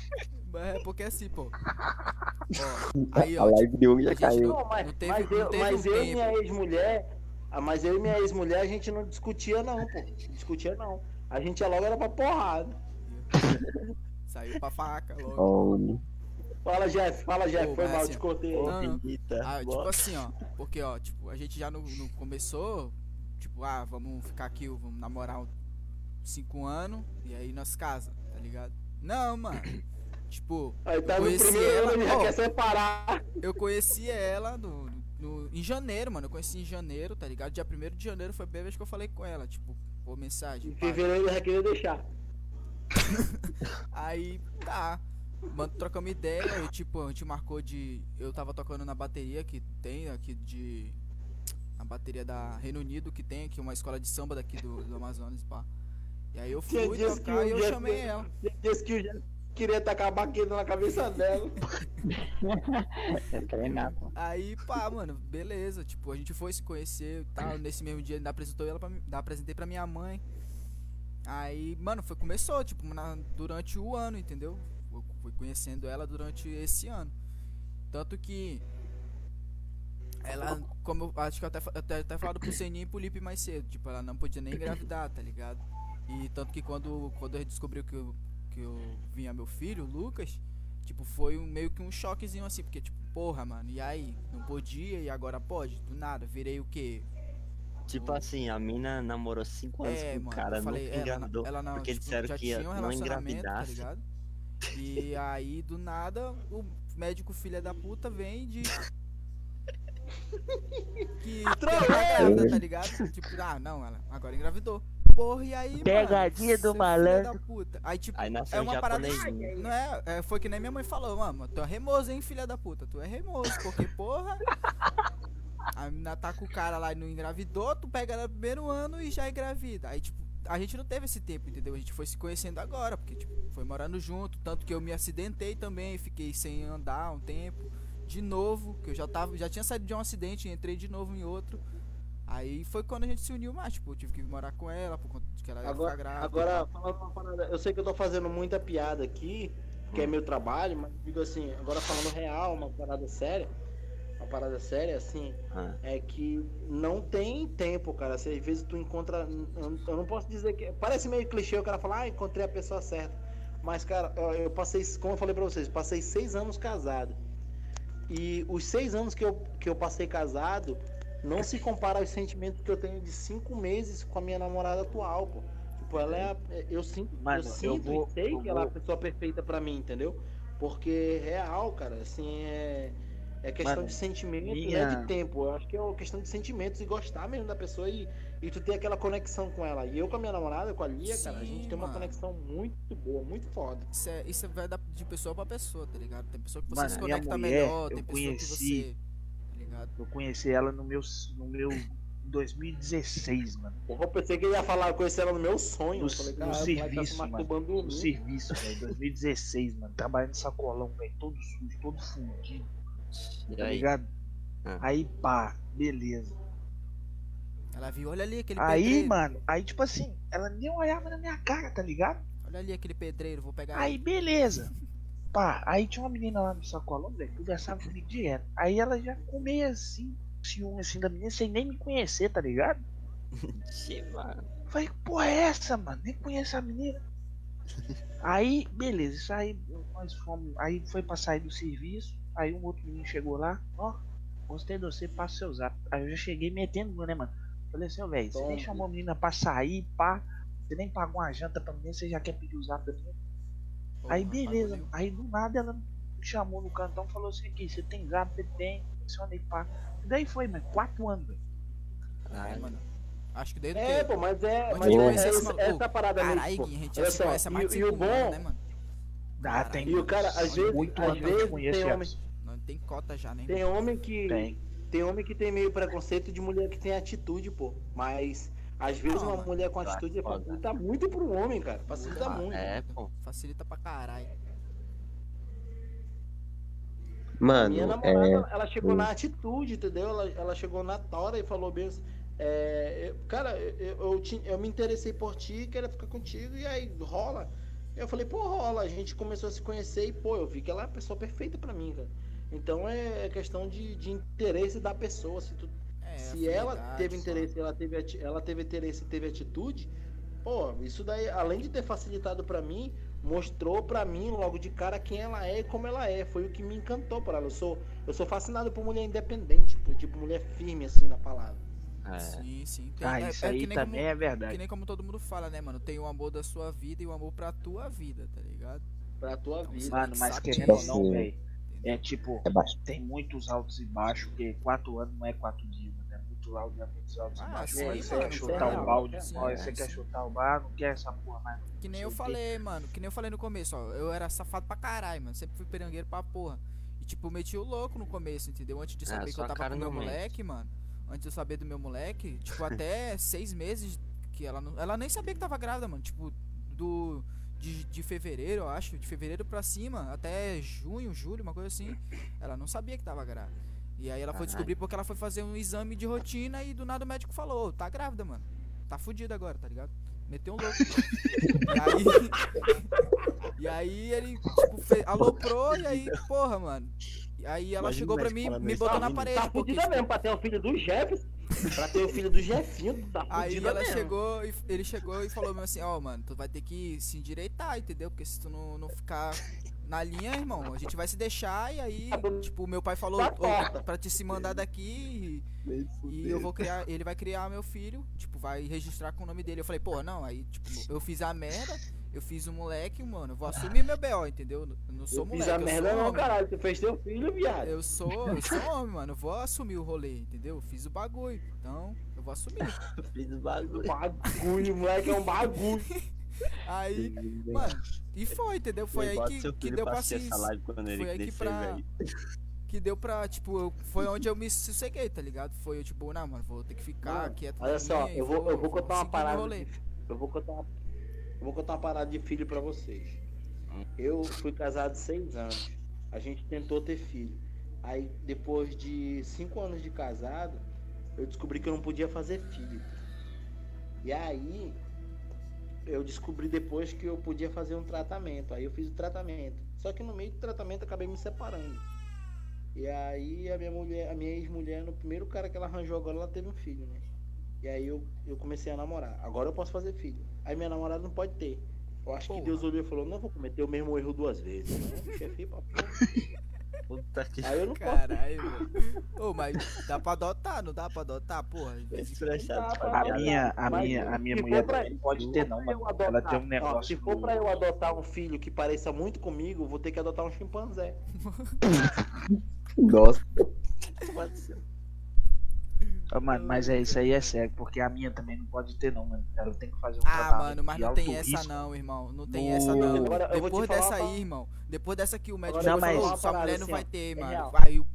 Mas é porque assim, pô. Ó, aí, A ó. live de hoje já a caiu. Não, mas, Não teve- mas não eu, mas um eu e minha ex-mulher, ah, mas eu e minha ex-mulher a gente não discutia não, pô. Discutia não. A gente ia logo era pra porrada. Saiu pra faca logo. Oh, Fala, Jeff, fala, Jeff, Pô, foi mal, assim, te cortei. Não, não. Ah, tipo assim, ó. Porque, ó, tipo, a gente já não, não começou, tipo, ah, vamos ficar aqui, vamos namorar uns 5 anos e aí nós casa, tá ligado? Não, mano. Tipo, Aí tá eu no conheci primeiro ela, ano, já ó, quer separar. eu conheci ela no, no, em janeiro, mano. Eu conheci em janeiro, tá ligado? Dia 1 de janeiro foi a primeira vez que eu falei com ela, tipo, por mensagem. Em fevereiro ele já queria deixar. Aí, tá. Mano, trocamos ideia e tipo, a gente marcou de. Eu tava tocando na bateria que tem aqui de. A bateria da Reino Unido que tem aqui, uma escola de samba daqui do, do Amazonas, pá. E aí eu fui que tocar e eu Jeff- chamei ela. Disse que o Jeff queria tacar a baqueta na cabeça dela. É treinar, pô. Aí, pá, mano, beleza. Tipo, a gente foi se conhecer e tal. Nesse mesmo dia ainda apresentou ela pra, mim- ainda apresentei pra minha mãe. Aí, mano, foi, começou, tipo, na- durante o ano, entendeu? Fui conhecendo ela durante esse ano. Tanto que ela, como eu acho que eu até, até, até falado pro Seninho e pro Lipe mais cedo, tipo, ela não podia nem engravidar, tá ligado? E tanto que quando, quando eu descobriu que eu, que eu vinha meu filho, o Lucas, tipo, foi um, meio que um choquezinho assim, porque tipo, porra, mano, e aí? Não podia e agora pode? Do nada, virei o quê? Tipo assim, a mina namorou 5 anos É, com o cara, falei, nunca ela, engravidou. ela não, porque tipo, disseram que ia um não tá engravidasse. ligado? E aí, do nada, o médico filha da puta vem e diz que, tá grávida, tá ligado? Tipo, ah, não, ela agora engravidou. Porra, e aí, Pegadinha mano, do é malandro. da puta. Aí, tipo, Aí nasceu é um uma parada. japonesinho. Não é, é, foi que nem minha mãe falou, mano, tu é remoso, hein, filha da puta. Tu é remoso, porque, porra. A menina tá com o cara lá e não engravidou, tu pega ela no primeiro ano e já engravida. Aí, tipo, a gente não teve esse tempo, entendeu? A gente foi se conhecendo agora, porque, tipo, foi morando junto. Tanto que eu me acidentei também, fiquei sem andar um tempo. De novo, que eu já tava, já tinha saído de um acidente e entrei de novo em outro. Aí foi quando a gente se uniu mais, tipo, eu tive que morar com ela, por conta de que ela ia ficar Agora, grávida. agora falando uma parada, eu sei que eu tô fazendo muita piada aqui, que é meu trabalho, mas digo assim, agora falando real, uma parada séria, uma parada séria, assim, Ah. é que não tem tempo, cara. Às vezes tu encontra. Eu eu não posso dizer que. Parece meio clichê o cara falar, ah, encontrei a pessoa certa. Mas, cara, eu, eu passei, como eu falei pra vocês, passei seis anos casado. E os seis anos que eu, que eu passei casado não se compara aos sentimentos que eu tenho de cinco meses com a minha namorada atual, pô. Tipo, ela é. a- Eu sinto, Mano, eu eu sinto vou- e sei eu que ela é a vou- pessoa perfeita pra mim, entendeu? Porque real, cara, assim, é. É questão Mano, de sentimento, minha- não é de tempo. Eu acho que é uma questão de sentimentos e gostar mesmo da pessoa e, e tu tem aquela conexão com ela. E eu com a minha namorada, com a Lia, cara, a Sim, gente tem uma mano. conexão muito boa, muito foda. Isso, é, isso vai dar de pessoa pra pessoa, tá ligado? Tem pessoa que você Mano, se minha conecta mulher, melhor, tem pessoa que conheci- você. Tá ligado? Eu conheci ela no meu, no meu 2016, mano. Eu pensei que ele ia falar, eu conheci ela no meu sonho. No, falei, no caralho, o moleque tá se serviço, mano. No serviço, velho. 2016, mano. Trabalhando no sacolão, velho. Todo sujo, todo fundido, E tá aí? ligado? Ah. Aí, pá, beleza. Ela viu, olha ali aquele Aí, pedreiro. mano, aí tipo assim, ela nem olhava na minha cara, tá ligado? Olha ali aquele pedreiro, vou pegar. Aí, beleza. Pá, aí tinha uma menina lá no sacolão, velho, conversava comigo direto. Aí ela já ficou meio assim, ciúme assim da menina, sem nem me conhecer, tá ligado? Ixi, mano. Falei, que porra é essa, mano? Nem conheço a menina. Aí, beleza, isso aí nós fomos. Aí foi pra sair do serviço. Aí um outro menino chegou lá, ó, gostei de você, passa seu zap. Aí eu já cheguei metendo, né, mano? Falei assim, ó, velho, você nem chamou a menina pra sair, pá. Você nem pagou uma janta pra menina, você já quer pedir o zap da menina. Aí beleza, aí do nada ela me chamou no cantão e falou assim aqui, você tem zap, você tem, adiciona aí, pá. E daí foi, mano, quatro anos, velho. É, Caralho. mano. Acho que desde É, que. pô, mas é. Mas é, essa, maluco? essa parada. Gui, a gente Olha já se só, conhece há mais e- de e o 5 bom- anos, né, mano? Ah, Caralho. tem E o cara, às vezes, às vezes conheço, tem homem, tem cota já, né? tem homem que. Tem. Tem homem que tem meio preconceito de mulher que tem atitude, pô. Mas às vezes Não, uma mano. mulher com atitude foda. facilita muito pro homem, cara. Facilita Ah, muito. É, pô. Facilita pra caralho. Mano, Minha é, namorada, ela chegou na atitude, entendeu? Ela, ela chegou na tora e falou bem assim, é, eu- cara, eu, eu, te- eu me interessei por ti, queria ficar contigo, e aí rola. Eu falei, pô, rola. A gente começou a se conhecer e, pô, eu vi que ela é a pessoa perfeita pra mim, cara. Então é questão de, de interesse da pessoa. Se, tu, É, se ela teve só. interesse, ela teve, ela teve interesse e teve atitude, pô, isso daí, além de ter facilitado pra mim, mostrou pra mim logo de cara quem ela é e como ela é. Foi o que me encantou por ela. Eu sou, eu sou fascinado por mulher independente, por, tipo, mulher firme assim na palavra. É. Sim, sim. Tem- Ah, é- isso é aí também como, é verdade. Que nem como todo mundo fala, né, mano? Tem o amor da sua vida e o amor pra tua vida, tá ligado? Pra tua Então, vida. Mano, mas querendo ou que- não, velho, é tipo, é baixo. tem muitos altos e baixos, porque quatro anos não é quatro dias, mano. É muito alto, é muitos altos Ah, e baixos. sim, Aí você mano, quer é chutar o balde, sim, olha, é, você quer chutar o bar, não quer essa porra mais. Que nem eu falei, mano. Que nem eu falei no começo, ó. Eu era safado pra caralho, mano. Sempre fui perangueiro pra porra. E tipo, meti o louco no começo, entendeu? Antes de Ah, saber que eu tava com meu moleque, mano. Antes de eu saber do meu moleque, tipo, até seis meses que ela não. Ela nem sabia que tava grávida, mano. Tipo, do. De, de fevereiro, eu acho. De fevereiro pra cima, até junho, julho, uma coisa assim. Ela não sabia que tava grávida. E aí ela foi descobrir porque ela foi fazer um exame de rotina e do nada o médico falou, tá grávida, mano. Tá fudida agora, tá ligado? Meteu um louco. e aí. e aí ele, tipo, fez, aloprou e aí, porra, mano. Aí ela Imagina chegou pra mim, me botou tá na parede. Tá porque, fudida tipo, mesmo, pra ter o filho do Jefferson. Pra ter o filho do Jefinho, tu tá Aí ela mesmo. chegou e ele chegou e falou assim, ó, mano, tu vai ter que se endireitar, entendeu? Porque se tu não, não ficar na linha, irmão, a gente vai se deixar e aí, tipo, o meu pai falou, Tá pra te se mandar daqui e, e eu vou criar, ele vai criar meu filho, tipo, vai registrar com o nome dele. Eu falei, pô, não, aí, tipo, eu fiz a merda, eu fiz o moleque, mano, eu vou assumir meu BO, entendeu? Eu não sou Eu moleque, fiz a eu merda sou não, homem. caralho. Tu fez teu filho, viado. Eu sou, eu sou homem, mano. Eu vou assumir o rolê, entendeu? Eu fiz o bagulho. Então, eu vou assumir. Fiz o bagulho. Bagulho, moleque, é um bagulho. Aí, mano, e foi, entendeu? Foi aí Bota que, que deu pra se. essa live quando ele Foi aí que pra. velho. Que deu pra, tipo, eu- foi onde eu me sosseguei, tá ligado? Foi eu, tipo, não, mano, vou ter que ficar Mano, quieto. Olha só, eu vou, eu vou contar uma parada. eu vou contar uma, eu vou contar uma parada de filho pra vocês. Eu fui casado seis anos. A gente tentou ter filho. Aí depois de cinco anos de casado, eu descobri que eu não podia fazer filho. E aí eu descobri depois que eu podia fazer um tratamento. Aí eu fiz o tratamento. Só que no meio do tratamento acabei me separando. E aí a minha mulher, a minha ex-mulher, no primeiro cara que ela arranjou agora, ela teve um filho, né? E aí eu, eu comecei a namorar. Agora eu posso fazer filho. Aí minha namorada não pode ter. Eu acho Porra. que Deus olhou e falou, não vou cometer o mesmo erro duas vezes. Né? Chefe. Puta que Aí eu não posso. Caralho. Ô, mas dá pra adotar, não dá pra adotar, porra? A minha, a Mas minha, a minha mulher pra- não pode ter não, mano. adotar- Ela tem um ó, negócio. se for pra eu adotar um filho que pareça muito comigo, vou ter que adotar um chimpanzé. Nossa, Ô, mano, mas é isso aí é sério, porque a minha também não pode ter, não, mano. Ela tem que fazer um Ah, tratamento mano, mas de não tem essa risco. não, irmão. Não tem No- essa não. Agora, eu vou te Depois falar dessa uma- aí, irmão. Depois dessa que o médico eu vou falou, sua mulher não assim, vai ó, ter, é mano. real. Aí o.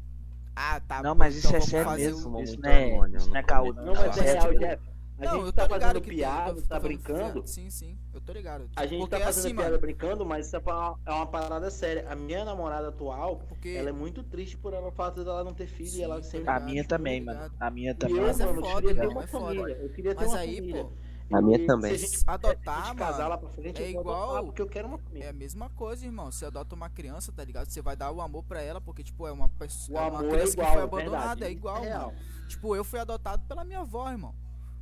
Ah, tá. Não, bom, mas isso então é vamos sério mesmo. Fumou Isso não é, isso não é no caô, começo. não. Não, mas é É, real, tipo, Jeff. A Não, gente eu tá tô ligado fazendo que piada, eu tô tá brincando. Sim, sim, eu tô ligado. A gente Porque tá fazendo assim, piada mano, brincando, mas isso é uma, é uma parada séria. A minha namorada atual, porque ela é muito triste por ela, o fato dela não ter filho Sim, e ela sempre. A minha também, ligado. mano. A minha também. eu, Mas é mano, eu foda, queria ter uma é foda. família. Eu queria ter Mas uma aí, família. pô, A minha também. Se a gente, adotar, a gente casar mano, lá pra frente, é eu igual- adotar porque eu quero uma É família. a mesma coisa, irmão. Você adota uma criança, tá ligado? Você vai dar o amor pra ela, porque, tipo, é uma pessoa. O é uma amor é criança igual, que foi é abandonada, verdade. é igual, É mano. Tipo, eu fui adotado pela minha avó, irmão.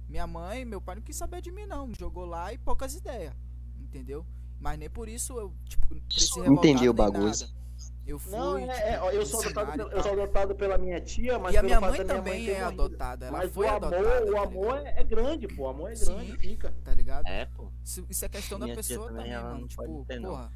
Minha mãe, meu pai não quis saber de mim, não. Me jogou lá e poucas ideias. Entendeu? Mas nem por isso eu, tipo, Entendi o bagulho. nada. Eu fui. Não, é, é, tipo, ó, eu, sou adotado, eu sou adotado pela minha tia, mas E a pelo minha mãe da minha também ter é adotada. Ela Mas foi o adotada. amor, o tá amor é, é grande, pô. O amor é Sim. grande, fica. Tá ligado? É, pô. Isso, isso é questão da Minha tia pessoa também, também, mano. não Tipo, ter, porra.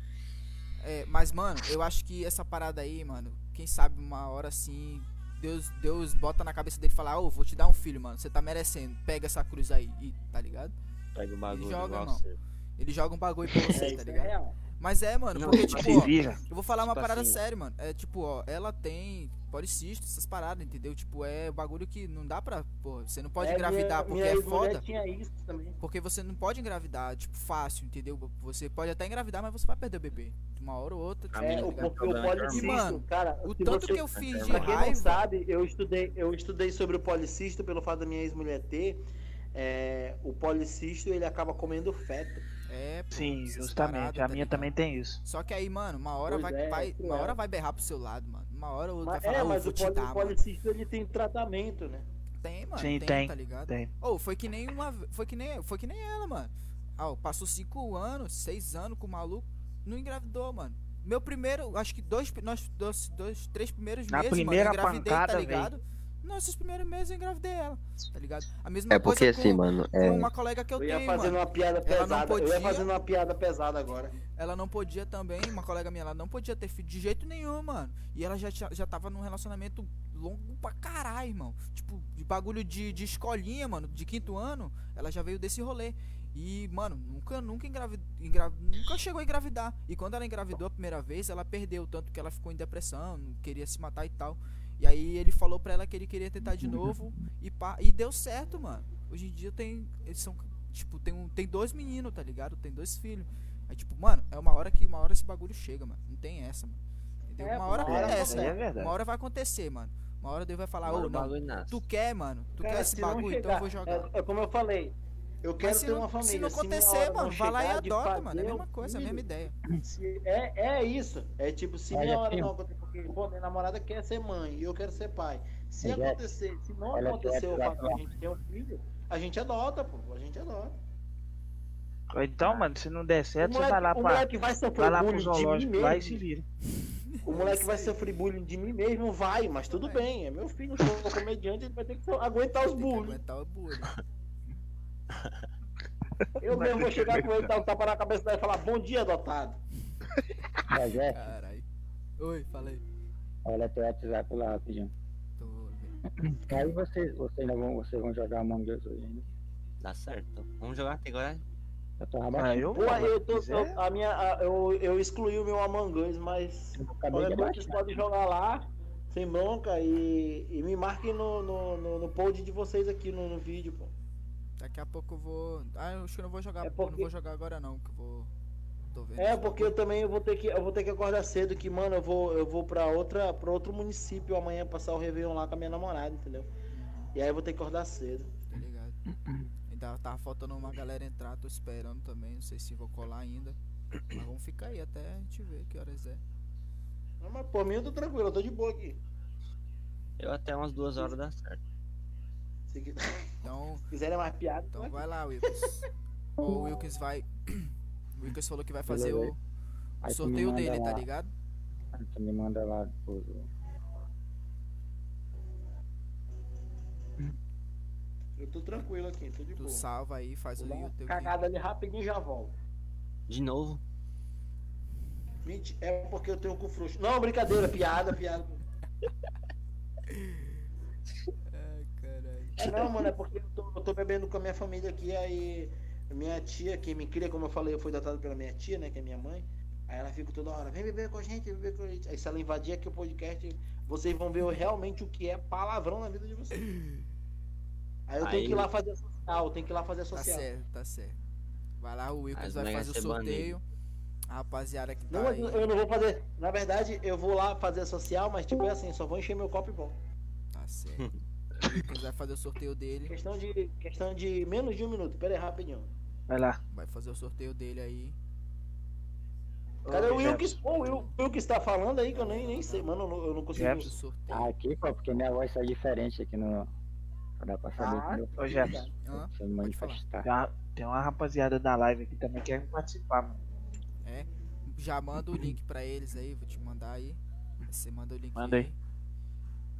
É, mas, mano, eu acho que essa parada aí, mano, quem sabe uma hora assim, Deus, Deus bota na cabeça dele e fala, ô, vou te dar um filho, mano. Você tá merecendo. Pega essa cruz aí. E, tá ligado? Pega o bagulho joga, igual irmão. você. Ele joga um bagulho pra É, você, tá isso é ligado? Mas é, mano, Não, porque, tipo tipo, ó, eu vou falar uma Tipo parada assim- séria, mano. É tipo, ó, ela tem policisto, essas paradas, entendeu? Tipo, é bagulho que não dá pra. Pô, você não pode É, engravidar minha, porque minha é foda. tinha isso também. Porque você não pode engravidar, tipo, fácil, entendeu? Você pode até engravidar, mas você vai perder o bebê. De uma hora ou outra. Tipo, É, tá porque o é policisto, E, mano, cara, o tanto você- que eu fiz de Pra quem não raiva. sabe, eu estudei, eu estudei sobre o policisto pelo fato da minha ex-mulher ter. é, o policisto ele acaba comendo feto. É, pô, Sim, justamente. paradas, A tá minha ligado? também tem isso. Só que aí, mano, uma hora Pois vai, é, vai- é uma hora vai berrar pro seu lado, mano. Uma hora o outro vai Mas, falar, é, "Ô, mas vou o, te poli, dar, o ele tem tratamento, né? Tem, mano, Sim, tem, tem, tá ligado? Tem. Ou foi que nem uma. Foi que nem, foi que nem ela, mano. Ah, ó, passou cinco anos, seis anos com o maluco, não engravidou, mano. Meu primeiro, acho que dois, nós, dois, dois três primeiros Na meses, primeira mano, eu engravidei, pancada, tá ligado? Nossos primeiros meses eu engravidei ela, tá ligado? A mesma É porque coisa assim, com, mano, com é, uma colega que eu, Eu ia tenho, fazendo mano. uma piada Ela não pesada. Eu podia- ia fazendo uma piada pesada agora. Ela não podia também, uma colega minha, ela não podia ter filho de jeito nenhum, mano. E ela já, tinha- já tava num relacionamento longo pra caralho, irmão. Tipo, de bagulho de, de escolinha, mano, de quinto ano, ela já veio desse rolê. E, mano, nunca, nunca engravidou, nunca chegou a engravidar. E quando ela engravidou a primeira vez, ela perdeu, tanto que ela ficou em depressão, não queria se matar e tal. E aí ele falou pra ela que ele queria tentar de novo e pá, e deu certo, mano. Hoje em dia tem, eles são, tipo, tem, um, tem dois meninos, tá ligado? Tem dois filhos. Aí, tipo, mano, é uma hora que uma hora esse bagulho chega, mano. Não tem essa, mano. Entendeu? É, uma hora hora acontece, é né? verdade. Uma hora vai acontecer, mano. Uma hora Deus vai falar, ô, o não, bagulho nasce. tu quer, mano? Tu Cara, quer esse bagulho, então eu vou jogar. É, é como eu falei. Eu quero ter não, uma família. se não minha acontecer, hora não mano, vai lá e adota, mano. É a mesma o coisa, é a filho, mesma ideia. se- É, é isso. É tipo, se minha hora aqui, não acontecer, porque pô, minha namorada quer ser mãe e eu quero ser pai. Se Olha- acontecer, se não acontecer o fato de a gente ter um filho, a gente adota, pô. A gente adota. Então, mano, se não der certo, o você moleque, vai lá o pra. moleque vai sofrer Vai lá pro bullying de mim zoológico lá e mesmo. se vira. O moleque vai sofrer bullying de mim mesmo, vai, mas tudo Vai. bem. É meu filho, eu sou comediante, ele vai ter que aguentar os bullying. aguentar o bullying. Eu mesmo vou chegar com ele, dar um tapa na cabeça dele e falar, bom dia, adotado. Mas é, Caralho. Oi, falei. olha teu WhatsApp lá rapidinho. Tô vendo. Aí vocês, vocês ainda vão, vocês vão jogar Among Us hoje ainda. Dá certo. Vamos jogar até agora. Eu tô Ah, eu Pô, eu, tô, eu- a minha, a- eu, eu excluí o meu Among Us, mas vocês baixar. podem jogar lá, sem bronca, e, e me marquem no, no, no, no pod de vocês aqui no, no vídeo, pô. Daqui a pouco eu vou. Ah, eu acho que eu não vou jogar. É Eu não porque- vou jogar agora não, que eu vou. Tô vendo. É, porque eu também eu vou ter que, eu vou ter que acordar cedo, que, mano, eu vou, eu vou pra, outra, pra outro município amanhã passar o Réveillon lá com a minha namorada, entendeu? E aí eu vou ter que acordar cedo. Tá ligado? Ainda tava faltando uma galera entrar, tô esperando também. Não sei se vou colar ainda. Mas vamos ficar aí até a gente ver que horas é. Não, mas por mim eu tô tranquilo, eu tô de boa aqui. Eu até umas duas horas dá certo. Se Então, se quiserem mais piada, então vai lá, Wilkes. o Wilkes vai. O Wilkes falou que vai fazer o, o tu sorteio dele, tá lá. ligado? Aí tu me manda lá depois. eu tô tranquilo aqui, tô de Tu boa. salva aí, faz Vou o uma teu cagada ali rapidinho e já volto. De novo. Mentira, é porque eu tenho cu frouxo. Não, brincadeira, piada, piada. É não, mano, é porque eu tô, eu tô bebendo com a minha família aqui, aí minha tia, que me cria, como eu falei, eu fui datado pela minha tia, né, que é minha mãe. Aí ela fica toda hora, vem beber com a gente, vem beber com a gente. Aí se ela invadir aqui o podcast, vocês vão ver realmente o que é palavrão na vida de vocês. Aí eu tenho Aí- que ir lá fazer social, tenho que ir lá fazer Tá social. certo, tá certo. Vai lá, o Wilkes As vai fazer o sorteio. A rapaziada que tá Não, aí. eu não vou fazer. Na verdade, eu vou lá fazer social, mas tipo é assim, só vou encher meu copo e volto. Tá certo. Vai fazer o sorteio dele. Questão de, questão de menos de um minuto. Pera aí, rapidinho. Vai lá. Vai fazer o sorteio dele aí. Cadê Ô, o Wilkes? Pô, o Wil- o Wilkes tá falando aí que eu nem, nem sei, mano. Eu não, eu não consigo. Jefferson. sorteio. Ah, aqui, pô, porque minha voz tá diferente aqui no. Pra dar pra saber, Ah, entendeu? Ô, Jefferson, me falar. manifestar. tem uma, tem uma rapaziada da live aqui também que quer participar, mano. É. Já manda o link pra eles aí, vou te mandar aí. Você manda o link Manda aí.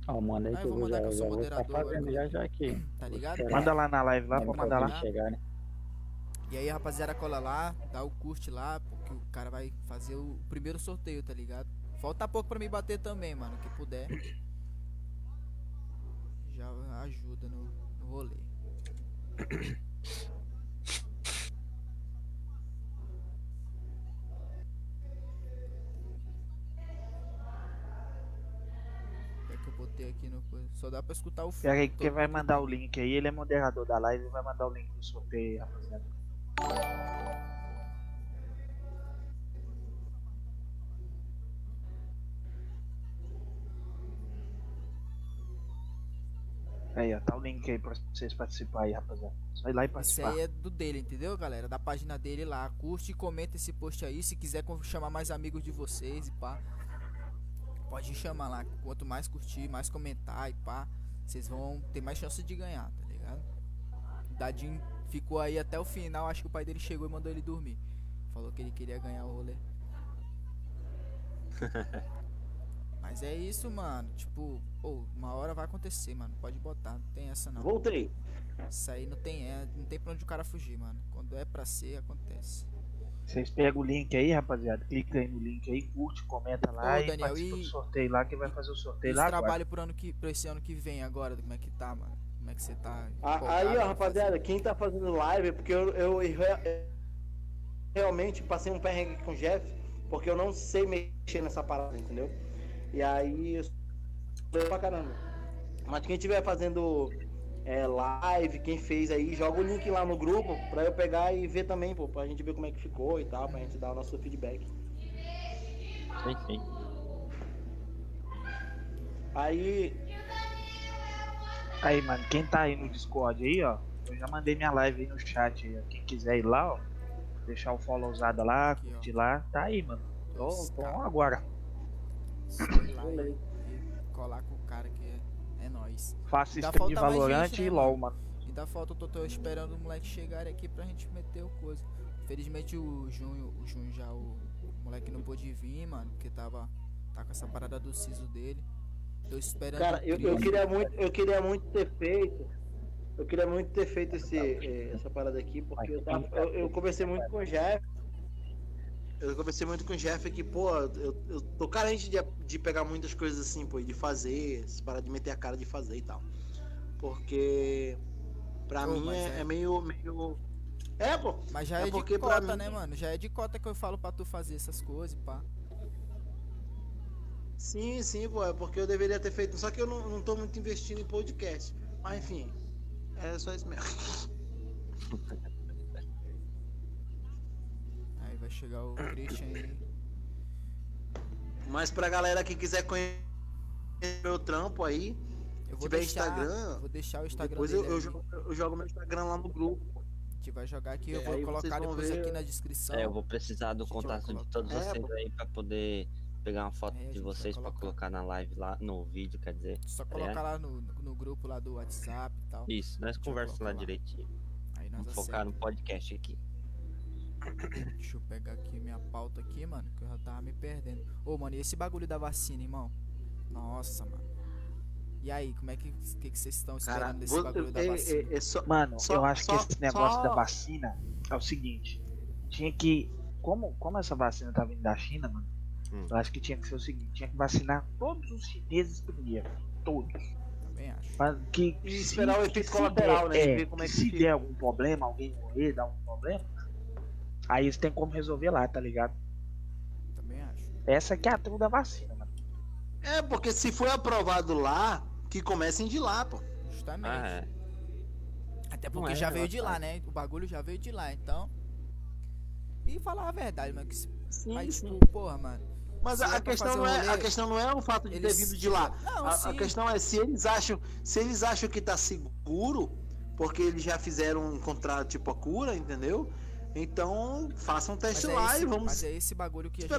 Ó, manda aí Ah, que eu vou mandar já, que eu sou estar moderador fazendo agora. já já aqui. Tá ligado? Manda lá na live lá, pode mandar lá. chegar, né? E aí, rapaziada, cola lá, dá o curte lá, porque o cara vai fazer o primeiro sorteio, tá ligado? Falta pouco pra me bater também, mano, que puder. Já ajuda no, no rolê. Aqui no coisa. Só dá pra escutar o fundo. Pera aí que vai mandar o link aí, ele é moderador da live e vai mandar o link do sorteio aí, rapaziada. Aí, ó, tá o link aí pra vocês participarem aí, rapaziada. Só ir lá e participar. aí é do dele, entendeu, galera? Da página dele lá. Curte e comenta esse post aí. Se quiser chamar mais amigos de vocês e pá. Pode chamar lá. Quanto mais curtir, mais comentar e pá. Vocês vão ter mais chance de ganhar, tá ligado? Dadinho ficou aí até o final. Acho que o pai dele chegou e mandou ele dormir. Falou que ele queria ganhar o rolê. Mas é isso, mano. Tipo, pô, uma hora vai acontecer, mano. Pode botar. Não tem essa não. Voltei. Isso aí não tem, é, não tem pra onde o cara fugir, mano. Quando é pra ser, acontece. Vocês pegam o link aí, rapaziada. Clica aí no link aí, curte, comenta lá Ô, e Daniel, participa e- do sorteio lá que vai fazer o sorteio lá trabalho pro ano que, pra esse ano que vem agora, como é que tá, mano? Como é que você tá? A- empolgado Aí, ó, rapaziada, fazer? quem tá fazendo live, porque eu, eu, re- realmente passei um perrengue com o Jeff, porque eu não sei mexer nessa parada, entendeu? E aí, eu sou pra caramba. Mas quem tiver fazendo é, live, quem fez aí, joga o link lá no grupo pra eu pegar e ver também, pô, pra gente ver como é que ficou e tal, pra gente dar o nosso feedback. Sim, sim. Aí, Aí, mano, quem tá aí no Discord aí, ó, eu já mandei minha live aí no chat aí, ó. Quem quiser ir lá, ó, deixar o follow usada lá, curtir lá, tá aí, mano. Tô, tô agora. Sei lá, e colar com o cara que nóis. Faço stream de falta mais Valorant gente, né, e LOL, mano. Ainda falta, eu tô esperando o moleque chegar aqui pra gente meter o coisa. Infelizmente o Junho, o Junho já, o, o moleque não pôde vir, mano, porque tava. Tá com essa parada do siso dele. Tô esperando. cara, eu, eu queria muito, eu queria muito ter feito. Eu queria muito ter feito esse, eh, essa parada aqui, porque eu, tava- eu, eu conversei muito com o Jeff. Eu conversei muito com o Jeff que, pô, eu, eu tô carente de, de pegar muitas coisas assim, pô, e de fazer, parada de meter a cara de fazer e tal. Porque pra Pô, mim é, é- é meio, meio. É, pô. Mas já É é, de cota, mim- né, mano? Já é de cota que eu falo pra tu fazer essas coisas, pá. Sim, sim, pô, é porque eu deveria ter feito. Só que eu não, não tô muito investindo em podcast. Mas enfim, é só isso mesmo. Vai chegar o Christian aí. Mas pra galera que quiser conhecer meu trampo aí, Eu vou tiver deixar, Instagram, vou deixar o Instagram depois eu, dele eu, jogo, eu jogo meu Instagram lá no grupo. A gente vai jogar aqui, eu É, vou aí colocar depois ver- aqui na descrição. É, eu vou precisar do contato de todos É, vocês pô. aí pra poder pegar uma foto É, de vocês pra colocar. na live lá, no vídeo, quer dizer. Só tá colocar lá no, no grupo lá do WhatsApp e tal. Isso, nós eu conversamos lá lá. direitinho. Aí nós Vamos focar no podcast aqui. Deixa eu pegar aqui minha pauta aqui, mano, que eu já tava me perdendo. Ô, mano, e esse bagulho da vacina, irmão? Nossa, mano. E aí, como é que que, que vocês estão esperando Cara, desse bagulho da é- vacina? é- é só- Mano, Só- eu acho só- que esse negócio só- da vacina é o seguinte. Tinha que. Como, como essa vacina tá vindo da China, mano, Hum. eu acho que tinha que ser o seguinte, tinha que vacinar todos os chineses primeiro. Todos. Também acho. Mas que, E se- esperar o que efeito se colateral, der- né? É, Ver como é que se fica. der algum problema, alguém morrer, dar um problema, aí eles têm como resolver lá, tá ligado? Também acho. Essa que é a truta da vacina, mano. É, porque se foi aprovado lá, que comecem de lá, pô. Justamente. Ah, é. Até porque é já veio de lá, né? O bagulho já veio de lá, então. E falar a verdade, mano. Que se... Sim, Mas, sim. tipo, porra, mano. Mas a, a questão não é, rolê, a questão não é o fato de eles- ter vindo de lá. Não, A, a questão é se eles acham, se eles acham que tá seguro, porque eles já fizeram encontrar tipo a cura, entendeu? Então, façam um teste Mas é, lá esse, e vamos mas é esse bagulho que a gente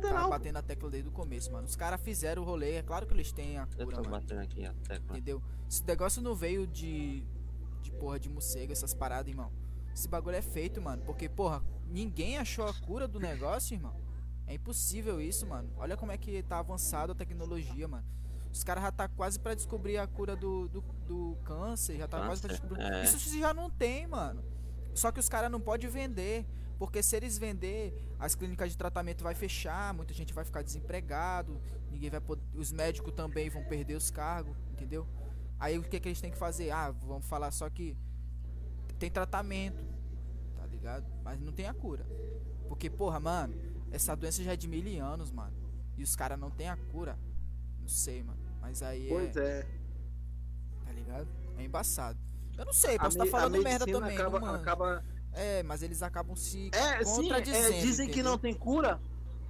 tá batendo a tecla desde o começo, mano. Os caras fizeram o rolê, é claro que eles têm a Eu cura, tô mano. batendo aqui a tecla. Entendeu? Esse negócio não veio de. de porra de morcego, essas paradas, irmão. Esse bagulho é feito, mano. Porque, porra, ninguém achou a cura do negócio, irmão. É impossível isso, mano. Olha como é que tá avançado a tecnologia, mano. Os caras já tá quase pra descobrir a cura do, do, do câncer, já tá quase pra Câncer, descobrir. é. Isso se já não tem, mano. Só que os caras não podem vender. Porque se eles vender, as clínicas de tratamento vai fechar, muita gente vai ficar desempregado, ninguém vai poder, os médicos também vão perder os cargos, entendeu? Aí o que, que eles têm que fazer? Ah, vamos falar só que tem tratamento, tá ligado? Mas não tem a cura. Porque, porra, mano, essa doença já é de mil anos, mano. E os caras não tem a cura. Não sei, mano. Mas aí Pois é, é. tá ligado? É embaçado. Eu não sei, posso estar a falando merda também, acaba, não, acaba É, mas eles acabam se É, sim, contradizendo. é, dizem que entendeu? não tem cura.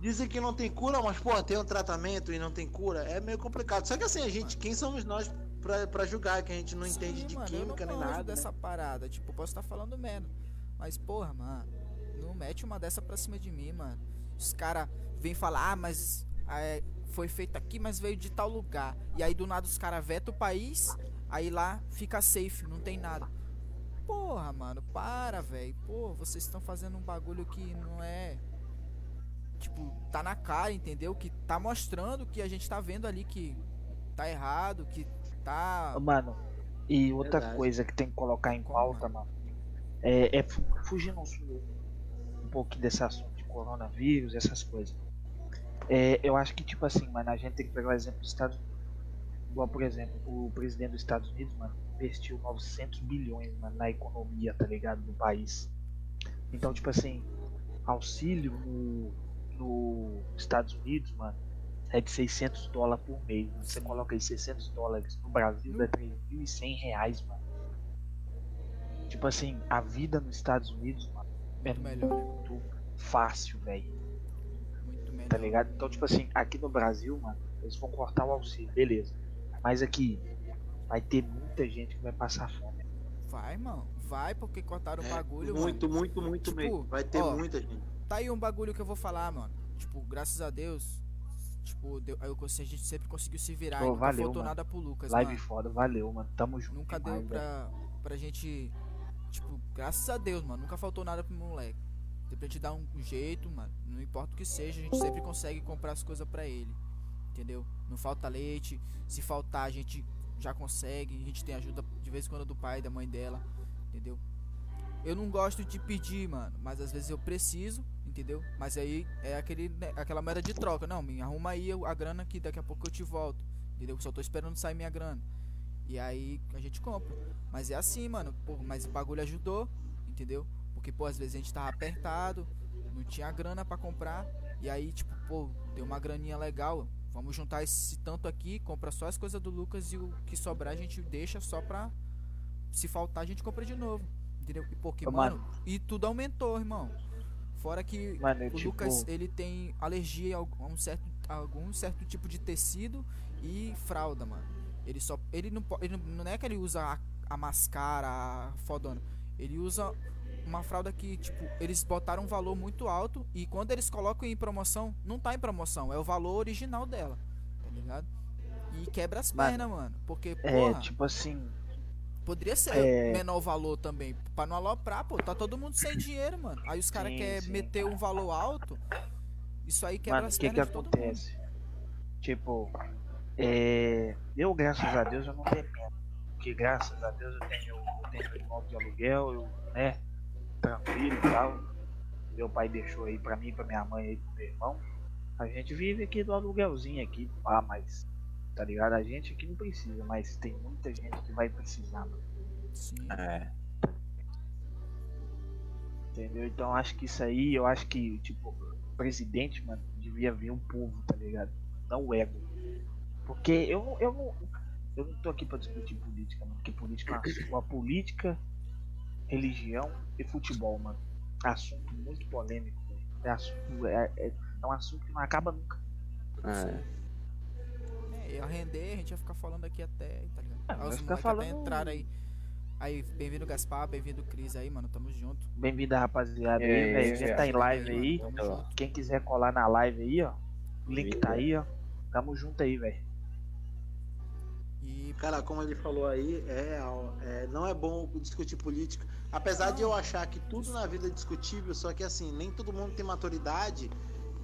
Dizem que não tem cura, mas, pô, tem um tratamento e não tem cura. É meio complicado. Só que assim, a gente, quem somos nós pra, pra julgar que a gente não Sim, entende de mano, química eu não nem nada. né? dessa parada. Tipo, posso estar falando merda. Mas, porra, mano, não mete uma dessa pra cima de mim, mano. Os caras vêm falar, ah, mas é, foi feito aqui, mas veio de tal lugar. E aí do nada os caras vetam o país, aí lá fica safe, não tem nada. Porra, mano, para, velho. Pô, vocês estão fazendo um bagulho que não é. Tipo, tá na cara, entendeu? Que tá mostrando que a gente tá vendo ali que tá errado, que tá. Mano, e outra Verdade. coisa que tem que colocar em pauta, mano, é, é fu- fugindo um, pouquinho desse assunto de coronavírus, essas coisas. É, eu acho que, tipo assim, mano, a gente tem que pegar o exemplo dos Estados Unidos. Igual, por exemplo, o presidente dos Estados Unidos, mano, investiu 900 bilhões mano, na economia, tá ligado, do país. Então, tipo assim, auxílio no, no Estados Unidos, mano, é de 600 dólares por mês. mano. Você coloca aí 600 dólares no Brasil, dá 3.100 reais, mano. Tipo assim, a vida nos Estados Unidos, mano, é Muito melhor, né? muito fácil, velho. Muito melhor. Tá ligado? Então, tipo assim, aqui no Brasil, mano, eles vão cortar o auxílio, beleza. Mas aqui vai ter muita gente que vai passar fome. Vai, mano. Vai porque cortaram o É, bagulho, muito, mano. muito, muito Tipo, mesmo. Vai ter ó, muita gente. Tá aí um bagulho que eu vou falar, mano. Tipo, graças a Deus. Tipo, deu, eu, a gente sempre conseguiu se virar. Pô, e nunca valeu, faltou mano. nada pro Lucas, Live mano. foda, valeu, mano. Tamo junto. Nunca demais, deu velho. pra, pra gente. Tipo, graças a Deus, mano. Nunca faltou nada pro moleque. Tem pra gente dar um jeito, mano. Não importa o que seja, a gente sempre consegue comprar as coisas pra ele. Entendeu? Não falta leite. Se faltar, a gente já consegue. A gente tem ajuda de vez em quando do pai, da mãe dela. Entendeu? Eu não gosto de pedir, mano. Mas às vezes eu preciso, entendeu? Mas aí é aquele, né, aquela moeda de troca. Não, me arruma aí a grana que daqui a pouco eu te volto. Entendeu? Só tô esperando sair minha grana. E aí a gente compra. Mas é assim, mano. Pô, mas o bagulho ajudou, entendeu? Porque, pô, às vezes a gente tava apertado, não tinha grana pra comprar. E aí, tipo, pô, deu uma graninha legal. Vamos juntar esse tanto aqui, compra só as coisas do Lucas e o que sobrar a gente deixa só pra. Se faltar, a gente compra de novo. Entendeu? E porque, mano, mano. e tudo aumentou, irmão. Fora que Mano, o tipo, Lucas, ele tem alergia a um certo, a algum certo tipo de tecido e fralda, mano. Ele só. Ele não, ele não não é que ele usa a, a mascara, a fodona. Ele usa uma fralda que, tipo, eles botaram um valor muito alto e quando eles colocam em promoção, não tá em promoção, é o valor original dela, tá ligado? E quebra as Mano, pernas, mano. Porque, é, porra, tipo assim, poderia ser é- menor valor também. Pra não aloprar, pô, tá todo mundo sem dinheiro, mano. Aí os caras querem meter um valor alto, isso aí quebra mano, as o que que pernas de todo mundo. acontece? Tipo, é, eu, graças a Deus, eu não dependo. Porque, graças a Deus, eu tenho, eu tenho imóvel de aluguel, eu, né, tranquilo e tal. Meu pai deixou aí pra mim, pra minha mãe aí, pro meu irmão. A gente vive aqui do aluguelzinho aqui, pá, mas tá ligado? A gente aqui não precisa, mas tem muita gente que vai precisar, mano. Sim. É. Entendeu? Então acho que isso aí, eu acho que, tipo, o presidente, mano, devia ver o povo, tá ligado? Não o ego. Porque eu, não- eu não. Eu não tô aqui pra discutir política, mano. Porque política é um uma política, religião e futebol, mano. Assunto muito polêmico, velho. É, assunto, é, é, é um assunto que não acaba nunca. É. É, ia render, a gente ia ficar falando aqui até, tá ligado? Ah, Ah, vai os ficar falando- entraram aí. Aí, bem-vindo Gaspar, bem-vindo Cris aí, mano, tamo junto. Bem-vindo, rapaziada. É, aí, velho. é, Já tá em live aí. Quem quiser colar na live aí, ó. O link tá aí, ó. Tamo junto aí, velho. E Cara, como ele falou aí, é real. É, não é bom discutir política. Apesar de eu achar que tudo na vida é discutível, só que assim, nem todo mundo tem maturidade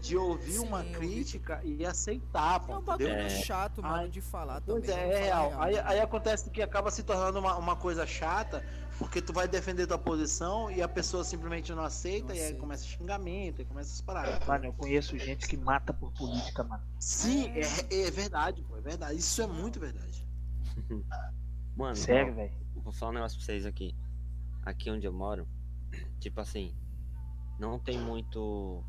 de ouvir Sim, uma crítica e aceitar, é pô, um entendeu? bagulho É. chato, mano, Ai, de falar Pois também. é, é real. Aí, né? aí acontece que acaba se tornando uma, uma coisa chata, porque tu vai defender tua posição e a pessoa simplesmente não aceita, Não e aí aceita. começa xingamento, e começa essas paradas. Mano, eu conheço gente que mata por política, mano. Sim, é, é verdade, pô, é verdade. Isso é muito verdade. Mano, Sério, velho. vou falar um negócio pra vocês aqui. Aqui onde eu moro, tipo assim, não tem muito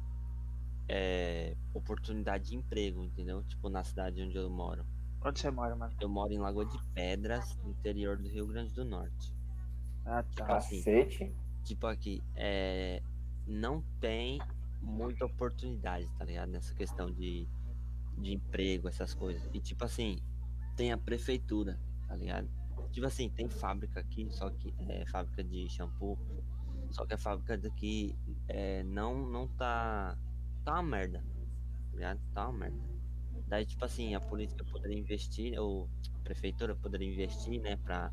é, oportunidade de emprego, entendeu? Tipo, na cidade onde eu moro. Onde você mora, mano? Eu moro em Lagoa de Pedras, no interior do Rio Grande do Norte. Ah, Tipo tá. assim, Cacete. tipo aqui, é, não tem muita oportunidade, tá ligado? Nessa questão de, de emprego, essas coisas. E tipo assim, tem a prefeitura, tá ligado? Tipo assim, tem fábrica aqui, só que é fábrica de shampoo. Só que a fábrica daqui é, não, não tá. Tá uma merda. Tá ligado? Tá uma merda. Daí, tipo assim, a política poderia investir, ou a prefeitura poderia investir, né, pra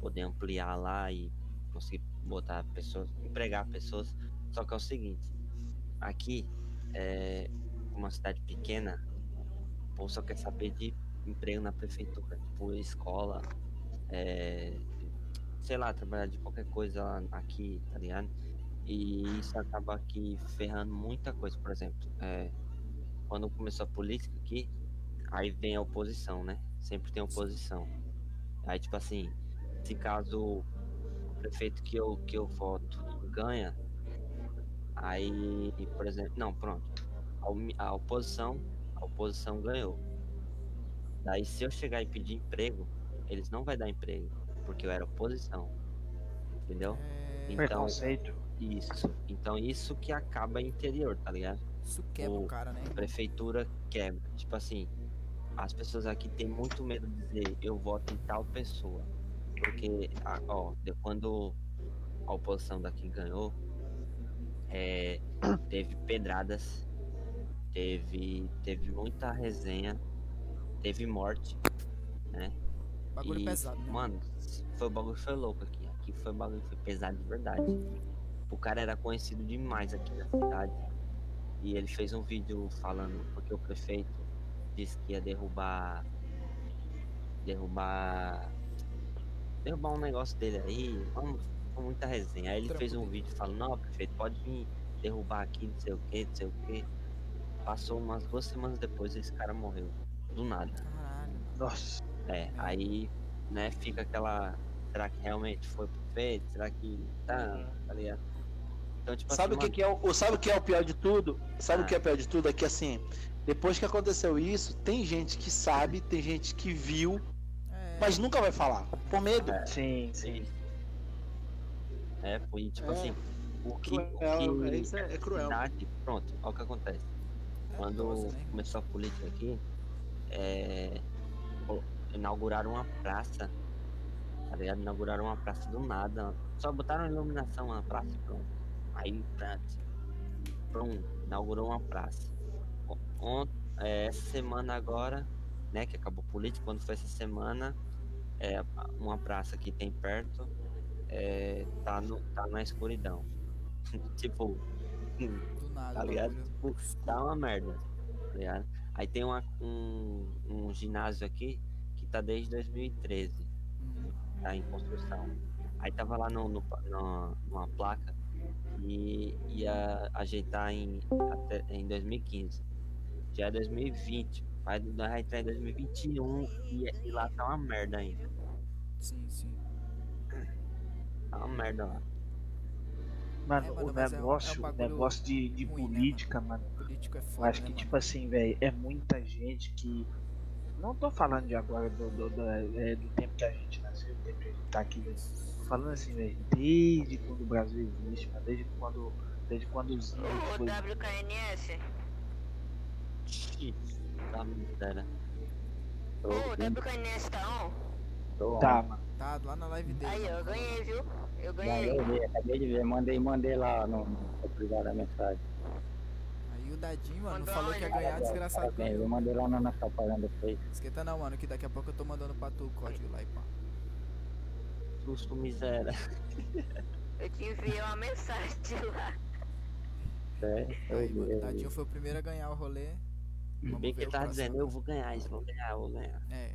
poder ampliar lá e conseguir botar pessoas, empregar pessoas. Só que é o seguinte, aqui é uma cidade pequena, o povo só quer saber de emprego na prefeitura, tipo escola, é, sei lá, trabalhar de qualquer coisa aqui, tá ligado? E isso acaba aqui ferrando muita coisa, por exemplo, é, quando começou a política aqui, aí vem a oposição, né? Sempre tem oposição. Aí tipo assim, se caso o prefeito que eu, que eu voto ganha, aí, por exemplo, não, pronto. A, a oposição, a oposição ganhou. Daí se eu chegar e pedir emprego, eles não vai dar emprego, porque eu era oposição. Entendeu? É, Então, Preconceito. isso. Então isso que acaba interior, tá ligado? isso quebra o o- cara, né? A prefeitura quebra. Tipo assim, as pessoas aqui têm muito medo de dizer eu voto em tal pessoa. Porque, ó, de quando a oposição daqui ganhou, é, teve pedradas, teve, teve muita resenha, teve morte, né? Bagulho E, pesado, né? Mano, foi o bagulho foi louco aqui. Aqui foi o bagulho foi pesado de verdade. O cara era conhecido demais aqui na cidade. E ele fez um vídeo falando porque o prefeito disse que ia derrubar. Derrubar. Derrubar um negócio dele aí. Vamos, com muita resenha. Aí ele fez um vídeo falando, não, prefeito, pode vir derrubar aqui, não sei o que, não sei o que. Passou umas duas semanas depois esse cara morreu. Do nada. Caralho. Nossa. É, aí, né, fica aquela. Será que realmente foi prefeito? Será que tá? Tá ligado? Então, tipo Sabe o assim, que, que é o, o- sabe o que é o pior de tudo? Sabe Ah. o que é o pior de tudo? É que assim, depois que aconteceu isso, tem gente que sabe, tem gente que viu, É, mas nunca vai falar. Por medo. Sim, sim. Sim. É, foi tipo É. assim, o que, Cruel, o é, que isso é- é cruel. pronto, olha o que acontece. é Quando né? começou a política aqui, é, inauguraram uma praça, tá ligado? Inauguraram uma praça do nada, só botaram iluminação na praça e pronto. Aí, pronto, pronto, inaugurou uma praça. O- ont- é, essa semana agora, né, que acabou a política, quando foi essa semana, é, uma praça que tem perto, é, tá, no, tá na escuridão. tipo, Do nada. tá ligado? Tipo, tá uma merda, tá ligado? Aí tem uma, um, um ginásio aqui que tá desde 2013, Uhum. tá em construção. Aí tava lá no, no, no- numa placa e ia ajeitar em, até, em 2015. Já é 2020, Mas nós vai entrar em 2021 e, e lá tá uma merda ainda. Sim, sim. Tá uma merda lá. Mano, É, mano, o mas é um- é um negócio, negócio de, de ruim, né, política, mano. Político é Eu foda. acho né, que, mano? tipo assim, velho, é muita gente que. Não tô falando de agora do, do, do, é, do tempo que a gente nasceu, do tempo que a gente tá aqui, velho. Tô falando assim, velho, desde quando o Brasil existe, mano, desde quando. Desde quando os índios O foi. WKNS? Ixi, tá miséria. Ô, o WKNS tá on? tô, Tá, mano. Tá lá na live dele. Aí, eu ganhei, viu? Eu ganhei. eu vi, acabei de ver, mandei, mandei lá no, no privado a mensagem. Aí o Dadinho, mano, Mandou falou que ia ganhar, desgraçado. Parabéns, ganhou. eu mandei lá na nossa propaganda do Face. Esquenta não, mano, que daqui a pouco eu tô mandando pra tu o código lá e pá. Susto miséria. Eu te enviei uma mensagem de lá. É, eu Aí, mano, eu o Dadinho foi o primeiro a ganhar o rolê. Vamos Bem que ele tava próximo dizendo, eu vou ganhar isso, vou ganhar, vou ganhar. É,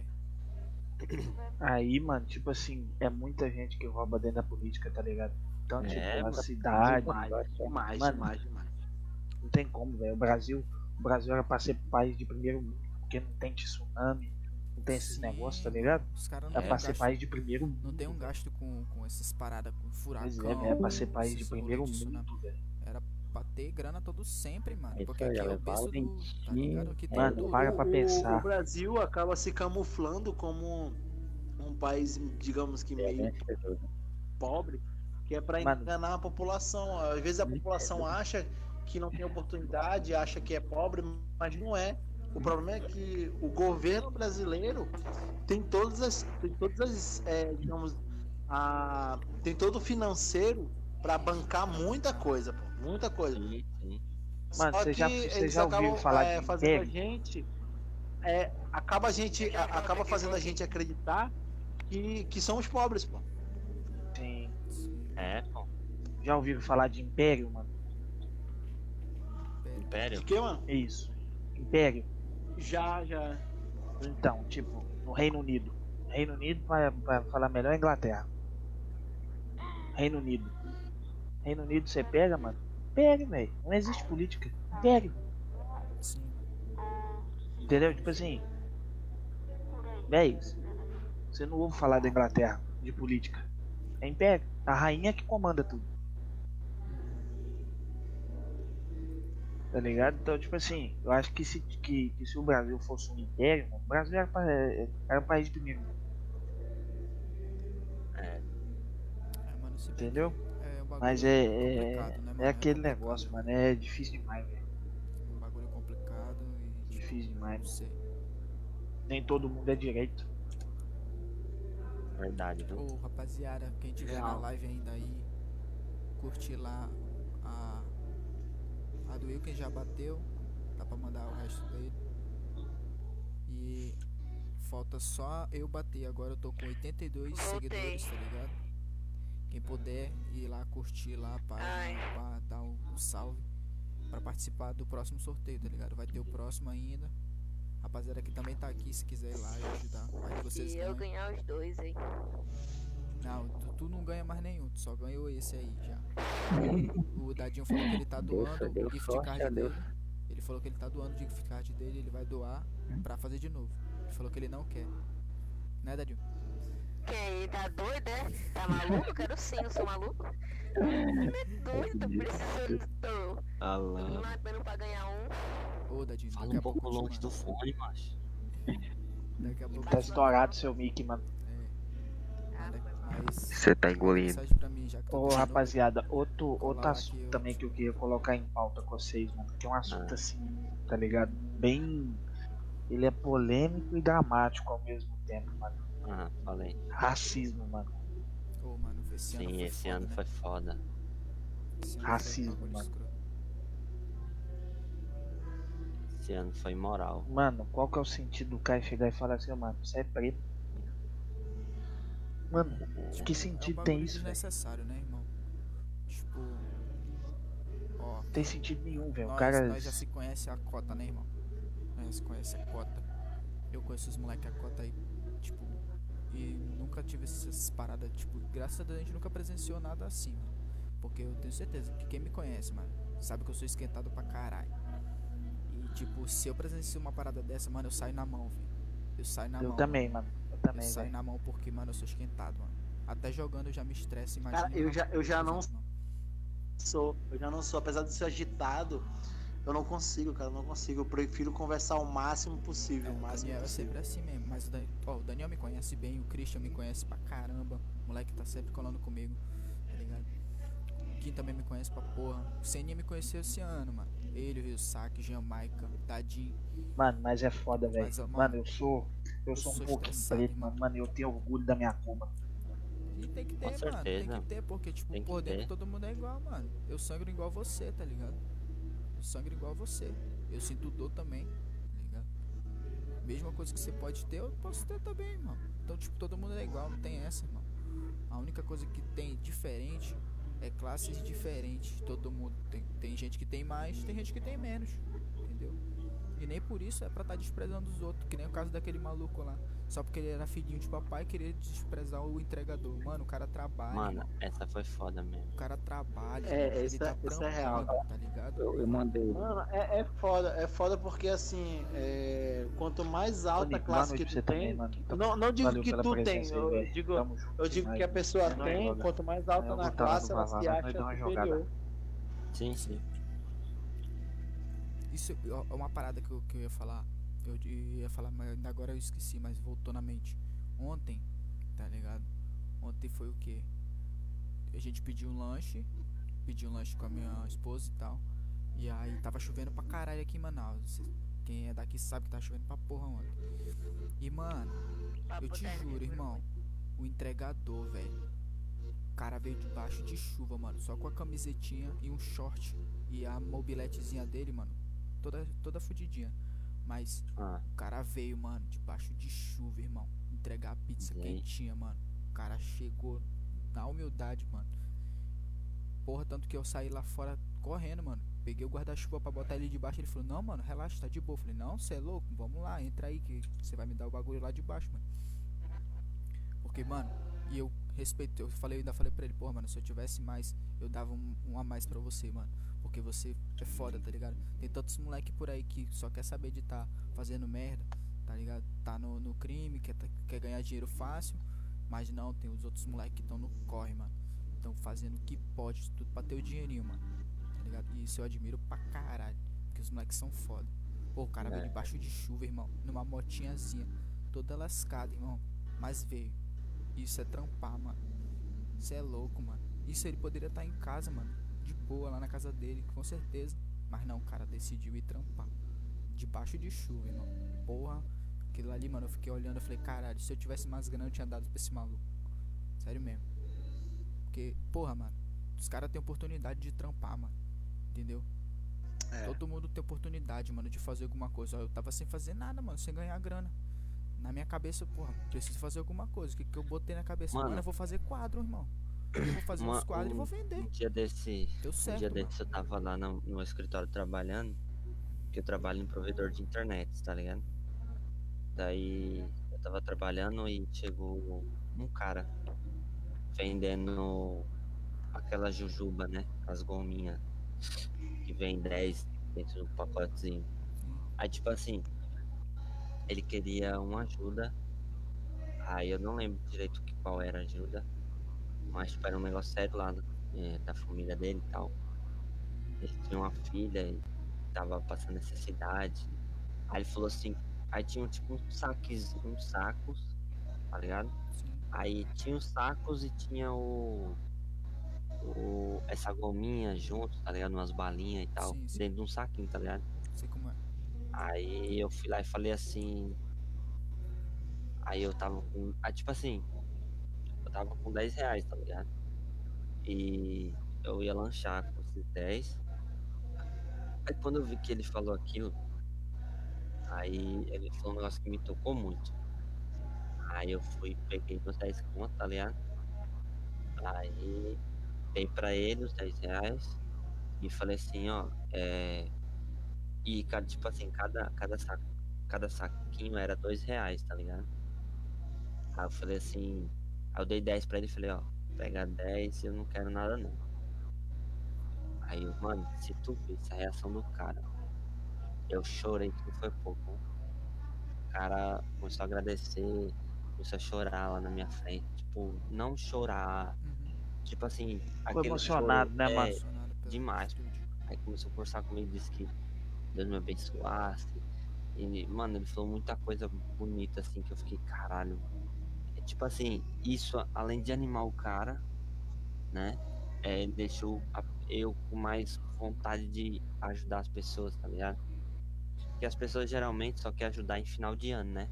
Aí, mano, tipo assim, é muita gente que rouba dentro da política, tá ligado? Então, É, tipo, a mano. cidade. Demais, Demais, Mano. demais, demais. Não tem como, velho. O Brasil, o Brasil era pra ser país de primeiro mundo, porque não tem tsunami, não tem esses negócios, tá ligado? Os caras não Era tem pra ser gasto, país de primeiro mundo. não tem um gasto com, com essas paradas, com furacão. Pois é, velho. É pra ser país de primeiro de mundo, velho. Era pra ter grana todo sempre, mano. Isso Porque aí, aqui é o levar berço o do. Tá ligado? Aqui tem Mano, tudo. para pra pensar. O Brasil acaba se camuflando como um país, digamos que É, meio tudo. pobre, que é pra Mano. enganar a população. Às vezes a população acha que não tem oportunidade, acha que é pobre, mas não é. O problema é que o governo brasileiro tem todas as, tem todas as, é, digamos, a, tem todo o financeiro para bancar muita coisa, pô, muita coisa. Sim, sim. Mano, Só você já- que você eles já ouviu acabam, falar é, de fazendo a gente é, acaba a gente a- acaba fazendo a gente acreditar que, que somos pobres, pô. Sim. É, pô. Já ouviram falar de império, mano? Império. De que, mano? É isso. Império. Já, já. Então, tipo, no Reino Unido. Reino Unido, pra, pra falar melhor, é Inglaterra. Reino Unido. Reino Unido você pega, mano? Pega, velho. Não existe política. Império. Sim. Entendeu? Tipo assim. Véi, você não ouve falar da Inglaterra, de política. É império. A rainha que comanda tudo. Tá ligado? Então, tipo assim, eu acho que se, que, que se o Brasil fosse um império, mano, o Brasil era, pa- era um país de primeiro mundo, É, mano, entendeu? É um bagulho Mas é, é, né, mano? é aquele negócio, mano. É difícil demais, velho. Um bagulho complicado e. Difícil demais. Não sei. Nem todo mundo é direito. Verdade, viu? Ô, rapaziada, quem tiver na Real. live ainda aí, curtir lá. A do quem já bateu. Dá pra mandar o resto dele. E. Falta só eu bater. Agora eu tô com 82 Voltei. seguidores, tá ligado? Quem puder ir lá curtir lá, pá, pá, dar o, o salve pra participar do próximo sorteio, tá ligado? Vai ter o próximo ainda. Rapaziada que também tá aqui, se quiser ir lá e ajudar. Vai que vocês E eu ganhar os dois aí. Não, tu, tu não ganha mais nenhum, tu só ganhou esse aí já. O Dadinho falou que ele tá Deus, doando deu o gift sorte card Deus. dele. Ele falou que ele tá doando o gift card dele, ele vai doar pra fazer de novo. Ele falou que ele não quer. Né, Dadinho? Quem aí tá doido, é? Tá maluco? Quero sim, eu sou maluco. É doido, tô precisando. Tô, tô matando pra ganhar um. Ô, Dadinho, Fala um pouco longe do fone, macho. Daqui a pouco Tá estourado seu mic, mano. Você tá engolindo. Ô, rapaziada, outro, outro assunto eu- também que eu queria colocar em pauta com vocês, mano. Que é um assunto Ah. assim, tá ligado? Bem. Ele é polêmico e dramático ao mesmo tempo, mano. Ah, falei. Racismo, mano. Ô, mano, esse Sim, foi esse foda, ano né? foi foda. Esse ano foi um Racismo, bagulho mano. Esse ano foi moral. Mano, qual que é o sentido do cara chegar e falar assim, "Ô, mano, você é preto? Mano, que É um sentido tem isso, velho? desnecessário, né, irmão? Tipo. Ó, Tem sentido nenhum, velho. O cara. nós já se conhece a cota, né, irmão? Nós já se conhece a cota. Eu conheço os moleques a cota aí, tipo. E nunca tive essas paradas, tipo, graças a Deus a gente nunca presenciou nada assim, mano. Porque eu tenho certeza que quem me conhece, mano, sabe que eu sou esquentado pra caralho. E, Tipo, se eu presencio uma parada dessa, mano, eu saio na mão, velho. Eu saio na Eu mão. também, mano. Eu Eu também, na mão porque, mano, eu sou esquentado, mano. Até jogando eu já me estresso, imagina. Cara, eu já, eu já não fazendo, sou. Eu já não sou. Apesar de ser agitado, eu não consigo, cara. Eu não consigo. Eu prefiro conversar o máximo possível. É, o máximo Daniel é possível. sempre assim mesmo. Mas o, Dan... o Daniel me conhece bem, o Christian me conhece pra caramba. O moleque tá sempre colando comigo, tá ligado? O Kim também me conhece pra porra. O Seninha me conheceu esse ano, mano. Ele, o Rio Saque, Jamaica, Dadinho. Mano, mas é foda, velho. Mano, mano, eu sou. Eu sou um pouquinho preto, mano. Mano, eu tenho orgulho da minha cor, mano. E tem que ter, Com mano. Tem certeza. que ter, porque, tipo, Tem por dentro ter. todo mundo é igual, mano. Eu sangro igual você, tá ligado? Eu sangro igual você. Eu sinto dor também, tá ligado? Mesma coisa que você pode ter, eu posso ter também, mano. Então, tipo, todo mundo é igual, não tem essa, irmão. A única coisa que tem diferente é classes diferentes. Todo mundo. Tem, tem gente que tem mais, tem gente que tem menos. E nem por isso é pra estar desprezando os outros. Que nem o caso daquele maluco lá. Só porque ele era filhinho de papai queria desprezar o entregador. Mano, o cara trabalha. Mano, essa foi foda mesmo. O cara trabalha. É, isso ele é- tá isso é real. tá ligado? Eu, eu mandei. Mano, é, é foda, é foda porque assim, é, quanto mais alta a classe que tu tem, também, mano. Então, não, não digo valeu que tu tem, aí, eu digo, eu digo que a pessoa É tem, quanto mais É, alta na tá classe ela se acha superior. Sim, sim. Isso é uma parada que eu, que eu ia falar. Eu ia falar, mas agora eu esqueci, mas voltou na mente. Ontem, tá ligado? Ontem foi o que? A gente pediu um lanche, pediu um lanche com a minha esposa e tal. E aí tava chovendo pra caralho aqui em Manaus. Quem é daqui sabe que tá chovendo pra porra ontem. E mano, eu te juro, irmão, o entregador, velho. O cara veio debaixo de chuva, mano, só com a camisetinha e um short e a mobiletezinha dele, mano, toda toda fudidinha. Mas Ah, o cara veio, mano, debaixo de chuva, irmão, entregar a pizza Gente. quentinha, mano. O cara chegou na humildade, mano. Porra, tanto que eu saí lá fora correndo, mano. Peguei o guarda-chuva pra botar ele debaixo. Ele falou: Não, mano, relaxa, tá de boa. Eu falei: Não, você é louco? Vamos lá, entra aí que você vai me dar o bagulho lá de baixo, mano. Porque, mano, e eu respeito. Eu falei, eu ainda falei pra ele: Porra, mano, se eu tivesse mais, eu dava um, um a mais pra você, mano. Porque você é foda, tá ligado? Tem tantos moleque por aí que só quer saber de tá fazendo merda, tá ligado? Tá no, no crime, quer, tá- quer ganhar dinheiro fácil. Mas não, tem os outros moleques que estão no corre, mano. Estão fazendo o que pode, tudo pra ter o dinheirinho, mano. Tá ligado? E isso eu admiro pra caralho. Porque os moleques são foda. Pô, o cara veio É. debaixo de chuva, irmão. Numa motinhazinha. Toda lascada, irmão. Mas veio. Isso é trampar, mano. Isso é louco, mano. Isso ele poderia estar em casa, mano. De boa, lá na casa dele, com certeza. Mas não, o cara decidiu ir trampar. Debaixo de chuva, irmão. Porra. Aquilo ali, mano, eu fiquei olhando, eu falei, caralho, se eu tivesse mais grana, eu tinha dado pra esse maluco. Sério mesmo. Porque, porra, mano, os caras têm oportunidade de trampar, mano. Entendeu? É. Todo mundo tem oportunidade, mano, de fazer alguma coisa. Ó, eu tava sem fazer nada, mano, sem ganhar grana. Na minha cabeça, porra, preciso fazer alguma coisa. O que, que eu botei na cabeça? Mano, Mano. eu vou fazer quadro, irmão. Vou fazer Uma- uns quadros e um- vou vender. um dia desse, Deu um certo, dia mano. desse eu tava lá no, no escritório trabalhando, que eu trabalho em provedor de internet, tá ligado? Daí eu tava trabalhando e chegou um cara vendendo aquela jujuba, né? As gominhas que vem 10 dentro do pacotezinho. Aí tipo assim, ele queria uma ajuda. Aí eu não lembro direito qual era a ajuda. Mas tipo, era um negócio sério lá eh, da família dele e tal. Ele tinha uma filha e tava passando necessidade. Aí ele falou assim, aí tinha tipo uns saques, uns sacos, tá ligado? Aí tinha os sacos e tinha o, o essa gominha junto, tá ligado? Umas balinhas e tal, Sim, sim. dentro de um saquinho, tá ligado? Sei como é. Aí eu fui lá e falei assim. Aí eu tava com. Ah, tipo assim. Tava com 10 reais, tá ligado? E eu ia lanchar com esses 10. Aí quando eu vi que ele falou aquilo. Aí ele falou um negócio que me tocou muito. Aí eu fui, peguei meus 10 contos, tá ligado? Aí dei pra ele os 10 reais. E falei assim, ó, é. E, cara, tipo assim, cada, cada, saco, cada saquinho era dois reais, tá ligado? Aí eu falei assim, aí eu dei 10 pra ele e falei, ó, pega 10 eu não quero nada não. Aí, eu, mano, se tu visse a reação do cara, eu chorei que foi pouco. O cara começou a agradecer, começou a chorar lá na minha frente. Tipo, não chorar. Uhum. Tipo assim, aquele emocionado, choro, né, é, demais. Aí começou a conversar comigo, disse que Deus me abençoasse. E, mano, ele falou muita coisa bonita, assim, que eu fiquei, caralho. É, tipo assim, isso, além de animar o cara, né? É, deixou a- eu com mais vontade de ajudar as pessoas, tá ligado? Porque as pessoas geralmente só querem ajudar em final de ano, né?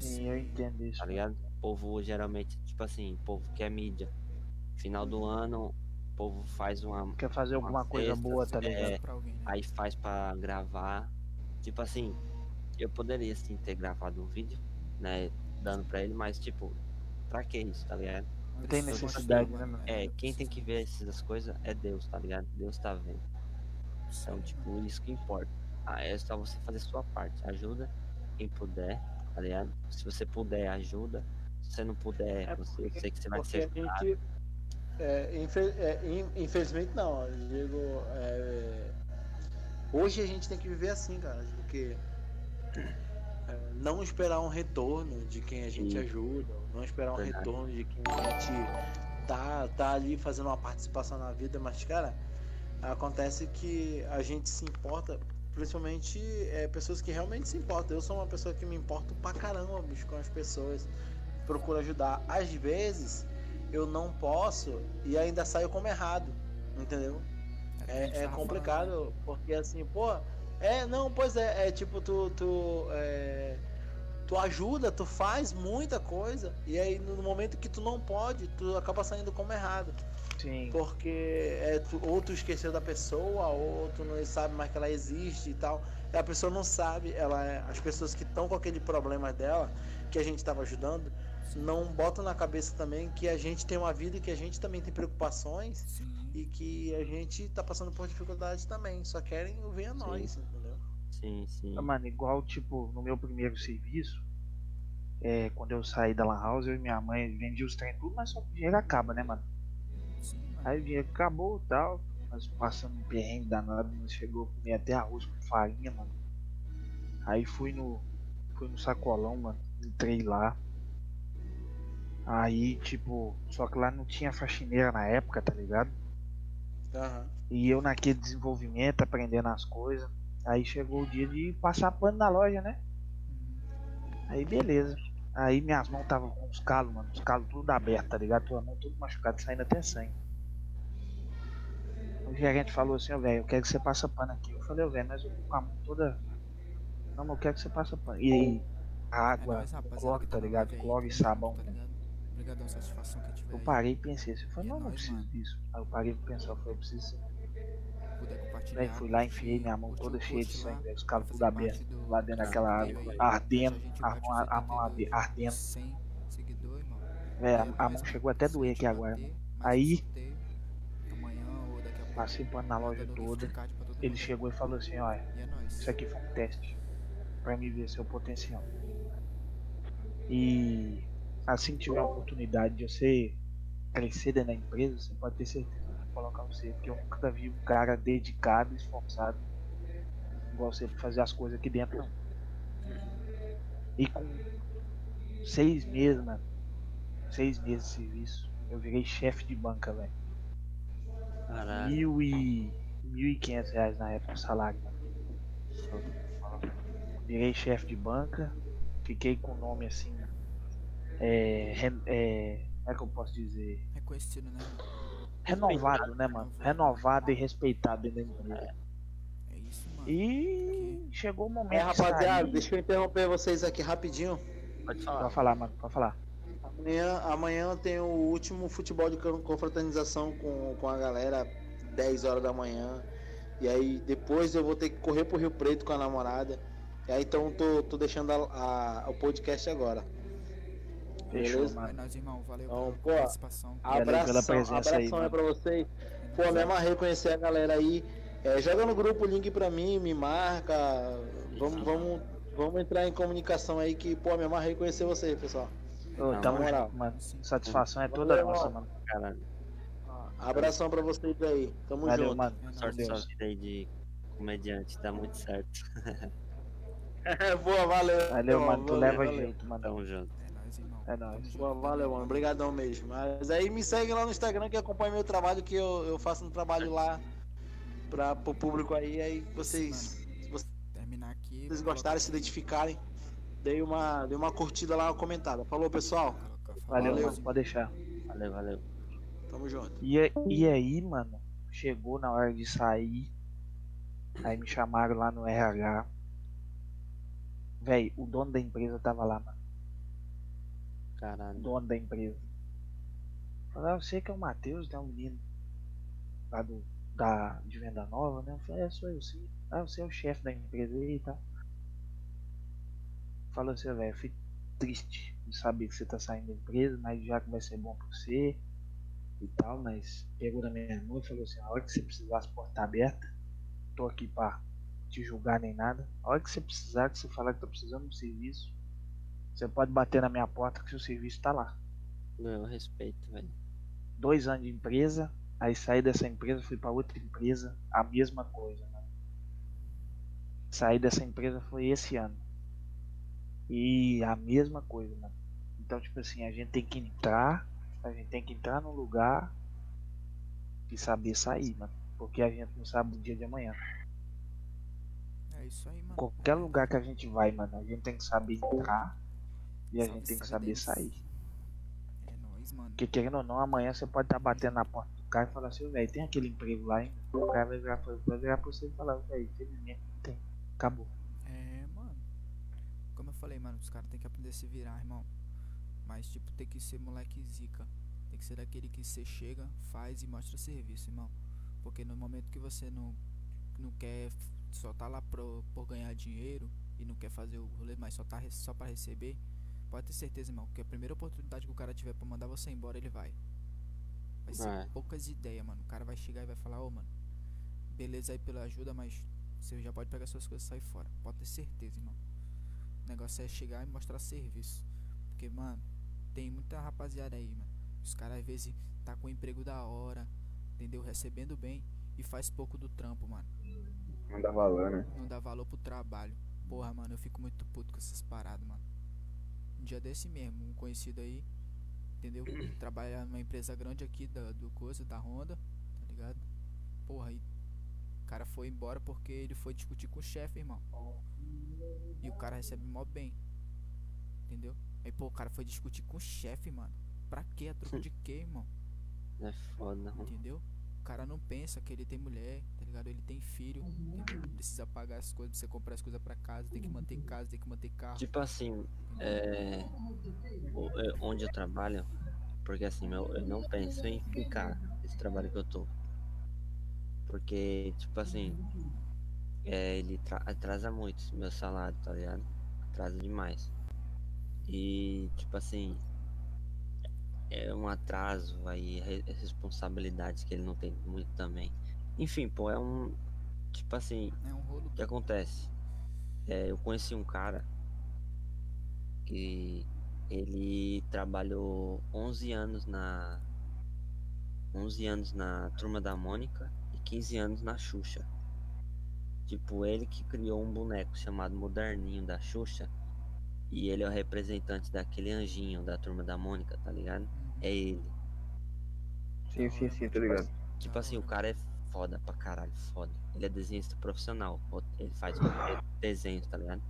Sim, eu entendo isso. Tá ligado? O povo geralmente, tipo assim, o povo quer mídia. Final do ano, o povo faz uma, Quer fazer alguma uma coisa festa, boa, tá é, ligado? Pra alguém, né? aí faz pra gravar. Tipo assim, eu poderia sim ter gravado um vídeo, né? Dando pra ele, mas tipo, pra que isso, tá ligado? Não tem necessidade, né, mano? É, quem tem que ver essas coisas é Deus, tá ligado? Deus tá vendo. Então, tipo, isso que importa. Ah, é só você fazer sua parte. Ajuda quem puder, tá ligado? Se você puder, ajuda. Se você não puder, É você, eu porque- sei que você vai ser a ajudado. gente. é, infe- é, in- infelizmente não, eu digo. é, hoje a gente tem que viver assim, cara, porque não esperar um retorno de quem a gente Sim. ajuda, não esperar um Verdade. retorno de quem a gente tá, tá ali fazendo uma participação na vida, mas cara, acontece que a gente se importa, principalmente é, pessoas que realmente se importam. Eu sou uma pessoa que me importo pra caramba, bicho, com as pessoas, procuro ajudar. Às vezes eu não posso e ainda saio como errado, entendeu? É, é tava complicado, porque assim, pô, é, não, pois é, é tipo, tu, tu, é, tu ajuda, tu faz muita coisa, e aí no momento que tu não pode, tu acaba saindo como errado. Sim. Porque é, tu, ou tu esqueceu da pessoa, ou tu não sabe mais que ela existe e tal. E a pessoa não sabe, ela é- as pessoas que estão com aquele problema dela, que a gente estava ajudando, não botam na cabeça também que a gente tem uma vida e que a gente também tem preocupações Sim. e que a gente tá passando por dificuldades também. Só querem ouvir a nós, entendeu? Sim, sim. Mano, igual, tipo, no meu primeiro serviço, é, quando eu saí da Lan House, eu e minha mãe vendi os trem tudo, mas só que o dinheiro acaba, né, mano? Sim, mano. Aí o dinheiro acabou e tal. Nós passando um perrengue danado, nós chegou a comer até arroz com farinha, mano. Aí fui no. Fui no sacolão, mano. Entrei lá. Aí, tipo, só que lá não tinha faxineira na época, tá ligado? Aham. E eu naquele desenvolvimento, aprendendo as coisas. Aí chegou o dia de passar pano na loja, né? Aí beleza. Aí minhas mãos estavam com os calos, mano. Os calos tudo aberto, tá ligado? Tua mão tudo machucado, saindo até sangue. O gerente falou assim, ó, velho, eu quero que você passe pano aqui. Eu falei, ó, velho, mas eu tô com a mão toda. Não, mas eu quero que você passe pano. E aí, a É água, nóis, rapaziada, cloro, tá na ligado? Cloro e junto, sabão. Tá ligado? Obrigadão, satisfação que tiver Eu parei e pensei assim, eu falei, E é não, não preciso disso. Aí eu parei pra pensar, eu falei, eu preciso compartilhar. Véi, fui lá, enfiei minha mão toda cheia de sangue, os caras tudo aberto, lá dentro daquela água, ardendo, a mão, a mão 82, ardendo. 100 seguidor, irmão. Velho, É a, a mão chegou até doer aqui agora, Aí- Passei pano na loja toda. Ele chegou e falou assim, olha, é isso aqui foi um teste pra me ver seu potencial. E assim que tiver a oportunidade de você crescer dentro da empresa, você pode ter certeza colocar você, porque eu nunca vi um cara dedicado, esforçado, igual você pra fazer as coisas aqui dentro, não. E com seis meses, mano, seis meses de serviço, eu virei chefe de banca, velho. Caralho. Mil e. Mil e quinhentos reais na época o salário, mano. Virei chefe de banca, fiquei com o nome assim. É, é, como é que eu posso dizer? Reconhecido, né? Renovado, né, mano? Renovado e respeitado dentro da empresa. É isso, mano. E chegou o momento É, de rapaziada, deixa eu interromper vocês aqui rapidinho. Pode falar. Pode falar, mano, pode falar. Amanhã, amanhã tem o último futebol de con- confraternização com, com a galera, 10 horas da manhã. E aí depois eu vou ter que correr pro Rio Preto com a namorada. E aí então tô, tô deixando a- a- o podcast agora. Fechou, Beleza? É mano. nóis, irmão. Valeu Então, pela pô, participação. Abração, pela presença aí, abração é pra vocês. Pô, me amarrei conhecer a galera aí. É, joga no grupo o link pra mim, me marca. Vamos, vamos, vamos entrar em comunicação aí que, pô, me amarrei conhecer vocês, pessoal. Ô, Não, tamo na moral. junto, mano. Sim. Satisfação é toda Valeu, nossa, mano. Caralho. Abração pra vocês aí. Tamo Valeu, junto. mano. Sorte Deus. sua vida aí de comediante, dá muito certo. Boa, valeu. Valeu, mano. Tu valeu, leva valeu. jeito, mano. Tamo junto. É nóis. É valeu, mano. Obrigadão mesmo. Mas aí me segue lá no Instagram que acompanha meu trabalho, que eu, eu faço um trabalho lá pra, pro público aí. Aí vocês, se vocês Terminar aqui. vocês gostarem, se identificarem, dei uma, dei uma curtida lá, uma comentada. Falou, pessoal? Valeu, Valeu. mano. Pode deixar. Valeu, valeu. Tamo junto. E, a- e aí, mano, chegou na hora de sair. Aí me chamaram lá no RH. Véi, o dono da empresa tava lá, mano. Caralho. dono da empresa. Falei, ah, você que é o Matheus, né? O menino lá do, da, de venda nova, né? Eu falei, é, sou eu sim. Ah, você é o chefe da empresa aí e tal. Falou assim, velho, fico triste de saber que você tá saindo da empresa, mas já que vai ser bom pra você e tal, mas pegou na minha mão e falou assim, a hora que você precisar, as portas tá aberta, tô aqui pra te julgar nem nada. A hora que você precisar, que você falar que tá precisando de um serviço, você pode bater na minha porta que seu serviço tá lá. Meu respeito, velho. Dois anos de empresa, aí saí dessa empresa, fui pra outra empresa, a mesma coisa, mano. Saí dessa empresa foi esse ano. E a mesma coisa, mano. Então, tipo assim, a gente tem que entrar, a gente tem que entrar no lugar e saber sair, mano. Porque a gente não sabe o dia de amanhã. É isso aí, mano. Qualquer lugar que a gente vai, mano, a gente tem que saber entrar e a Salve, gente tem que saber sair. É nóis, mano. Porque querendo ou não, amanhã você pode estar batendo na porta do cara e falar assim, velho, tem aquele emprego lá, hein? O cara vai virar pra, vai virar pra você e falar, velho, infelizmente não tem. Acabou. É, mano. Como eu falei, mano, os caras tem que aprender a se virar, irmão. Mas, tipo, tem que ser moleque zica. Tem que ser daquele que você chega, faz e mostra serviço, irmão. Porque no momento que você não, não quer só tá lá pro, por ganhar dinheiro e não quer fazer o rolê, mas só tá só pra receber, pode ter certeza, irmão, que a primeira oportunidade que o cara tiver pra mandar você embora, ele vai. Vai ser É. poucas ideias, mano. O cara vai chegar e vai falar, ô, mano, beleza aí pela ajuda, mas você já pode pegar suas coisas e sair fora. Pode ter certeza, irmão. O negócio é chegar e mostrar serviço. Porque, mano, tem muita rapaziada aí, mano. Os caras às vezes tá com um emprego da hora, entendeu? Recebendo bem e faz pouco do trampo, mano. Não dá valor, né? Não dá valor pro trabalho. Porra, mano, eu fico muito puto com essas paradas, mano. Um dia desse mesmo, um conhecido aí, entendeu? Trabalha numa empresa grande aqui da, do coisa, da Honda, tá ligado? Porra, aí o cara foi embora porque ele foi discutir com o chefe, irmão. E o cara recebe mó bem. Entendeu? Aí, pô, o cara foi discutir com o chefe, mano. Pra quê? A troco de quê, irmão? É foda, mano. Entendeu? Cara não pensa que ele tem mulher, tá ligado? Ele tem filho? Precisa pagar as coisas, você comprar as coisas pra casa, tem que manter casa, tem que manter carro. Tipo assim, é, é, onde eu trabalho, porque assim, meu, eu não penso em ficar esse trabalho que eu tô. Porque, tipo assim, é, ele tra- atrasa muito meu salário, tá ligado? Atrasa demais. E, tipo assim, é um atraso aí, re- responsabilidades que ele não tem muito também. Enfim, pô, é um. Tipo assim, É um rolo o que acontece? É, eu conheci um cara que ele trabalhou 11 anos na 11 anos na Turma da Mônica e 15 anos na Xuxa. Tipo, ele que criou um boneco chamado Moderninho da Xuxa e ele é o representante daquele anjinho da Turma da Mônica, tá ligado? É ele. Sim, sim, sim, tá ligado? Tipo assim, o cara é foda pra caralho, foda. Ele é desenhista profissional. ro- Ele faz desenhos, tá ligado?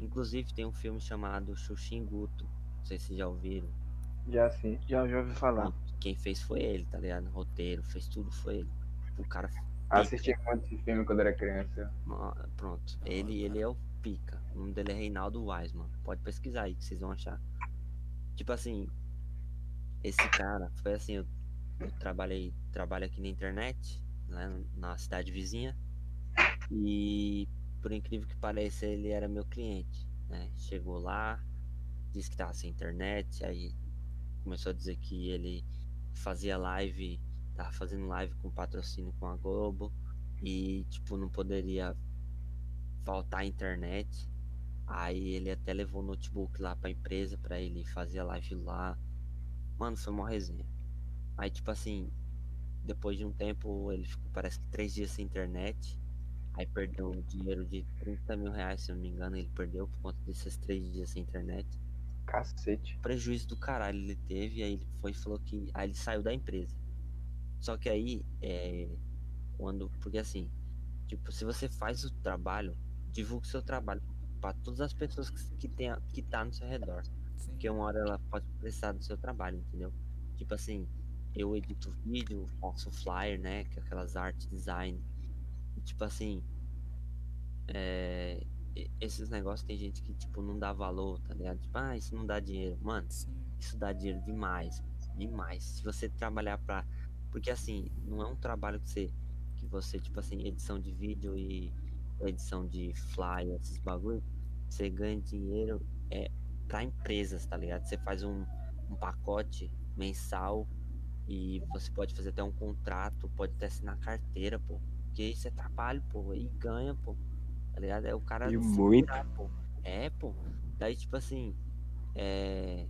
Inclusive tem um filme chamado Xuxin Guto. Não sei se já ouviram. Já sim. Já, já ouvi falar. Quem fez foi ele, tá ligado? Roteiro, fez tudo foi ele. O cara. Assisti muito esse filme quando era criança. Pronto. Ele, ele é o pica. O nome dele é Reinaldo Wiseman. Pode pesquisar aí que vocês vão achar. Tipo assim, esse cara foi assim, eu, eu trabalhei, trabalho aqui na internet, né, na cidade vizinha. E por incrível que pareça, ele era meu cliente, né? Chegou lá, disse que tava sem internet, aí começou a dizer que ele fazia live, tava fazendo live com patrocínio com a Globo e tipo não poderia faltar a internet. Aí ele até levou o notebook lá pra empresa pra ele fazer a live lá. Mano, foi uma resenha. Aí tipo assim, depois de um tempo ele ficou parece que três dias sem internet. Aí perdeu dinheiro de 30 mil reais, se eu não me engano, ele perdeu por conta desses três dias sem internet. Cacete. Prejuízo do caralho ele teve, aí ele foi e falou que. Aí ele saiu da empresa. Só que aí, é. Quando. Porque assim, tipo, se você faz o trabalho, divulga o seu trabalho pra todas as pessoas que, que, tem, que tá no seu redor. Sim. Porque uma hora ela pode precisar do seu trabalho, entendeu? Tipo assim, eu edito vídeo, faço flyer, né? Que é aquelas art design. E, tipo assim. É, esses negócios tem gente que, tipo, não dá valor, tá ligado? Tipo, ah, isso não dá dinheiro. Mano, Sim. isso dá dinheiro demais. Demais. Se você trabalhar pra. Porque assim, não é um trabalho que você. Que você, tipo assim, edição de vídeo e edição de flyer, esses bagulho. Você ganha dinheiro é pra empresas, tá ligado? Você faz um, um pacote mensal e você pode fazer até um contrato, pode até assinar carteira, pô. Porque isso é trabalho, pô. E ganha, pô. Tá ligado? É o cara. E muito. virar, pô. É, pô. Daí, tipo assim. É.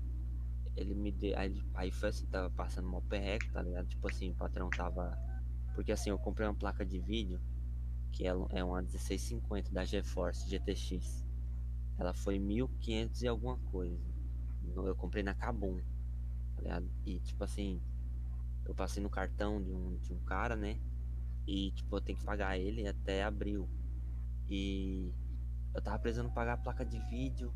Ele me deu. Aí, aí foi assim, tava passando uma perreco, tá ligado? Tipo assim, o patrão tava. Porque assim, eu comprei uma placa de vídeo que é, é uma 1650 da GeForce GTX. Ela foi 1500 e alguma coisa. Eu comprei na Kabum, tá? E tipo assim, eu passei no cartão de um, de um cara, né? E tipo, eu tenho que pagar ele até abril. E eu tava precisando pagar a placa de vídeo.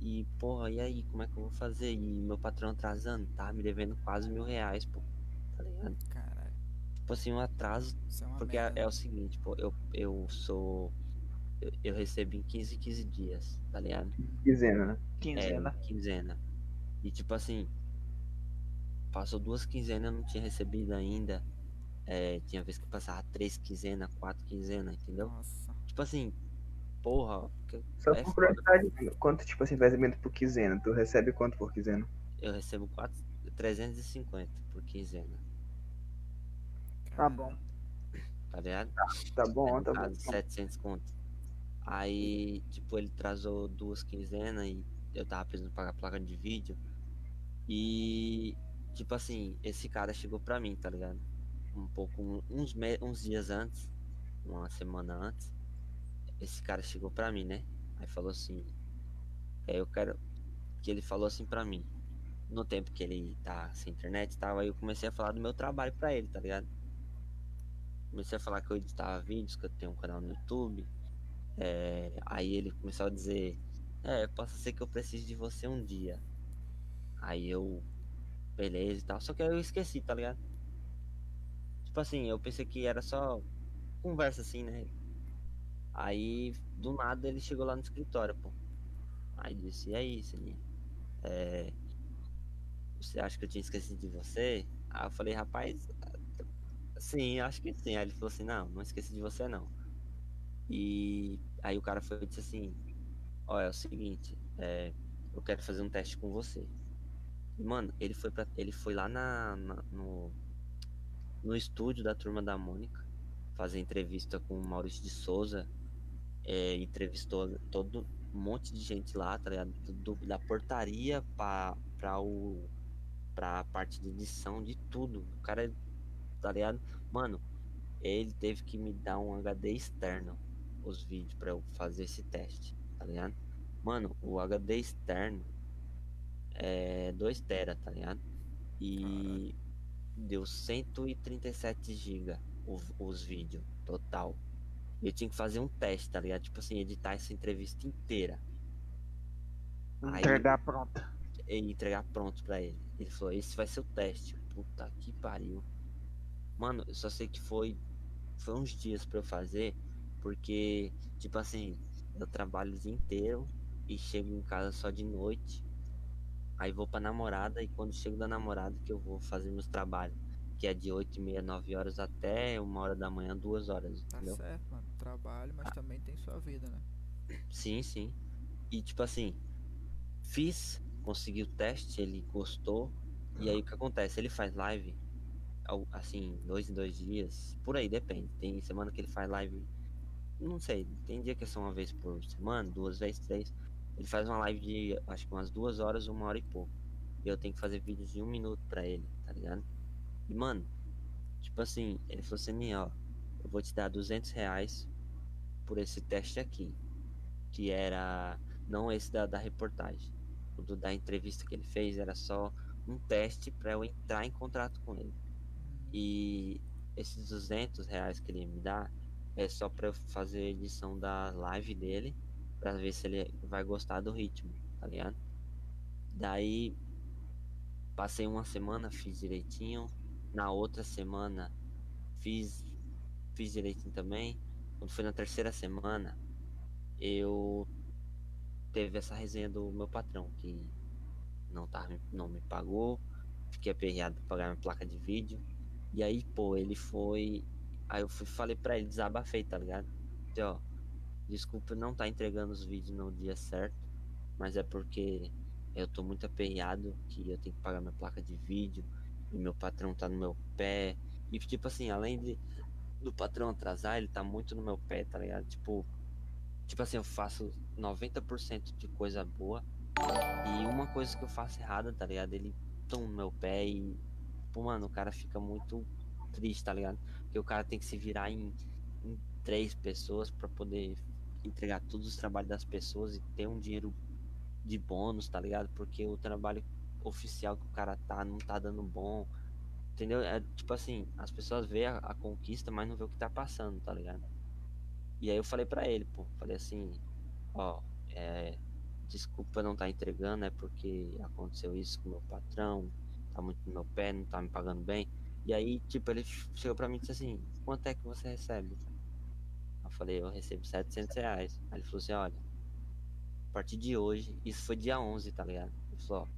E, porra, e aí, como é que eu vou fazer? E meu patrão atrasando, tava me devendo quase mil reais, pô. Tá ligado? Caralho. Tipo assim, um atraso é porque é, é o seguinte, pô, eu, eu sou. Eu, eu recebo em 15, 15 dias, tá ligado? Quinzena, né? Quinzena. É, quinzena. E tipo assim, passou duas quinzenas, eu não tinha recebido ainda. É, tinha vez que passava três quinzenas, quatro quinzenas, entendeu? Nossa. Tipo assim, porra, que- Só é por curiosidade, quanto, tipo assim, vai recebendo por quinzena? Tu recebe quanto por quinzena? eu recebo quatro, 350 por quinzena, Tá bom. tá ligado? Tá bom, no tá bom. caso, 700 conto. Aí, tipo, ele trazou duas quinzenas e eu tava precisando pagar a placa de vídeo. E, tipo assim, esse cara chegou pra mim, tá ligado? Um pouco, uns, uns dias antes, uma semana antes. Esse cara chegou pra mim, né? Aí falou assim: é, Eu quero. Que ele falou assim pra mim. No tempo que ele tá sem internet e tal, aí eu comecei a falar do meu trabalho pra ele, tá ligado? Comecei a falar que eu editava vídeos, que eu tenho um canal no YouTube. É, aí ele começou a dizer: É, possa ser que eu precise de você um dia. Aí eu, beleza e tal. Só que aí eu esqueci, tá ligado? Tipo assim, eu pensei que era só conversa assim, né? Aí do nada ele chegou lá no escritório, pô. Aí disse: E aí, Sininho? É, você acha que eu tinha esquecido de você? Aí eu falei: Rapaz, sim, acho que sim. Aí ele falou assim: Não, não esqueci de você não. E aí o cara foi e disse assim: Ó, é o seguinte, é, eu quero fazer um teste com você. E, mano, ele foi, pra, ele foi lá na, na- no, no estúdio da turma da Mônica fazer entrevista com o Maurício de Souza. É, entrevistou todo um monte de gente lá, tá ligado? Do- da portaria pra, pra, o, pra parte de edição, de tudo. O cara, tá ligado? Mano, ele teve que me dar um HD externo, os vídeos, pra eu fazer esse teste, tá ligado? Mano, o HD externo é 2 tera, tá ligado? E deu 137 GB os vídeos total. Eu tinha que fazer um teste, tá ligado? Tipo assim, editar essa entrevista inteira. Aí- Entregar pronta. e entregar pronto pra ele. Ele falou, esse vai ser o teste. Puta que pariu. Mano, eu só sei que foi. Foi uns dias pra eu fazer. Porque, tipo assim, eu trabalho o dia inteiro e chego em casa só de noite. Aí vou pra namorada e quando chego da namorada que eu vou fazer meus trabalhos. Que é de 8 e meia, 9 horas até uma hora da manhã, duas horas, Tá entendeu? certo, mano. Trabalho, mas também tem sua vida, né? Sim, sim. E tipo assim, fiz, consegui o teste, ele gostou. E aí o que acontece? Ele faz live, assim, dois em dois dias, por aí, depende. Tem semana que ele faz live, não sei, tem dia que é só uma vez por semana, duas vezes, três. Ele faz uma live de acho que umas duas horas, uma hora e pouco. E eu tenho que fazer vídeos de um minuto pra ele, tá ligado? E mano, tipo assim, ele falou assim, ó, eu vou te dar 200 reais por esse teste aqui, que era não esse da, da reportagem. O do- da entrevista que ele fez era só um teste para eu entrar em contrato com ele. E esses 200 reais que ele me dá é só para fazer a edição da live dele, para ver se ele vai gostar do ritmo, tá ligado? Daí passei uma semana, fiz direitinho. Na outra semana fiz fiz direitinho também. Quando foi na terceira semana, eu teve essa resenha do meu patrão que não tava, me- não me pagou, fiquei aperreado pra pagar minha placa de vídeo. E aí, pô, ele foi. Aí eu fui, falei pra ele, desabafei, tá ligado? Disse, ó, desculpa não tá entregando os vídeos no dia certo, mas é porque eu tô muito aperreado que eu tenho que pagar minha placa de vídeo e meu patrão tá no meu pé. E tipo assim, além de do patrão atrasar, ele tá muito no meu pé, tá ligado? Tipo, tipo assim, eu faço 90% de coisa boa e uma coisa que eu faço errada, tá ligado? Ele toma no meu pé e, pô, mano, o cara fica muito triste, tá ligado? Porque o cara tem que se virar em, em três pessoas pra poder entregar todos os trabalhos das pessoas e ter um dinheiro de bônus, tá ligado? Porque o trabalho oficial que o cara tá não tá dando bom. Entendeu? É tipo assim, as pessoas veem a, a conquista, mas não vê o que tá passando, tá ligado? E aí eu falei pra ele, pô, falei assim, ó, é, desculpa não tá entregando, é porque aconteceu isso com o meu patrão, tá muito no meu pé, não tá me pagando bem. E aí, tipo, ele chegou pra mim e disse assim, quanto é que você recebe? Eu falei, eu recebo 700 reais. Aí ele falou assim, olha, a partir de hoje, isso foi dia 11, tá ligado? Ele falou, ó,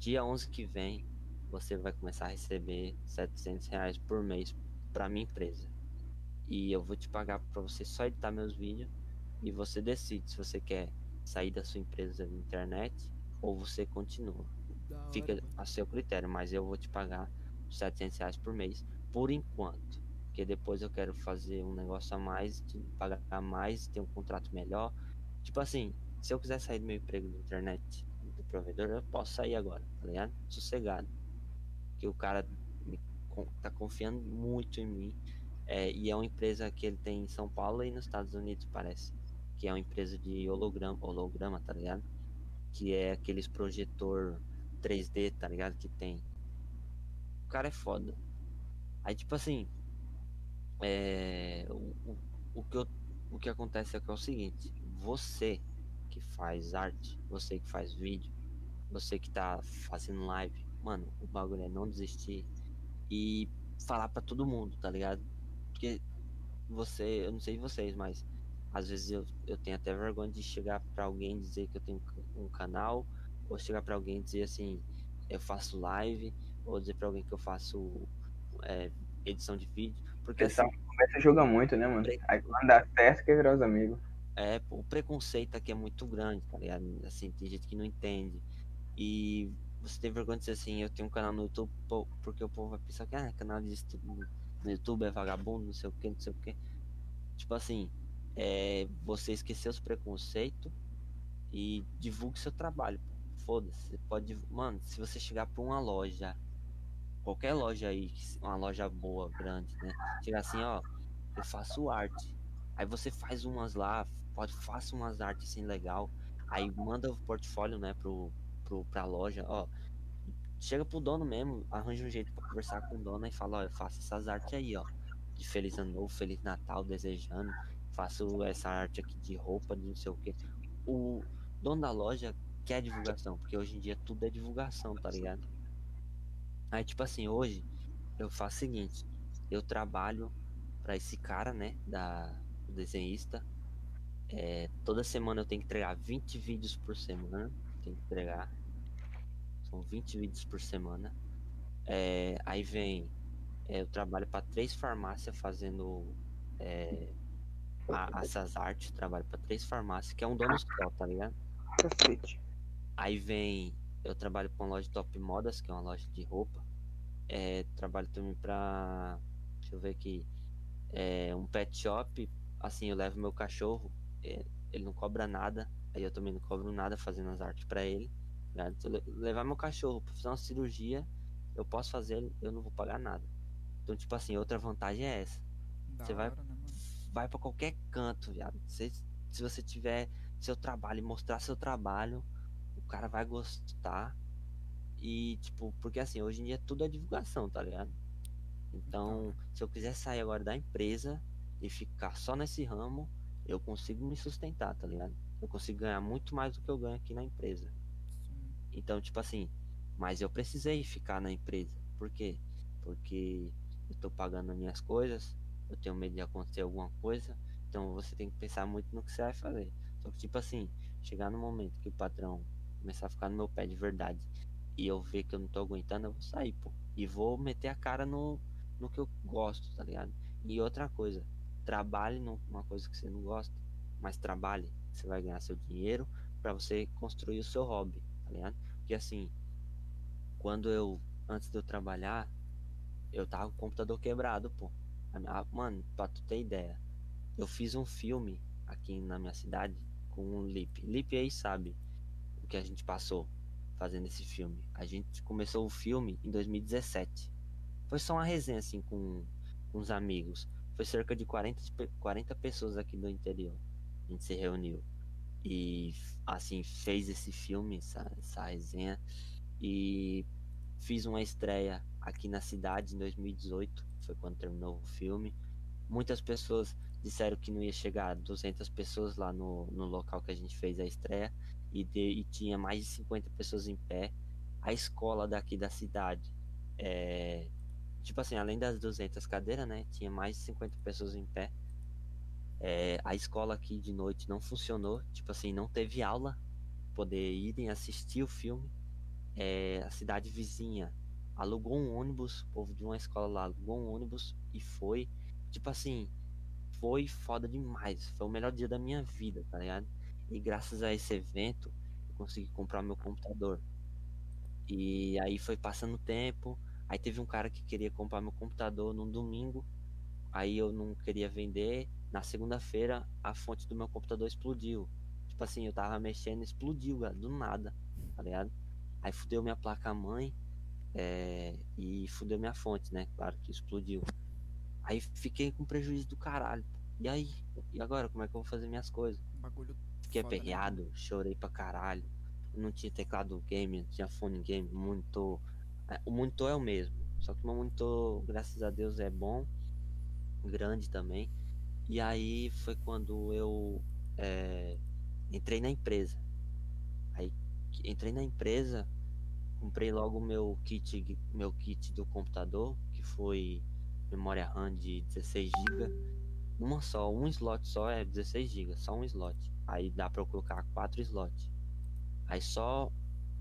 dia 11 que vem, você vai começar a receber 700 reais por mês pra minha empresa. E eu vou te pagar pra você só editar meus vídeos e você decide se você quer sair da sua empresa de internet ou você continua. Fica a seu critério, mas eu vou te pagar 700 reais por mês por enquanto. Porque depois eu quero fazer um negócio a mais, pagar mais, ter um contrato melhor. Tipo assim, se eu quiser sair do meu emprego de internet, do provedor, eu posso sair agora, tá ligado? Sossegado. Porque o cara me, tá confiando muito em mim. É, e é uma empresa que ele tem em São Paulo e nos Estados Unidos, parece. Que é uma empresa de holograma, holograma tá ligado? Que é aqueles projetor 3D, tá ligado? Que tem. Cara é foda. Aí, tipo assim. É. O, o, o que, eu, o que acontece é que é o seguinte: você que faz arte, você que faz vídeo, você que tá fazendo live, mano, o bagulho é não desistir e falar pra todo mundo, tá ligado? Porque você, eu não sei vocês, mas às vezes eu, eu tenho até vergonha de chegar pra alguém dizer que eu tenho um canal, ou chegar pra alguém dizer assim, eu faço live, ou dizer pra alguém que eu faço é, edição de vídeo, porque assim, pessoal começa a jogar muito, né, mano? Aí quando dá certo, quer virar os amigos. É, o preconceito aqui é muito grande, tá ligado? Assim, tem gente que não entende. E você tem vergonha de dizer assim, eu tenho um canal no YouTube, porque o povo vai pensar que ah, canal de estudo no YouTube é vagabundo, não sei o que, não sei o que. Tipo assim, é, você esquecer os preconceitos e divulgue seu trabalho. Foda-se, você pode. Mano, se você chegar pra uma loja, qualquer loja aí, uma loja boa, grande, né? Chegar assim, ó, eu faço arte. Aí você faz umas lá, pode faça umas artes assim legal. Aí manda o portfólio, né, pro, pro, pra loja, ó. Chega pro dono mesmo, arranja um jeito pra conversar com o dono e fala, ó, eu faço essas artes aí, ó. De Feliz Ano Novo, Feliz Natal, desejando. Faço essa arte aqui de roupa, de não sei o que. O dono da loja quer divulgação, porque hoje em dia tudo é divulgação, tá ligado? Aí, tipo assim, hoje eu faço o seguinte, eu trabalho pra esse cara, né, da do desenhista. É, toda semana eu tenho que entregar 20 vídeos por semana. Tenho que entregar. São 20 vídeos por semana. É, aí vem. é, eu trabalho para três farmácias fazendo é, a- essas artes. Trabalho para três farmácias, que é um dono só, tá ligado? Cacete. Aí vem. Eu trabalho com uma loja Top Modas, que é uma loja de roupa. É, trabalho também pra. Deixa eu ver aqui. É, um pet shop. Assim, eu levo meu cachorro. é, ele não cobra nada. Aí eu também não cobro nada fazendo as artes pra ele. tá? Se eu levar meu cachorro pra fazer uma cirurgia, eu posso fazer, eu não vou pagar nada. Então, tipo assim, outra vantagem é essa. Da Você vai, hora, né, vai pra qualquer canto, viado. Se, se você tiver seu trabalho e mostrar seu trabalho, o cara vai gostar. E, tipo, porque assim, hoje em dia tudo é divulgação, tá ligado? Então, se eu quiser sair agora da empresa e ficar só nesse ramo, eu consigo me sustentar, tá ligado? Eu consigo ganhar muito mais do que eu ganho aqui na empresa. Sim. Então, tipo assim, mas eu precisei ficar na empresa. Por quê? Porque eu tô pagando as minhas coisas, eu tenho medo de acontecer alguma coisa, então você tem que pensar muito no que você vai fazer. Só que, tipo assim, chegar no momento que o patrão começar a ficar no meu pé de verdade e eu ver que eu não tô aguentando, eu vou sair, pô. E vou meter a cara no, no que eu gosto, tá ligado? E outra coisa, trabalhe numa coisa que você não gosta, mas trabalhe, você vai ganhar seu dinheiro para você construir o seu hobby, tá ligado? Porque assim, quando eu, antes de eu trabalhar, eu tava com o computador quebrado, pô. Mano, pra tu ter ideia, eu fiz um filme aqui na minha cidade com o Lip. Lip aí sabe o que a gente passou fazendo esse filme. A gente começou o filme em 2017. Foi só uma resenha assim com, com os amigos. Foi cerca de 40, pe- 40 pessoas aqui do interior. A gente se reuniu. E assim, fez esse filme, essa, essa resenha. E fiz uma estreia aqui na cidade em 2018. Foi quando terminou o filme. Muitas pessoas disseram que não ia chegar a 200 pessoas lá no, no local que a gente fez a estreia. E, de- e tinha mais de 50 pessoas em pé. A escola daqui da cidade é, tipo assim, além das 200 cadeiras, né? Tinha mais de 50 pessoas em pé. É, a escola aqui de noite não funcionou, tipo assim, não teve aula, poder irem assistir o filme. É, a cidade vizinha alugou um ônibus, o povo de uma escola lá alugou um ônibus e foi, tipo assim, foi foda demais. Foi o melhor dia da minha vida, tá ligado? E graças a esse evento, eu consegui comprar meu computador. E aí foi passando o tempo, Aí teve um cara que queria comprar meu computador num domingo. Aí eu não queria vender. Na segunda-feira a fonte do meu computador explodiu. Tipo assim, eu tava mexendo, explodiu, cara, do nada, tá ligado? Aí fudeu minha placa-mãe é, e fudeu minha fonte, né? Claro que explodiu. Aí fiquei com prejuízo do caralho. E aí? E agora? Como é que eu vou fazer minhas coisas? Bagulho Fiquei foda, né? aperreado, chorei pra caralho. Não tinha teclado game, não tinha fone game, monitor. É, O monitor é o mesmo. Só que o meu monitor, graças a Deus, é bom. Grande também. E aí foi quando eu é, entrei na empresa. Aí entrei na empresa, comprei logo o meu kit, meu kit do computador, que foi memória RAM de 16 GB. Uma só, um slot só é 16 GB, só um slot. Aí dá pra eu colocar quatro slots. Aí só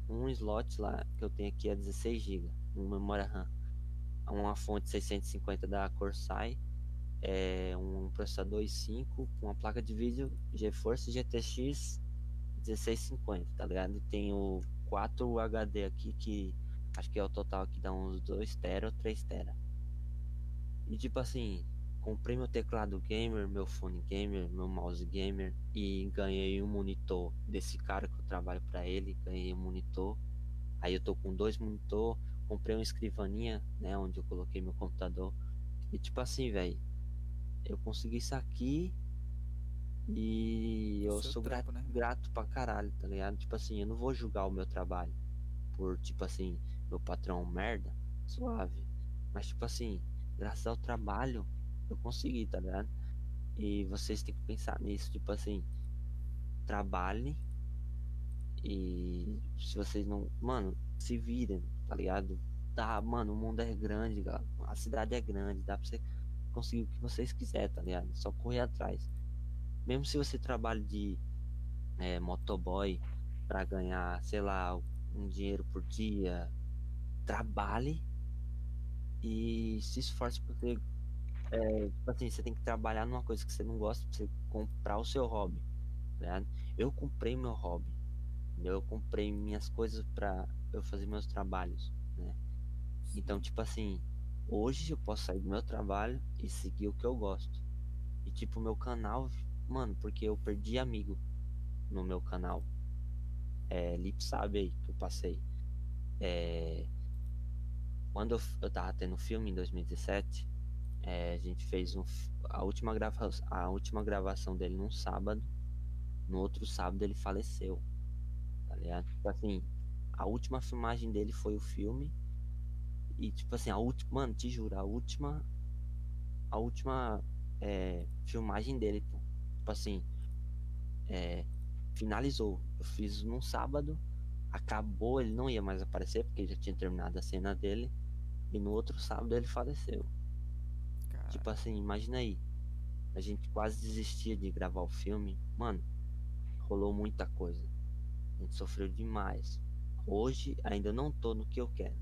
um slot lá que eu tenho aqui é 16 GB, uma memória RAM. Uma fonte 650 da Corsair, é um processador i5 com uma placa de vídeo GeForce GTX 1650, tá ligado? E tenho 4 HD aqui que acho que é o total aqui dá uns 2 tera ou 3 tera. E tipo assim, comprei meu teclado gamer, meu fone gamer, meu mouse gamer e ganhei um monitor desse cara que eu trabalho pra ele, ganhei um monitor. Aí eu tô com dois monitor, comprei uma escrivaninha, né, onde eu coloquei meu computador. E tipo assim, velho, eu consegui isso aqui e eu Seu sou trampo, grato, né? grato pra caralho, tá ligado? Tipo assim, eu não vou julgar o meu trabalho por, tipo assim, meu patrão é merda, suave. Mas tipo assim, graças ao trabalho, eu consegui, tá ligado? E vocês têm que pensar nisso, tipo assim, trabalhe e se vocês não. Mano, se virem, tá ligado? Tá, mano, o mundo é grande. A cidade é grande, dá pra você conseguir o que vocês quiserem, tá ligado? Só correr atrás. Mesmo se você trabalha de é, motoboy pra ganhar, sei lá, um dinheiro por dia, trabalhe e se esforce pra você. É, tipo assim, você tem que trabalhar numa coisa que você não gosta pra você comprar o seu hobby. ligado? Eu comprei meu hobby. entendeu? Eu comprei minhas coisas pra eu fazer meus trabalhos, né? Então, tipo assim, hoje eu posso sair do meu trabalho e seguir o que eu gosto. E tipo, meu canal, mano, porque eu perdi amigo no meu canal. É, Lip sabe aí que eu passei. É, quando eu, eu tava tendo filme em 2017, É, a gente fez um, a, última grava, a última gravação dele num sábado. No outro sábado ele faleceu. Tá ligado? Tipo assim, a última filmagem dele foi o filme. E tipo assim, a última. Mano, te juro, a última. A última é, filmagem dele, pô. Tipo assim. É, finalizou. Eu fiz num sábado. Acabou, ele não ia mais aparecer, porque já tinha terminado a cena dele. E no outro sábado ele faleceu. Tipo assim, imagina aí. A gente quase desistia de gravar o filme. Mano, rolou muita coisa. A gente sofreu demais. Hoje ainda não tô no que eu quero.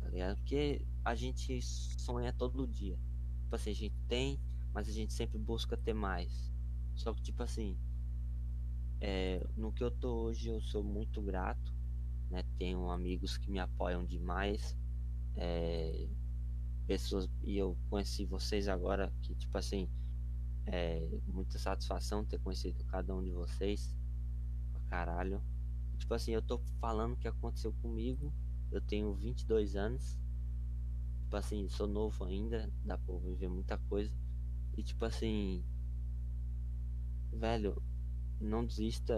Tá ligado? Porque a gente sonha todo dia. Tipo assim, a gente tem, mas a gente sempre busca ter mais. Só que tipo assim, é, no que eu tô hoje eu sou muito grato. Né? Tenho amigos que me apoiam demais. É, pessoas e eu conheci vocês agora que tipo assim é muita satisfação ter conhecido cada um de vocês pra caralho. Tipo assim eu tô falando o que aconteceu comigo eu tenho 22 anos tipo assim sou novo ainda dá pra viver muita coisa. E tipo assim velho não desista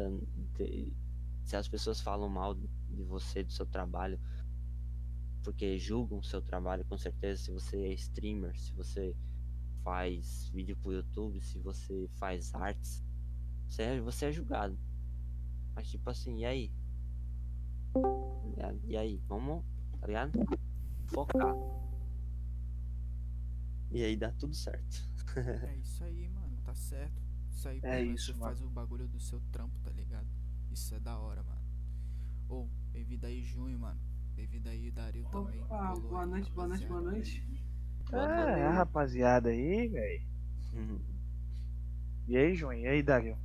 de- se as pessoas falam mal de você do seu trabalho porque julgam o seu trabalho com certeza se você é streamer, se você faz vídeo pro YouTube, se você faz artes, você é, você é julgado. Mas tipo assim, e aí? Tá? E aí, vamos, tá ligado? Focar. E aí dá tudo certo. é isso aí, mano. Tá certo. Isso aí, É isso, você faz o bagulho do seu trampo, tá ligado? Isso é da hora, mano. Ô, bem-vindo aí, Junho, mano. Bem-vindo aí, Dario também. Opa, Colou boa aí, noite, boa noite, boa rapaziada. noite. É, a rapaziada aí, velho. E aí, João? E aí, Dario?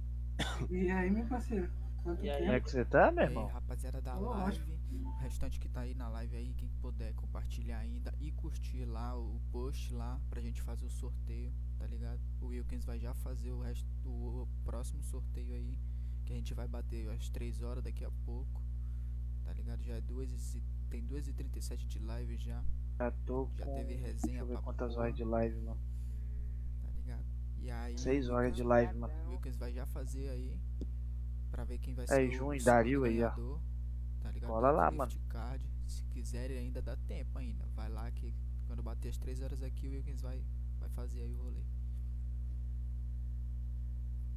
E aí, meu parceiro? Quanto E aí? Como é que você tá, E meu aí, irmão? rapaziada da Ô, live, o restante que tá aí na live aí, quem puder compartilhar ainda e curtir lá o post lá pra gente fazer o sorteio, tá ligado? O Wilkins vai já fazer o resto do próximo sorteio aí, que a gente vai bater às 3 horas daqui a pouco, tá ligado? Já é 2 e, tem 2 e 37 de live já, Já tô já com. teve Deixa resenha eu ver quantas porra, horas de live, mano. tá ligado? E aí, Seis o horas de live, mano. O Wilkins vai já fazer aí pra ver quem vai Aí, ser Jun o Dario aí, ó. Tá ligado? Cola lá, mano. Card. Se quiserem ainda dá tempo ainda. Vai lá que quando bater as 3 horas aqui o Wilkins vai, vai fazer aí o rolê.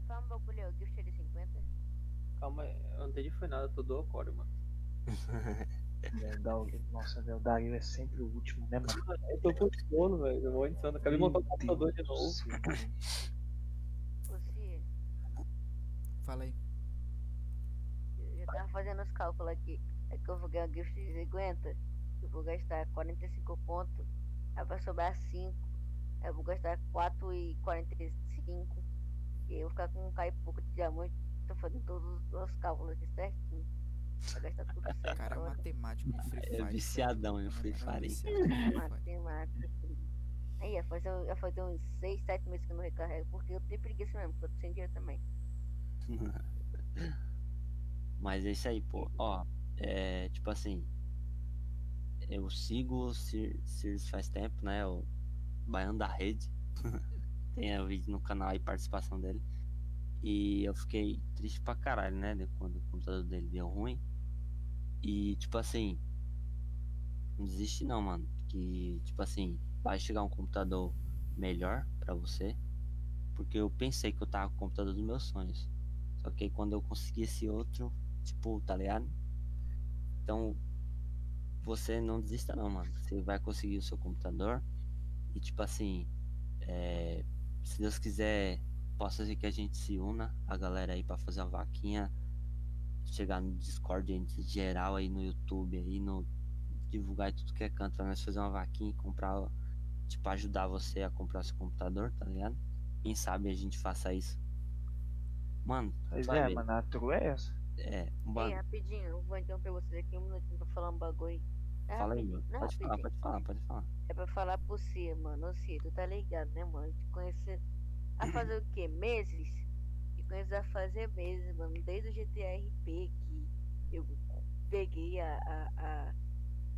Só um bagulho, o gift de 50. Calma aí, eu não entendi foi nada, tô do Ocório, mano. É, o- Nossa, velho, o Dario é sempre o último, né, mano? Eu tô com sono, velho. Eu vou insano. Acabei de montar o Meu computador de novo. Você, Fala aí. eu já tava fazendo os cálculos aqui. É que eu vou ganhar o gift de 50. Eu vou gastar 45 pontos. Aí vai sobrar 5. Aí eu vou gastar 4,45. E eu vou ficar com um cai pouco de diamante. Tô fazendo todos os cálculos aqui certinho. Vai gastar tudo certo. Cara, é agora. matemático no Free É Fire. em é viciadão no Free Fire. Matemática. Aí ia fazer, ia fazer uns 6, 7 meses que eu não recarrego. Porque eu tenho preguiça mesmo, porque eu tô sem dinheiro também. Mas é isso aí, pô. Ó, é tipo assim. Eu sigo o Sir, Sirs faz tempo, né? O Baiano da Rede. Tem o vídeo no canal aí, participação dele. E eu fiquei triste pra caralho, né? de Quando o computador dele deu ruim. E tipo assim. Não desiste não, mano. Que tipo assim, vai chegar um computador melhor pra você. Porque eu pensei que eu tava com o computador dos meus sonhos. Só que aí quando eu consegui esse outro, tipo, tá ligado? Então, você não desista não, mano. Você vai conseguir o seu computador. E tipo assim, é, se Deus quiser, possa ser que a gente se una, a galera aí pra fazer uma vaquinha. Chegar no Discord aí, geral aí no YouTube aí, no. Divulgar tudo que é canto pra nós fazer uma vaquinha e comprar. Tipo, ajudar você a comprar seu computador, tá ligado? Quem sabe a gente faça isso. Mano, Pois é, ver. mano, a true é essa. É, um Ei, bagulho. rapidinho, eu vou interromper vocês aqui um minutinho pra falar um bagulho. É Fala aí, não é Pode falar, pode falar, pode falar. É pra falar pro você, mano. Ô, Cê, tu tá ligado, né, mano? Te conhecer. A fazer o quê? Meses? Conheço a fazer meses, mano. Desde o GTA RP que eu peguei a, a,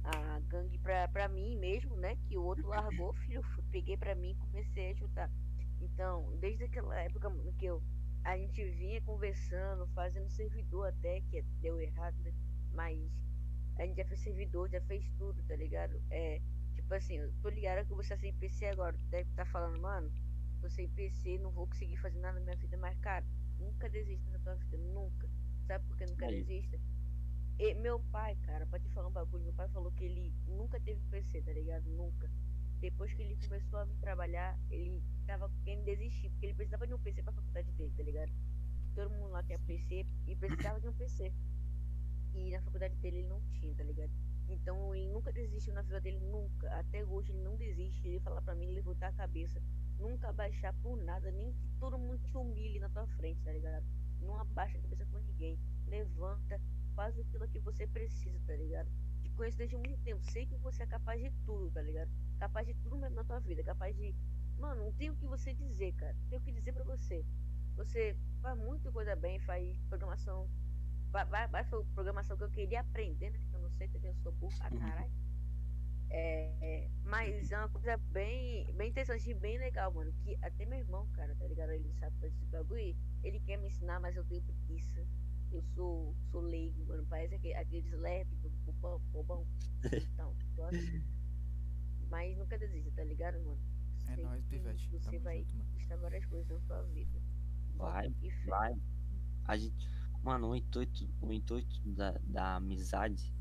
a, a gangue pra, pra mim mesmo, né? Que o outro largou, filho, peguei pra mim e comecei a ajudar. Então, desde aquela época mano, que eu, a gente vinha conversando, fazendo servidor até, que deu errado, né? Mas a gente já fez servidor, já fez tudo, tá ligado? É, tipo assim, eu tô ligado que você tá sem PC agora, deve estar falando, mano, tô sem PC, não vou conseguir fazer nada na minha vida, mas cara, nunca desista da tua vida, nunca. Sabe por que nunca Aí. desista? E meu pai, cara, pra te falar um bagulho, meu pai falou que ele nunca teve PC, tá ligado? Nunca. Depois que ele começou a vir trabalhar, ele tava querendo desistir, porque ele precisava de um PC pra faculdade dele, tá ligado? Todo mundo lá quer PC e precisava de um PC. E na faculdade dele ele não tinha, tá ligado? Então ele nunca desistiu na vida dele, nunca. Até hoje ele não desiste. Ele fala pra mim levantar a cabeça. Nunca abaixar por nada, nem que todo mundo te humilhe na tua frente, tá ligado? Não abaixa a cabeça por ninguém. Levanta, faz aquilo que você precisa, tá ligado? Te conheço desde muito tempo. Sei que você é capaz de tudo, tá ligado? Capaz de tudo mesmo na tua vida. Capaz de. Mano, não tem o que você dizer, cara. Tem o que dizer pra você. Você faz muita coisa bem, faz programação. Vai, vai, vai foi programação que eu queria aprender, né? Que eu não sei que eu sou burro pra caralho. É, é, mas é uma coisa bem, bem interessante e bem legal, mano. Que até meu irmão, cara, tá ligado? Ele sabe fazer esse bagulho. Ele quer me ensinar, mas eu tenho preguiça. Eu sou, sou leigo, mano. Parece aquele, aqueles leves bobão. bobão. Então, tô assim. Mas nunca desista, tá ligado, mano? É Sei nóis, Pivete. Você Tamo vai conquistar várias coisas na sua vida. Vai, E vai. A gente, mano, o intuito, o intuito da, da amizade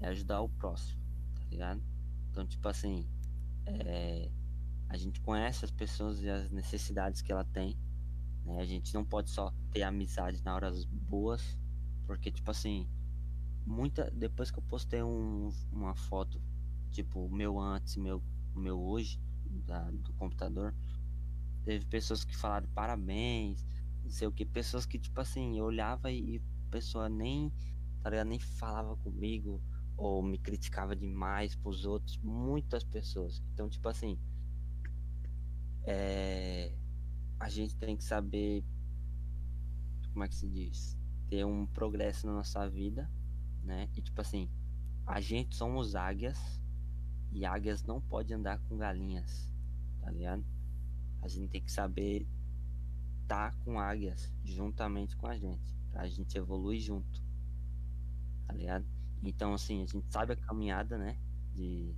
é ajudar o próximo, tá ligado? Então, tipo assim, é, a gente conhece as pessoas e as necessidades que ela tem, né? A gente não pode só ter amizade na horas boas, porque, tipo assim, muita, depois que eu postei um, uma foto, tipo, meu antes, meu, meu hoje, da, do computador, teve pessoas que falaram parabéns, não sei o que, pessoas que, tipo assim, eu olhava e, e a pessoa nem, tá ligado, nem falava comigo, ou me criticava demais pros outros, muitas pessoas. Então, tipo assim, é, a gente tem que saber, como é que se diz, ter um progresso na nossa vida, né? E tipo assim, a gente somos águias e águias não pode andar com galinhas, tá ligado? A gente tem que saber estar com águias juntamente com a gente, pra gente evoluir junto, tá ligado? Então, assim, a gente sabe a caminhada, né? De,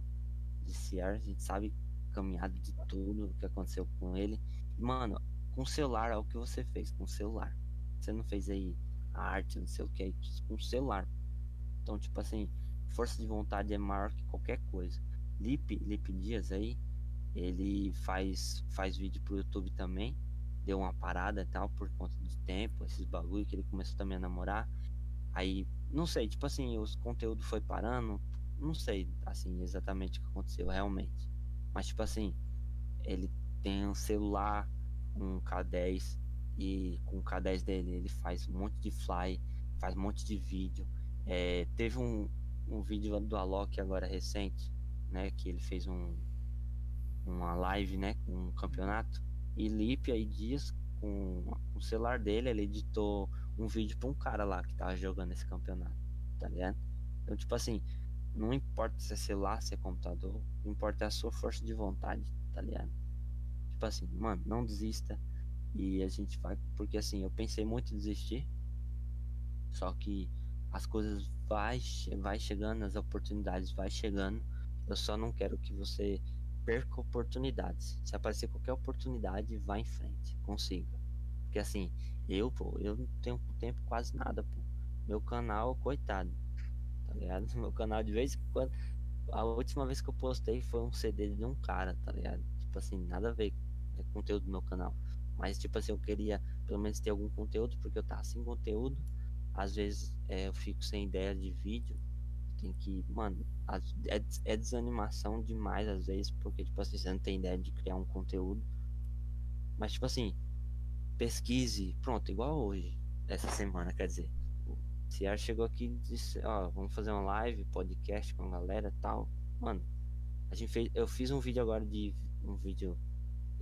de Sierra, a gente sabe a caminhada de tudo o que aconteceu com ele. Mano, com o celular, olha o que você fez com o celular. Você não fez aí a arte, não sei o que, com o celular. Então, tipo assim, força de vontade é maior que qualquer coisa. Lipe, Lipe Dias aí, ele faz, faz vídeo pro YouTube também. Deu uma parada e tal, por conta de tempo, esses bagulho que ele começou também a namorar. Aí, não sei, tipo assim, os conteúdos foi parando. Não sei, assim, exatamente o que aconteceu realmente. Mas, tipo assim, ele tem um celular, um K10, e com o K10 dele ele faz um monte de fly, faz um monte de vídeo. É, teve um, um vídeo do Alok agora recente, né? Que ele fez um uma live, né? Com um campeonato. E Lipe aí dias com o celular dele, ele editou um vídeo pra um cara lá que tava jogando esse campeonato, tá ligado? Então, tipo assim, não importa se é celular, se é computador, importa é a sua força de vontade, tá ligado? Tipo assim, mano, não desista. E a gente vai. Porque assim, eu pensei muito em desistir. Só que as coisas vai, vai chegando, as oportunidades vai chegando. Eu só não quero que você perca oportunidades. Se aparecer qualquer oportunidade, vá em frente, consiga. Porque assim, eu, pô, eu não tenho tempo quase nada, pô. Meu canal, coitado. Tá ligado? Meu canal de vez em quando. A última vez que eu postei foi um CD de um cara, tá ligado? Tipo assim, nada a ver com o conteúdo do meu canal. Mas tipo assim, eu queria pelo menos ter algum conteúdo, porque eu tava sem conteúdo. Às vezes é, eu fico sem ideia de vídeo. Tem que, mano, é, é desanimação demais às vezes, porque tipo assim, você não tem ideia de criar um conteúdo. Mas tipo assim, pesquise, pronto, igual hoje, essa semana, quer dizer. O Ciar chegou aqui e disse, ó, vamos fazer uma live, podcast com a galera tal. Mano, a gente fez, eu fiz um vídeo agora de um vídeo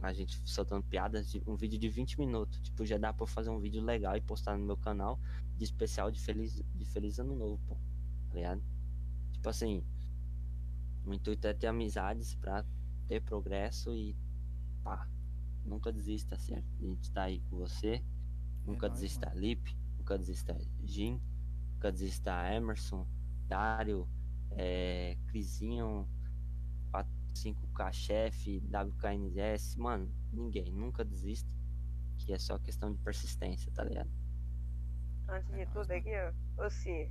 a gente soltando piadas, de, um vídeo de 20 minutos. Tipo, já dá pra fazer um vídeo legal e postar no meu canal de especial de feliz, de feliz ano novo, pô. Tá ligado? Tipo assim, O intuito é ter amizades pra ter progresso e pá. Nunca desista, certo? A gente tá aí com você. Nunca nóis, desista Lip, nunca desista Jim, nunca desista Emerson, Dário, é, Crisinho, 5K Chef, WKNS, mano, ninguém, nunca desista. Que é só questão de persistência, tá ligado? Antes de É nóis, tudo mano. aqui, ó. Você,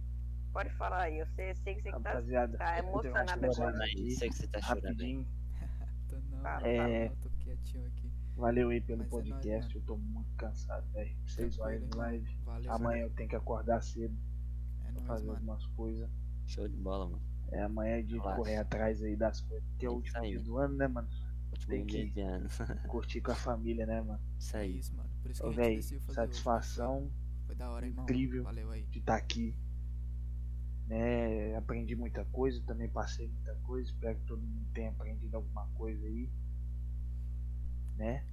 pode falar aí. Eu sei, sei que você que tá, Rapaziada, tá emocionado agora. Sei que você tá chorando aí. Tô não, É. não, tô quietinho aqui. Valeu aí pelo Mas é nóis, podcast. eu tô muito cansado, velho. Seis Tranquilo, horas de live. Valeu, Amanhã eu tenho que acordar cedo É pra nóis, fazer mano. algumas coisas. Show de bola, mano. É, amanhã é de Relaxa. correr atrás aí das coisas. Que é o último dia do ano, né, mano? Último Tem que- de ano. Curtir com a família, né, mano? Isso É aí. isso, mano. Por isso que Ô, mano. satisfação Foi, foi da hora, irmão. incrível. Valeu aí. de estar aqui. Né? Aprendi muita coisa, também passei muita coisa. Espero que todo mundo tenha aprendido alguma coisa aí. Né?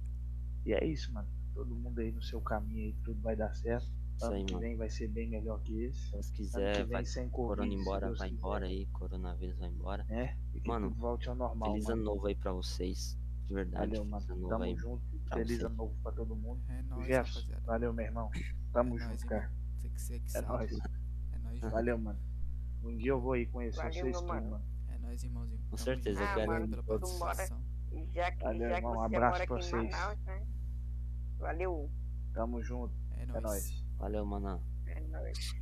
E é isso, mano. Todo mundo aí no seu caminho aí, tudo vai dar certo. Ano aí, que mano. vem vai ser bem melhor que esse. Se Deus Ano que quiser, vem vai. sem Corona embora, vai quiser, embora aí. Coronavírus vai embora. Né? E que Mano, tudo volte ao normal, Feliz mano. ano novo aí pra vocês. De verdade. Valeu, mano. Feliz ano novo Tamo aí. junto. Feliz ano novo pra todo mundo. É nóis, rapaziada. valeu, meu irmão. Tamo É nóis, junto, irmão. cara. Você que, você que É nóis. É nóis, junto. Valeu, mano. Um dia eu vou aí conhecer Valeu, vocês tudo, mano. mano. É nóis, irmãozinho. Com Tamo certeza, junto. eu Ah, quero pela participação. Já que, Valeu, já que irmão. Um você abraço mora vocês. Manaus, né? Valeu. Tamo junto. É É nóis. nóis. Valeu, mano. É nóis.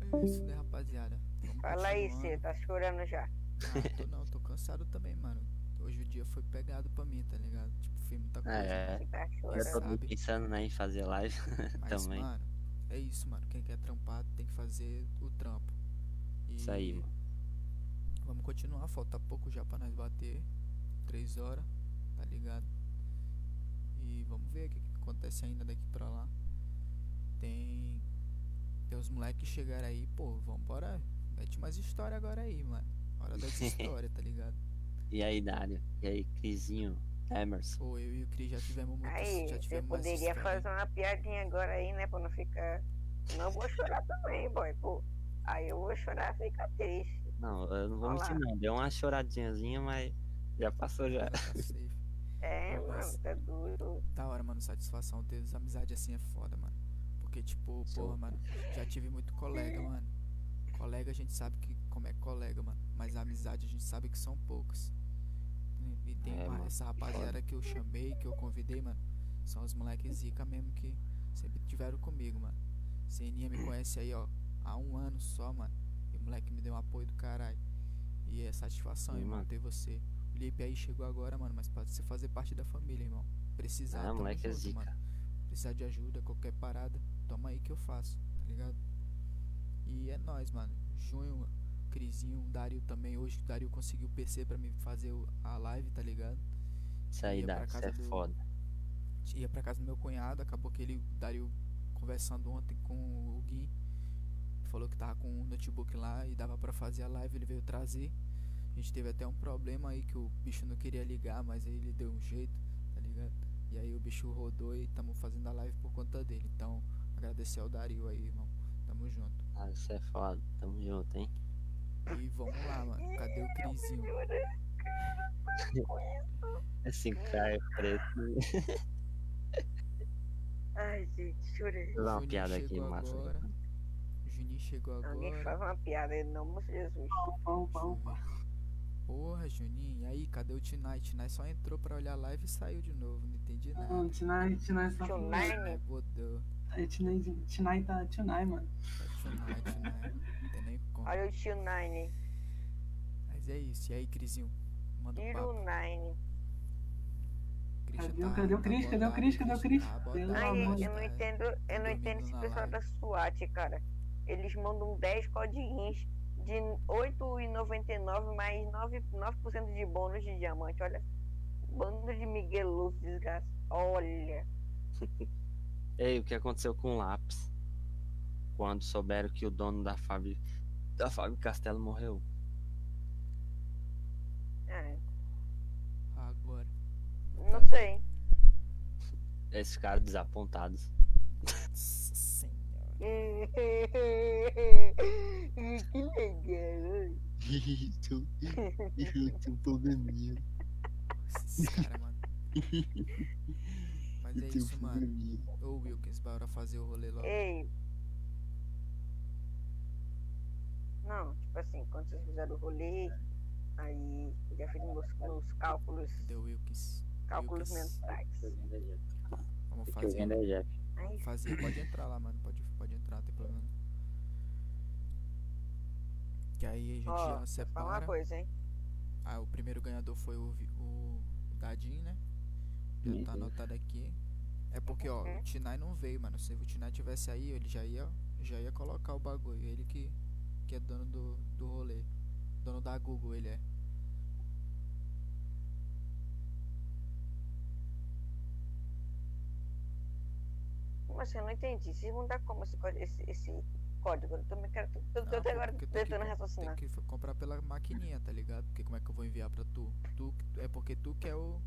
É isso, né, rapaziada? Vamos Fala aí, você tá chorando já. Ah, tô não, tô cansado também, mano. Hoje o dia foi pegado pra mim, tá ligado? Tipo, fiz muita coisa. É, tá chorando. tô sabe? pensando né, em fazer live Mas, também. mano, é isso, mano. Quem quer trampar tem que fazer o trampo. E Isso aí, mano. Vamos continuar, falta pouco já pra nós bater. Três horas, tá ligado? E vamos ver o que, que acontece ainda daqui pra lá. Tem. Tem os moleques que chegaram aí, pô, vambora. Mete mais história agora aí, mano. Hora das histórias, tá ligado? E aí, Dário? E aí, Crisinho? Emerson? Pô, eu e o Cris já tivemos muitas. Aí, já você tivemos mais poderia fazer uma piadinha agora aí, né? Pra não ficar. Não vou chorar também, boy. Pô, aí eu vou chorar, fica triste. Não, eu não vou mentir não. Deu uma choradinhazinha, mas já passou já. É, mano, tá doido. Da hora, mano, satisfação ter as amizades assim é foda, mano. Porque, tipo, Show. porra, mano, já tive muito colega, mano. Colega a gente sabe que como é colega, mano. Mas a amizade a gente sabe que são poucos. E- tem É, uma- essa rapaziada que eu chamei, que eu convidei, mano. São os moleques zica mesmo que sempre tiveram comigo, mano. Ceninha me conhece aí, ó, há um ano só, mano. E o moleque me deu um apoio do caralho. E é satisfação, Sim, irmão, mano. ter você. O Lipe aí chegou agora, mano, mas pode você fazer parte da família, irmão. Precisar, Ah, é junto, zica. mano. Precisar de ajuda, qualquer parada, toma aí que eu faço, tá ligado? E é nóis, mano. Junho, Crisinho, Dario também. Hoje o Dario conseguiu o PC pra me fazer a live, tá ligado? Isso aí, pra Dário, isso casa é do- foda. Ia pra casa do meu cunhado, acabou que ele, Dario, conversando ontem com o Gui, falou que tava com um notebook lá e dava pra fazer a live, ele veio trazer. A gente teve até um problema aí que o bicho não queria ligar, mas aí ele deu um jeito, tá ligado? E aí o bicho rodou e tamo fazendo a live por conta dele. Então, agradecer ao Dario aí, irmão. Tamo junto. Ah, isso é foda. Tamo junto, hein? E vamos lá, mano. Cadê o Crisinho? Esse cara é preto. Ai, gente, chorei. Vou dar uma piada aqui, massa. agora. Juninho chegou Alguém agora. faz uma piada em nome de Jesus. Opa, opa, opa. Porra, Juninho. E aí, cadê o Tinai? Tinai só entrou pra olhar a live e saiu de novo. Não entendi nada. Não, Tinai, Tinai só Tonight, né? bodou. É, Tinai, Tinai tá Tinai, mano. Tá Tinai, Tinai. Não tem nem como. Olha o Nine. Mas é isso. E aí, Crisinho? Manda um Tiro papo. Nine. Cadê o- tá- cadê o tá Cris? Cadê o Cris? Cadê o Cris? Tá amor de eu não tá- entendo, eu não entendo esse pessoal live. da SWAT, cara. Eles mandam 10 codiguinhos de 8,99 mais 9%, 9 de bônus de diamante. Olha, bando de Migueludo, desgraça. Olha. Ei, o que aconteceu com o lápis? Quando souberam que o dono da fábrica da Fábio Castelo morreu. É, Agora. não sei. Eles ficaram desapontados. Nossa senhora. que legal. Isso, isso, um probleminha. Esses caras, mano. Mas é Eu tenho isso, mano. Ô Wilkins, bora fazer o rolê logo. Ei. Não, tipo assim, quando vocês fizeram o rolê, aí eu já fiz meus, meus cálculos, Cadê o Wilkins? cálculos Wilkins. mentais. Vamos eu fazer. é. Aí, Vamos fazer. Pode entrar lá, mano. Pode, pode entrar, não tem problema. Não. Que aí a gente ó, já vou falar uma separa. coisa, hein? Ah, o primeiro ganhador foi o, o Dadinho, né? Já tá Uhum. anotado aqui. É porque, ó, Uhum. o Tinai não veio, mano. Se o Tinai tivesse aí, ele já ia, já ia colocar o bagulho. Ele que, que é dono do, do rolê. Dono da Google, ele é. Como assim? Eu não entendi. Se mudar como esse, esse código? Eu também quero. Tô, Não, tô até agora que tentando co- raciocinar. Tem que comprar pela maquininha, tá ligado? Porque como é que eu vou enviar pra tu? tu é porque tu quer o.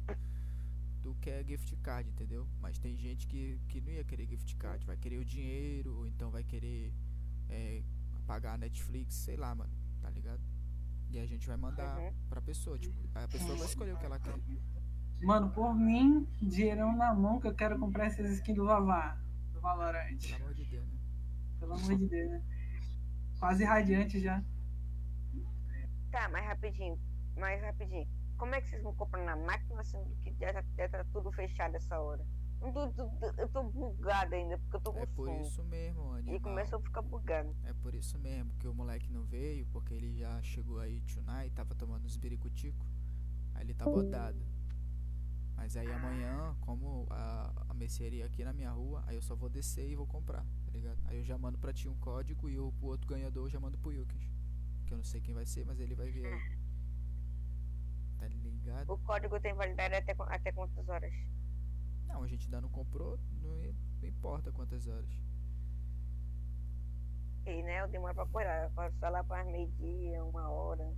Tu quer gift card, entendeu? Mas tem gente que, que não ia querer gift card, vai querer o dinheiro, ou então vai querer é, pagar a Netflix, sei lá, mano, tá ligado? E a gente vai mandar Uhum. pra pessoa, tipo, a pessoa vai escolher o que ela quer. Mano, por mim, dinheirão na mão que eu quero comprar essas skins do Vavá, do Valorant. Pelo amor de? Pelo amor de Deus, né? Quase radiante já. Tá, mais rapidinho. Mais rapidinho. Como é que vocês vão comprar na máquina sendo que já tá, já tá tudo fechado essa hora? Eu tô, tô- tô- eu tô bugado ainda, porque eu tô com É por sono. isso mesmo, E animal. começou a ficar bugado. É por isso mesmo que o moleque não veio, porque ele já chegou aí tonight, tava tomando uns biricutico. Aí ele tá bodado. Mas aí amanhã, como a, a mercearia aqui na minha rua, aí eu só vou descer e vou comprar, tá ligado? Aí eu já mando pra ti um código e o pro outro ganhador eu já mando pro Yukins. Que eu não sei quem vai ser, mas ele vai ver aí. Tá ligado? O código tem validade até, até quantas horas? Não, a gente ainda não comprou, não, não importa quantas horas. E né, eu demoro pra acordar. Eu só lá para meio-dia, uma hora.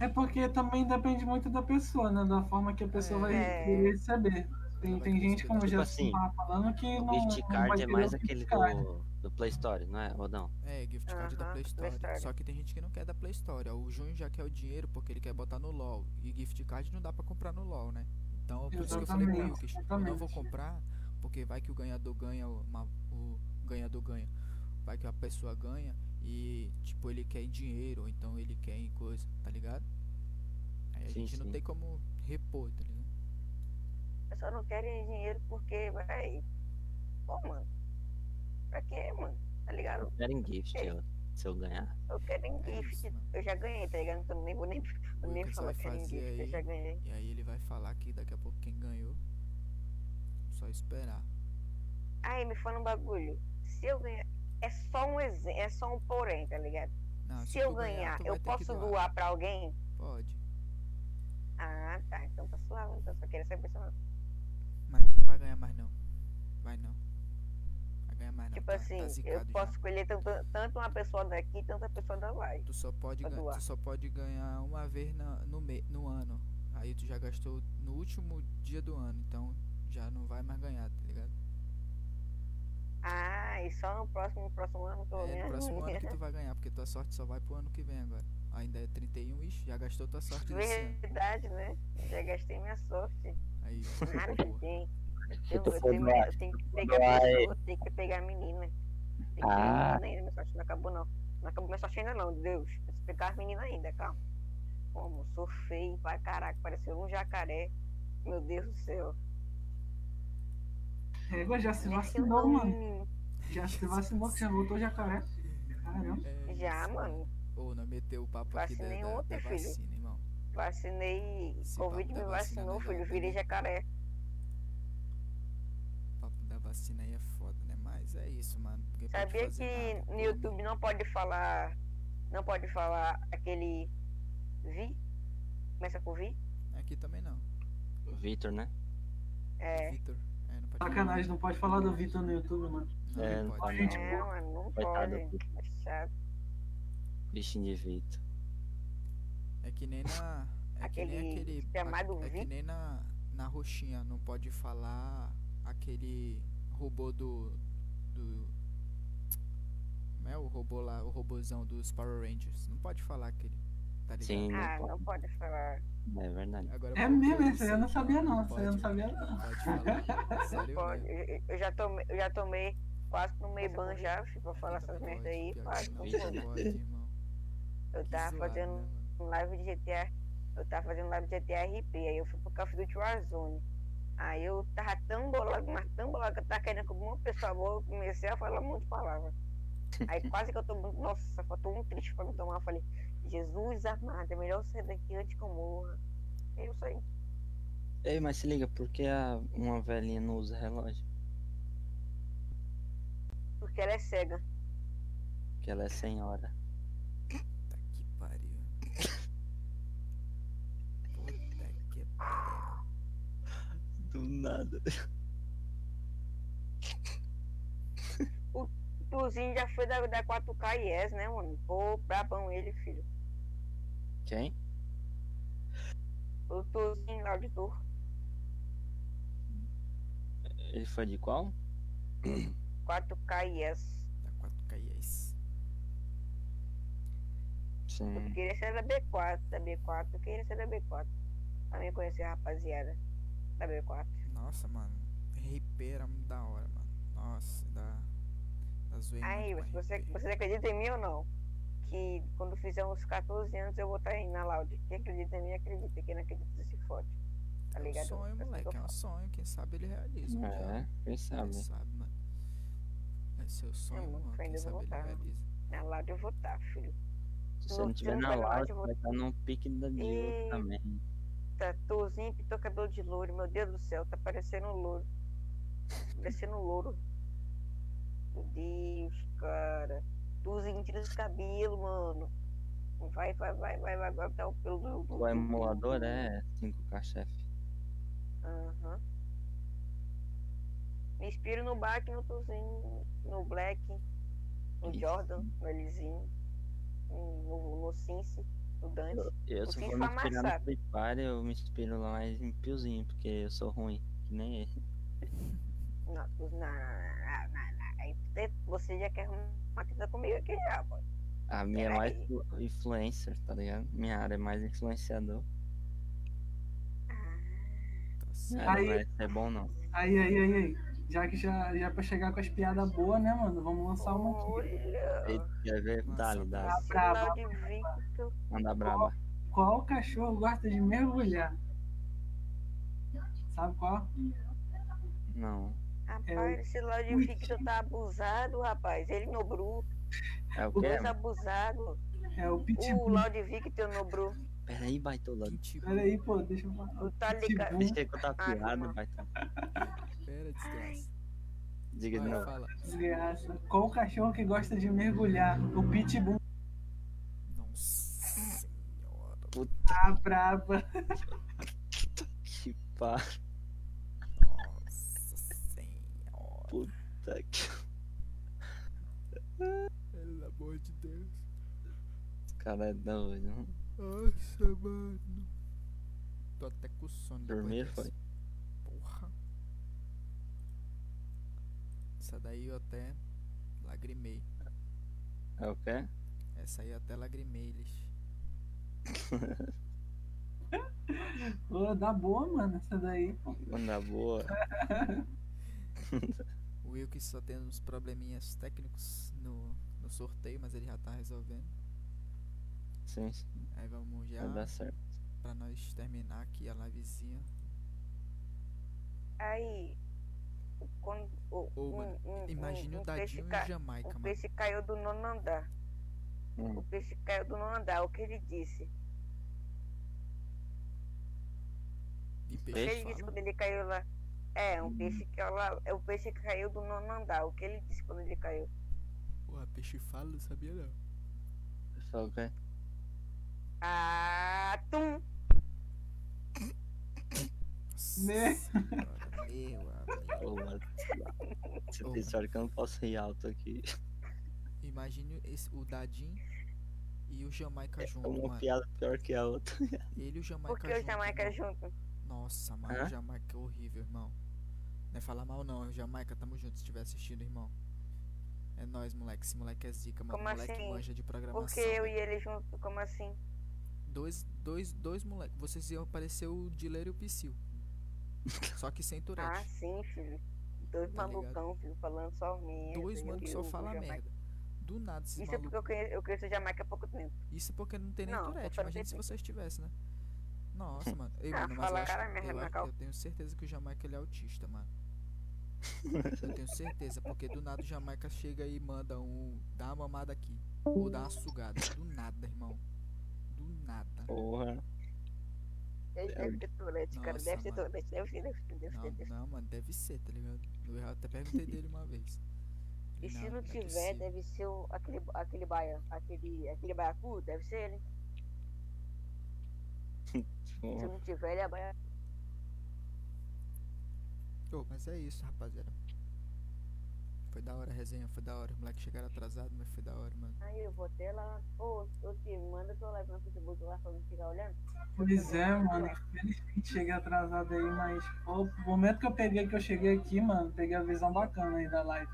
É porque também depende muito da pessoa, né? Da forma que a pessoa vai É. querer receber. Tem, tem gente, como já Tipo assim, tava falando, que O não. gift não card vai é mais aquele do, do Play Store, não é? Ou não? É, gift card da Aham, Play Play Store. Store. Só que tem gente que não quer da Play Store. O Júnior já quer o dinheiro porque ele quer botar no LoL. E gift card não dá pra comprar no LoL, né? Então, por isso que eu falei pro Exatamente, Yukis, eu não vou exatamente. comprar porque vai que o ganhador ganha, uma, o ganhador ganha. Vai que a pessoa ganha e, tipo, ele quer em dinheiro, ou então ele quer em coisa, tá ligado? Aí a Sim, gente não sim. tem como repor, tá só não quero dinheiro porque, vai. Pô, mano. Pra quê, mano? Tá ligado? Eu quero em gift, eu- se eu ganhar. Eu quero em É gift. isso, eu já ganhei, tá ligado? Então nem vou nem, vou nem falar que em fazer gift. Eu aí. já ganhei. E aí ele vai falar que daqui a pouco quem ganhou. Só esperar. Aí me fala um bagulho. Se eu ganhar. É só um exemplo, é só um porém, tá ligado? Não, Se eu tu ganhar, tu eu posso doar pra alguém? Pode. Ah, tá. Então tá suave. Então só queria saber se eu- Mas tu não vai ganhar mais não. Vai não. Vai ganhar mais não. Tipo tá, assim, tá eu zicado já. posso escolher tanto, tanto uma pessoa daqui, tanto a pessoa da lá. Tu só pode, pra gan- doar. tu só pode ganhar uma vez na- no, me, no ano. Aí tu já gastou no último dia do ano. Então já não vai mais ganhar, tá ligado? Ah, e só no próximo, no próximo ano que eu vou É ganhar. no próximo ano que tu vai ganhar, porque tua sorte só vai pro ano que vem agora. Ainda é 31, ixi, já gastou tua sorte desse ano. Verdade, né? Já gastei minha sorte. Aí, Nada porra. tem. Se Eu, eu tenho, eu tenho que pegar pessoa, tenho que pegar a menina. Tem que pegar Ah. menina ainda, minha sorte não acabou não. Não acabou minha sorte ainda não, Deus. Preciso pegar as meninas ainda, calma. Como surfei pra caraca, pareceu um jacaré. Meu Deus do céu. Égua, já se vacinou, um mano. menino. Já se vacinou, que já voltou jacaré. Caramba. É Já, mano. Ô, não meteu o papo aqui da, Vacinei da, ontem, da filho. vacina, irmão. Vacinei. Esse Covid me vacinou, não filho. Virei jacaré. O papo da vacina aí é foda, né? Mas é isso, mano. Pode Sabia que nada, no. YouTube não pode falar. Não pode falar aquele Vi? Começa com Vi? Aqui também não. O Victor, né? É. Vitor. É, não pode Sacanagem, não pode falar do Vitor no YouTube, mano. Não, É, não não pode. pode É, mano, não pode. É chato. Bichinho de Victor. É que nem na. É Aquele que nem aquele. chamado É que nem na, na roxinha. Não pode falar aquele robô do. Do. Como é o robô lá? O robôzão dos Power Rangers. Não pode falar aquele. Tá ligado? Sim, não Ah, pode. não pode falar. É verdade. Agora É mesmo, aí eu não sabia não. Eu não Pode. sabia não. Pode falar. Sério Pode. mesmo. Eu, já tomei, eu já tomei quase no meio ban já, pra falar essas merda aí, faz, não, pode, irmão. Eu tava fazendo né, live de GTA. Eu tava fazendo live de GTA RP, aí eu fui pro Call of Duty Warzone. Aí eu tava tão bolado, mas tão bolado que eu tava querendo com uma pessoa boa, eu comecei a falar um monte de palavras. Aí quase que eu tô. Nossa, faltou um triste pra me tomar. Eu falei, Jesus amado, é melhor sair daqui antes que eu morra. Aí eu saí. Ei, mas se liga, por que a, uma velhinha não usa relógio? Porque ela é cega. Porque ela é senhora. Puta que pariu. Puta que pariu. Do nada. O Tuzinho já foi da, da 4K Yes, né, mano? Pô, brabão ele, filho. Quem? O Tuzinho lá de Tour. Ele foi de qual? 4K Yes. Da 4K yes. Eu Sim. queria ser da B4, da B4, eu queria ser da B4. Também conhecer a rapaziada da B4. Nossa, mano. RP era muito da hora, mano. Nossa, da. Da zoei Aí, você, você acredita em mim ou não? Que quando fizer uns 14 anos eu vou estar aí na Loud. Quem acredita em mim, acredita. Quem não acredita se fode. Tá É um ligado? sonho, É que eu moleque. É um sonho. Quem sabe ele realiza. um dia. É, quem Quem sabe. sabe, mano. É seu sonho, mano, mano. Quem sabe vou ele tá. realiza. Na Loud eu vou estar, filho. Se você não se tiver não na vou- vai estar no pique da Dio E- também. Tatuzinho pintou cabelo de louro. Meu Deus do céu, tá parecendo um louro. Parecendo um louro. Meu Deus, cara. Tuzinho tira esse cabelo, mano. Vai, vai, vai, vai, vai, vai dar o pelo do. do- O do- emulador é 5K chefe. Aham. Me inspiro no Bach, no Tuzinho, no Black, no. Jordan, no Elizinho, no, no Cincy, Dante. Eu, se for me inspirar no. Free Fire, eu me inspiro lá mais em Piozinho, porque eu sou ruim, que nem ele. Não, não, não, não, não, não. Você- já quer uma treta comigo aqui já, pô. A minha é mais influencer, tá ligado? Minha área é mais influenciador. É, não Aí- vai ser bom não. Aí, aí, aí, aí. Já que já, já pra chegar com as piadas boas, né, mano? Vamos lançar uma aqui. Olha, Eita, Quer ver? Nossa, Dale, dale. Tá brava. sinal de Victor. Manda braba. Qual cachorro gosta de mergulhar? Sabe qual? Não. Rapaz, esse lá de Victor tá abusado, rapaz. Ele no Bru. É o O quê? Dois abusados. É o O Pitbull. Loud Victor no Bru. Peraí, baitola. Pitbull. Pera aí, pô, deixa eu falar. Tá ligado? Deixa eu contar Ah, piada, tá. Pera, desgraça. Diga de novo. fala. Desgraça. Qual cachorro que gosta de mergulhar? O Pitbull. Nossa senhora. Ah, braba. Que pá. Nossa senhora. Puta que. Pelo amor de Deus. Esse cara é doido. Nossa, mano. Tô até com sono. Dormir foi. Porra. Essa daí eu até lagrimei. É o quê? Essa aí eu até lagrimei, lixo. Pô, dá boa, mano, essa daí. Manda boa. O Wilkes só tendo uns probleminhas técnicos no, no sorteio, mas ele já tá resolvendo. Sim, sim. Aí vamos já Vai dar certo. pra nós terminar aqui a livezinha. Aí. Quando, o- Ô, um, mano, um- Imagine um, o um peixe Dadinho ca- e Jamaica, O mano. peixe caiu do nono andar. Hum. O peixe caiu do nono andar. O que ele disse? E O que peixe ele disse fala? quando ele caiu lá? É, um peixe que lá. É o peixe que caiu do nono andar. O que ele disse quando ele caiu? Porra, peixe fala, não sabia não. Só o quê? Ah, tum! Nossa Né? meu amigo. Você tem sorte que eu não posso rir alto aqui. Imagine esse, o Dadinho e o Jamaica É junto, uma mano. piada pior que a outra. Ele e o Jamaica Por que o junto, Jamaica é irmão. junto? Nossa, mano, Hã? o Jamaica é horrível, irmão. Não é falar mal não, Jamaica, tamo junto se estiver assistindo, irmão. É nóis, moleque. Esse moleque é zica, mano. Como moleque assim? manja de programação. que eu e ele junto? Como assim? Dois, dois, dois moleques. Vocês iam parecer o Diler e o Psyll. Só que sem Ah, Tourette. sim, filho. Dois Tá ligado? malucão, filho, falando só merda. Dois mano que só fala merda. Do nada, esses Isso é porque malucos. eu conheço, eu conheço Jamaica há pouco tempo. Isso porque não tem nem Não, Tourette. Imagina se vocês tivessem, né? Nossa, mano. Ei, Ah, mano, mas eu, fala acho, eu, acho- eu tenho certeza que o Jamaica ele é autista, mano. Eu tenho certeza, porque do nada o Jamaica chega e manda um. dá uma mamada aqui. Ou dá uma sugada. Do nada, irmão. Do nada. Porra. Deve, deve ter Tourette, cara. Deve mano. Tourette. Deve ter, deve ter, deve ter. Não, deve não, mano, deve ser, tá ligado? Eu até perguntei dele uma vez. E Ele, se não tiver, possível." deve ser o, aquele, aquele baia, aquele, aquele baiacu, deve ser ele. Se não tiver, ele é baia. Ô, mas é isso, rapaziada. Foi da hora a resenha, foi da hora. Os moleques chegaram atrasados, mas foi da hora, mano. Aí eu vou até lá. Ô, ô, Steve, manda teu live no Facebook lá pra mim ficar olhando. Pois é, mano. Infelizmente cheguei atrasado aí, mas pô, o momento que eu peguei que eu cheguei aqui, mano, peguei a visão bacana aí da live.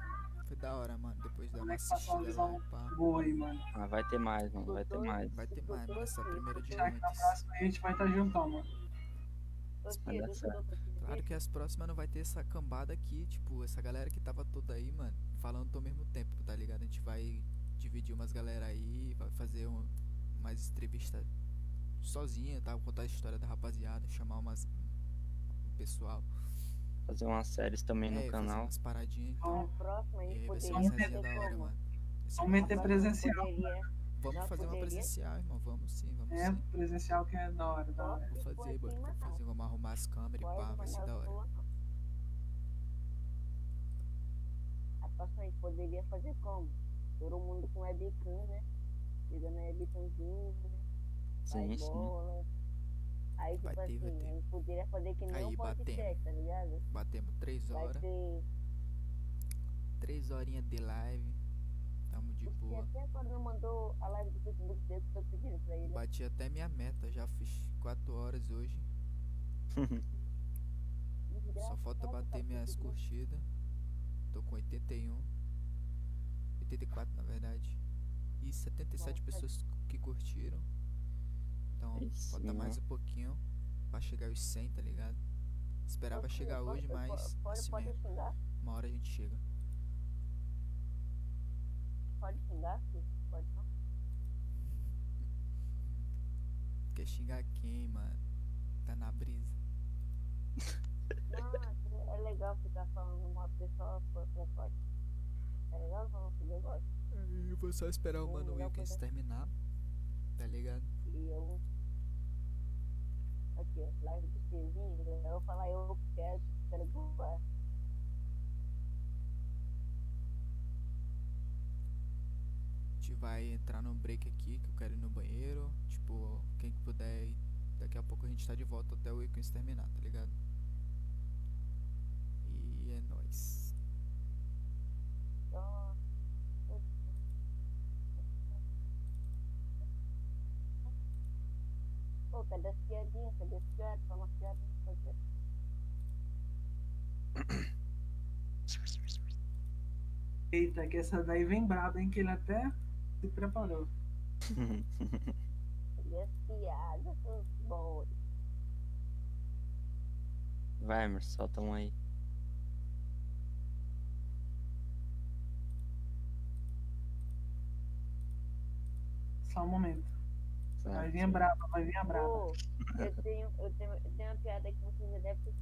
Foi da hora, mano. Depois dá uma passou uma assistida lá, visão pá. boa aí, mano. Ah, vai ter mais, mano. Vai ter mais. Vai ter mais, mano. Essa é a primeira de na muitas. próxima a gente vai estar juntão, mano. Ô, eu Claro que as próximas não vai ter essa cambada aqui, tipo, essa galera que tava toda aí, mano, falando ao mesmo tempo, tá ligado? A gente vai dividir umas galera aí, vai fazer um, mais entrevista sozinha, tá? Contar a história da rapaziada, chamar umas um pessoal. Fazer umas séries também é, no fazer canal. umas paradinhas. Na Vamos, próxima a E gente aí vai ser uma da hora, mano. Presencial. poderia- Vamos nós fazer uma poderia- presencial, irmão. Vamos sim, vamos É, sim. presencial que é da hora, da hora. For fazer, mano. Manaus. fazer, vamos arrumar as câmeras e pá, vai ser da hora. A próxima gente poderia fazer como? Todo mundo com webcam, né? Ligando a webcamzinho, né? Sim, Vai sim. bola. Aí, tipo Vai ter, vai assim, ter. a gente poderia fazer que nem Aí, um podcast, batemos. tá ligado? Batemos três Vai horas, ter. três horinhas de live. De Você boa. até não mandou a live do Facebook dele que eu tô pedindo pra ele. Bati até minha meta, já fiz 4 horas hoje. Só falta Desgraçado, bater tá minhas curtidas. Tô com 81. 84 na verdade. E 77 Nossa. pessoas que curtiram. Então Aí falta mais um pouquinho pra chegar aos 100, tá ligado? Esperava chegar pode- hoje, mas Pode, assim pode mesmo. Uma hora a gente chega. Pode xingar, filho. Pode não. Quer xingar quem, mano? Tá na brisa. Não, é legal ficar falando da pessoa por telefone. É legal falar que eu. Aí Eu vou só esperar o Mano Wilkins terminar. Tá ligado? E eu. Aqui, live do Stevinho, eu vou falar eu quero, quero comprar. A gente vai entrar num break aqui, que eu quero ir no banheiro. Tipo, quem puder daqui a pouco a gente tá de volta até o Wilkins terminar, tá ligado? E é nóis. Então. Pô, cadê as piadinhas? Cadê as piadas? Fala umas piadinhas pra você. Eita, que essa daí vem braba, hein? Que ele até se preparou. As piadas? seus boys? Vai, Emerson, solta um aí. Só um momento. Vai vir braba, vai vir a braba. Pô, eu tenho, eu, tenho, eu tenho uma piada que você já deve ter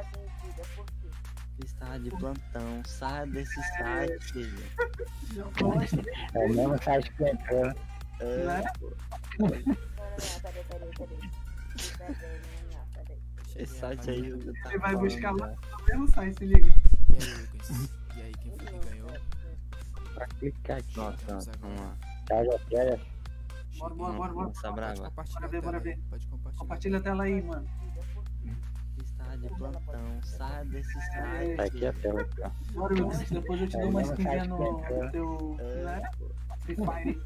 assim, filha, por quê? Está de plantão, sai desse site, filho. É o mesmo site que entrou. Né? Não, não, não, peraí, peraí, peraí. Esse site aí. tá Ele vai buscar lá no mesmo site, se liga. E aí, Lucas? E aí, quem foi que ganhou? Pra clicar aqui. Nossa, vamos lá. Tá, já. Bora, bora, bora, bora. Bora ver, a bora ver. Pode compartilhar. Compartilha a tela aí, mano. Sai desse Tá site. aqui a tela aqui, ó. Bora, Lucas. Depois eu te É dou uma mesmo skinzinha site no, no teu. Né? Free Fire.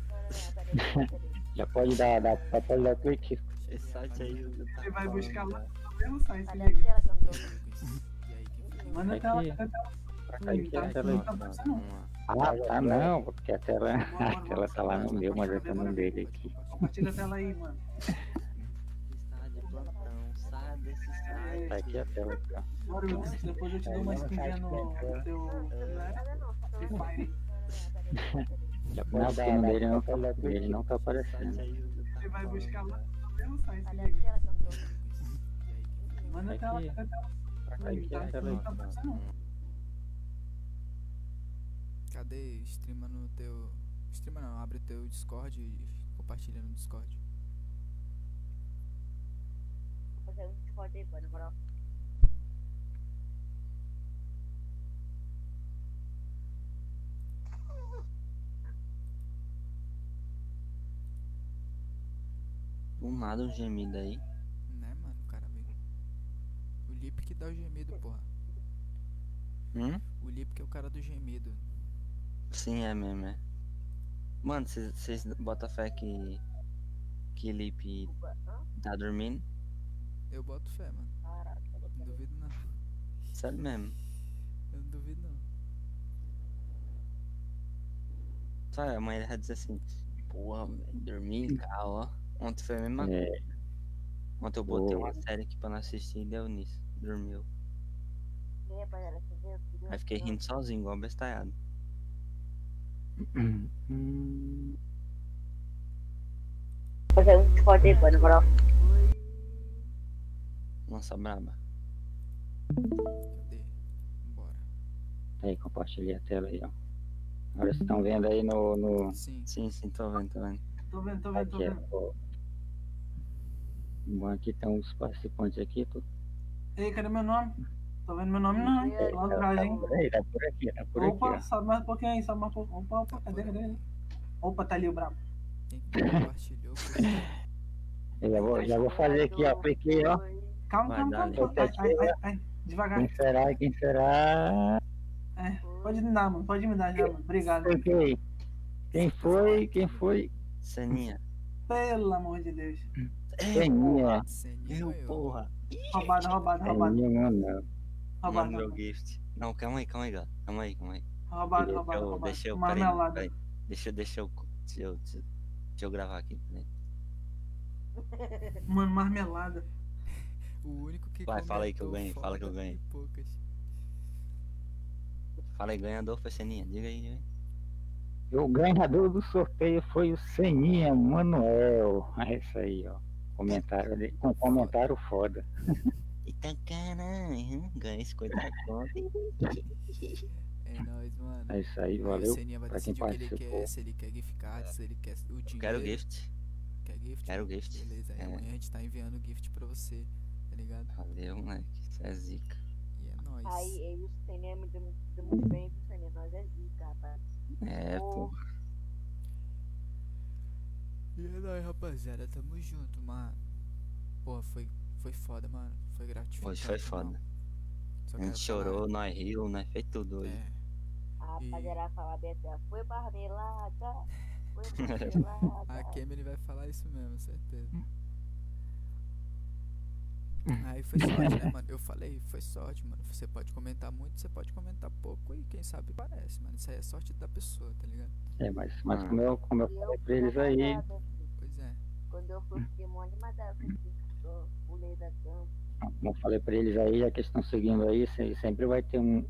Já pode dar, dar, já pode dar clique. Esse site aí. eu tá Ele vai buscar lá no mesmo site, Manda a Aqui. tela, manda a tela. Tá aqui, tela aí. tá lá. Ah, tá não, porque a tela, a tela tá lá no meu, mas eu tô no dele aqui. Compartilha a tela aí, mano. Tá aqui a tela. Bora, Lucas. Depois eu te dou uma skinzinha no teu. Né? Free Fire. Já pode dar, no dele não tá, dele não tá aparecendo. Ele vai buscar lá no mesmo site, a Manda a Tá tela, manda a tela. Tá aqui a tela. Tá. Cadê? Streama no teu. Streama não, abre teu Discord e compartilha no Discord. Fazer um Discord aí, pô, na moral. Do nada um gemido aí. Né, mano? O cara veio. O Lip que dá o gemido, porra. Hum? O Lip que é o cara do gemido. Sim, é mesmo, é. Mano, vocês botam fé que. Que Lipe tá dormindo? Eu boto fé, mano. Caraca, Não duvido não. Sério mesmo. Eu não duvido não. Sabe, a mãe vai dizer assim, porra, velho, dormi em casa, ó. Ontem foi a mesma É. coisa. Ontem eu botei uma Boa. série aqui pra não assistir e deu nisso. Dormiu. E aí, fiquei rindo sozinho, igual bestalhado. Hum, fazer um Discord aí, pô, na Nossa, braba. Cadê? Bora. Aí, compartilhei a tela aí, ó. Agora vocês estão vendo aí no. no... Sim. Sim, sim, tô vendo, tô vendo. Tô vendo, tô vendo, tô Aqui, vendo. ó. Bom, aqui estão os participantes aqui. Tô... Ei, cadê meu nome? Tô vendo meu nome não. Tô lá atrás, hein? Aí, tá por aqui, tá por aqui, Opa, sobe mais um pouquinho aí, sobe mais um pouquinho. Opa, opa, cadê, cadê? Opa, tá ali o brabo. Quem que compartilhou? já vou, já vou fazer aqui, ó. Cliquei, ó. Calma, calma, calma. calma. Ai, ai, ai, ai, devagar. Quem será? Quem será? É, pode me dar, mano. Pode me dar já, mano. Obrigado. Cliquei. Quem foi? Quem foi? Ceninha. Pelo amor de Deus. Seninha. Seninha Eu, porra. Roubado, roubado, roubado. Seninha, mano. não. Roubado, meu gift. Não, calma aí, calma aí, galera. Calma aí, calma aí. Roubado, Deixa roubado, eu, roubado. deixa eu, Marmelada. peraí. Deixa, eu- deixa eu, deixa eu, deixa eu gravar aqui, peraí. Mano, marmelada. O único que Vai, fala aí que eu ganhei, fala que eu ganhei. Poucas. Fala aí, ganhador foi Ceninha, diga aí, diga aí. O ganhador do sorteio foi o Seninha Manuel. É isso aí, ó. Comentário ali, com comentário foda. Eita caralho, ganhei 50 conto. É nóis, mano. É isso aí, o valeu. Seninha vai pra quem decidir o que ele participou. quer, se ele quer gift card, se ele quer o dinheiro. Quero gift. Quer gift? Quero gift. Beleza, aí É. amanhã a gente tá enviando gift pra você, tá ligado? Valeu, moleque. Isso é zica. E é nóis. Aí, ele, o Senê me deu deu muito bem, viu? Nós é zica, rapaz. É, pô. E é nóis, rapaziada. Tamo junto, mano. Porra, foi, foi foda, mano. Foi gratificante. Hoje foi foda. A gente chorou, falar- nós riu, nós fez tudo hoje. É. A rapaziada fala bem assim, ó, foi marmelada, foi A. Kemi ele vai falar isso mesmo, certeza. Aí foi sorte, né, mano? Eu falei, foi sorte, mano. Você pode comentar muito, você pode comentar pouco e quem sabe parece, mano. Isso aí é sorte da pessoa, tá ligado? É, mas, mas Ah. como, eu, como eu falei pra eles aí. Pois é. Quando eu fui pulei da cama. como eu falei pra eles aí, já que eles estão seguindo aí, se- sempre vai ter um,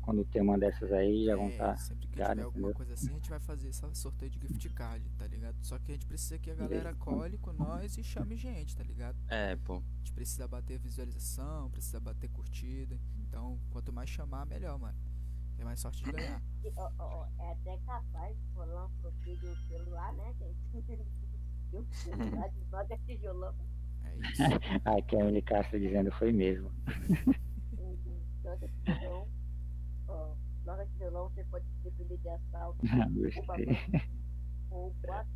quando tem uma dessas aí, já vão É, estar sempre que ligados, tiver alguma entendeu? coisa assim, a gente vai fazer esse sorteio de gift card, tá ligado? Só que a gente precisa que a galera cole com nós e chame gente, tá ligado? É, pô. A gente precisa bater visualização, precisa bater curtida. Então, quanto mais chamar, melhor, mano. Tem mais sorte de ganhar. É até capaz de rolar um sorteio do celular, né, gente? E celular desloga tijolão. É isso. Ai, que a Emily Castro dizendo foi mesmo. Joga tijolão. Tijolão, você pode se defender de assalto. Gostei. Ou quatro.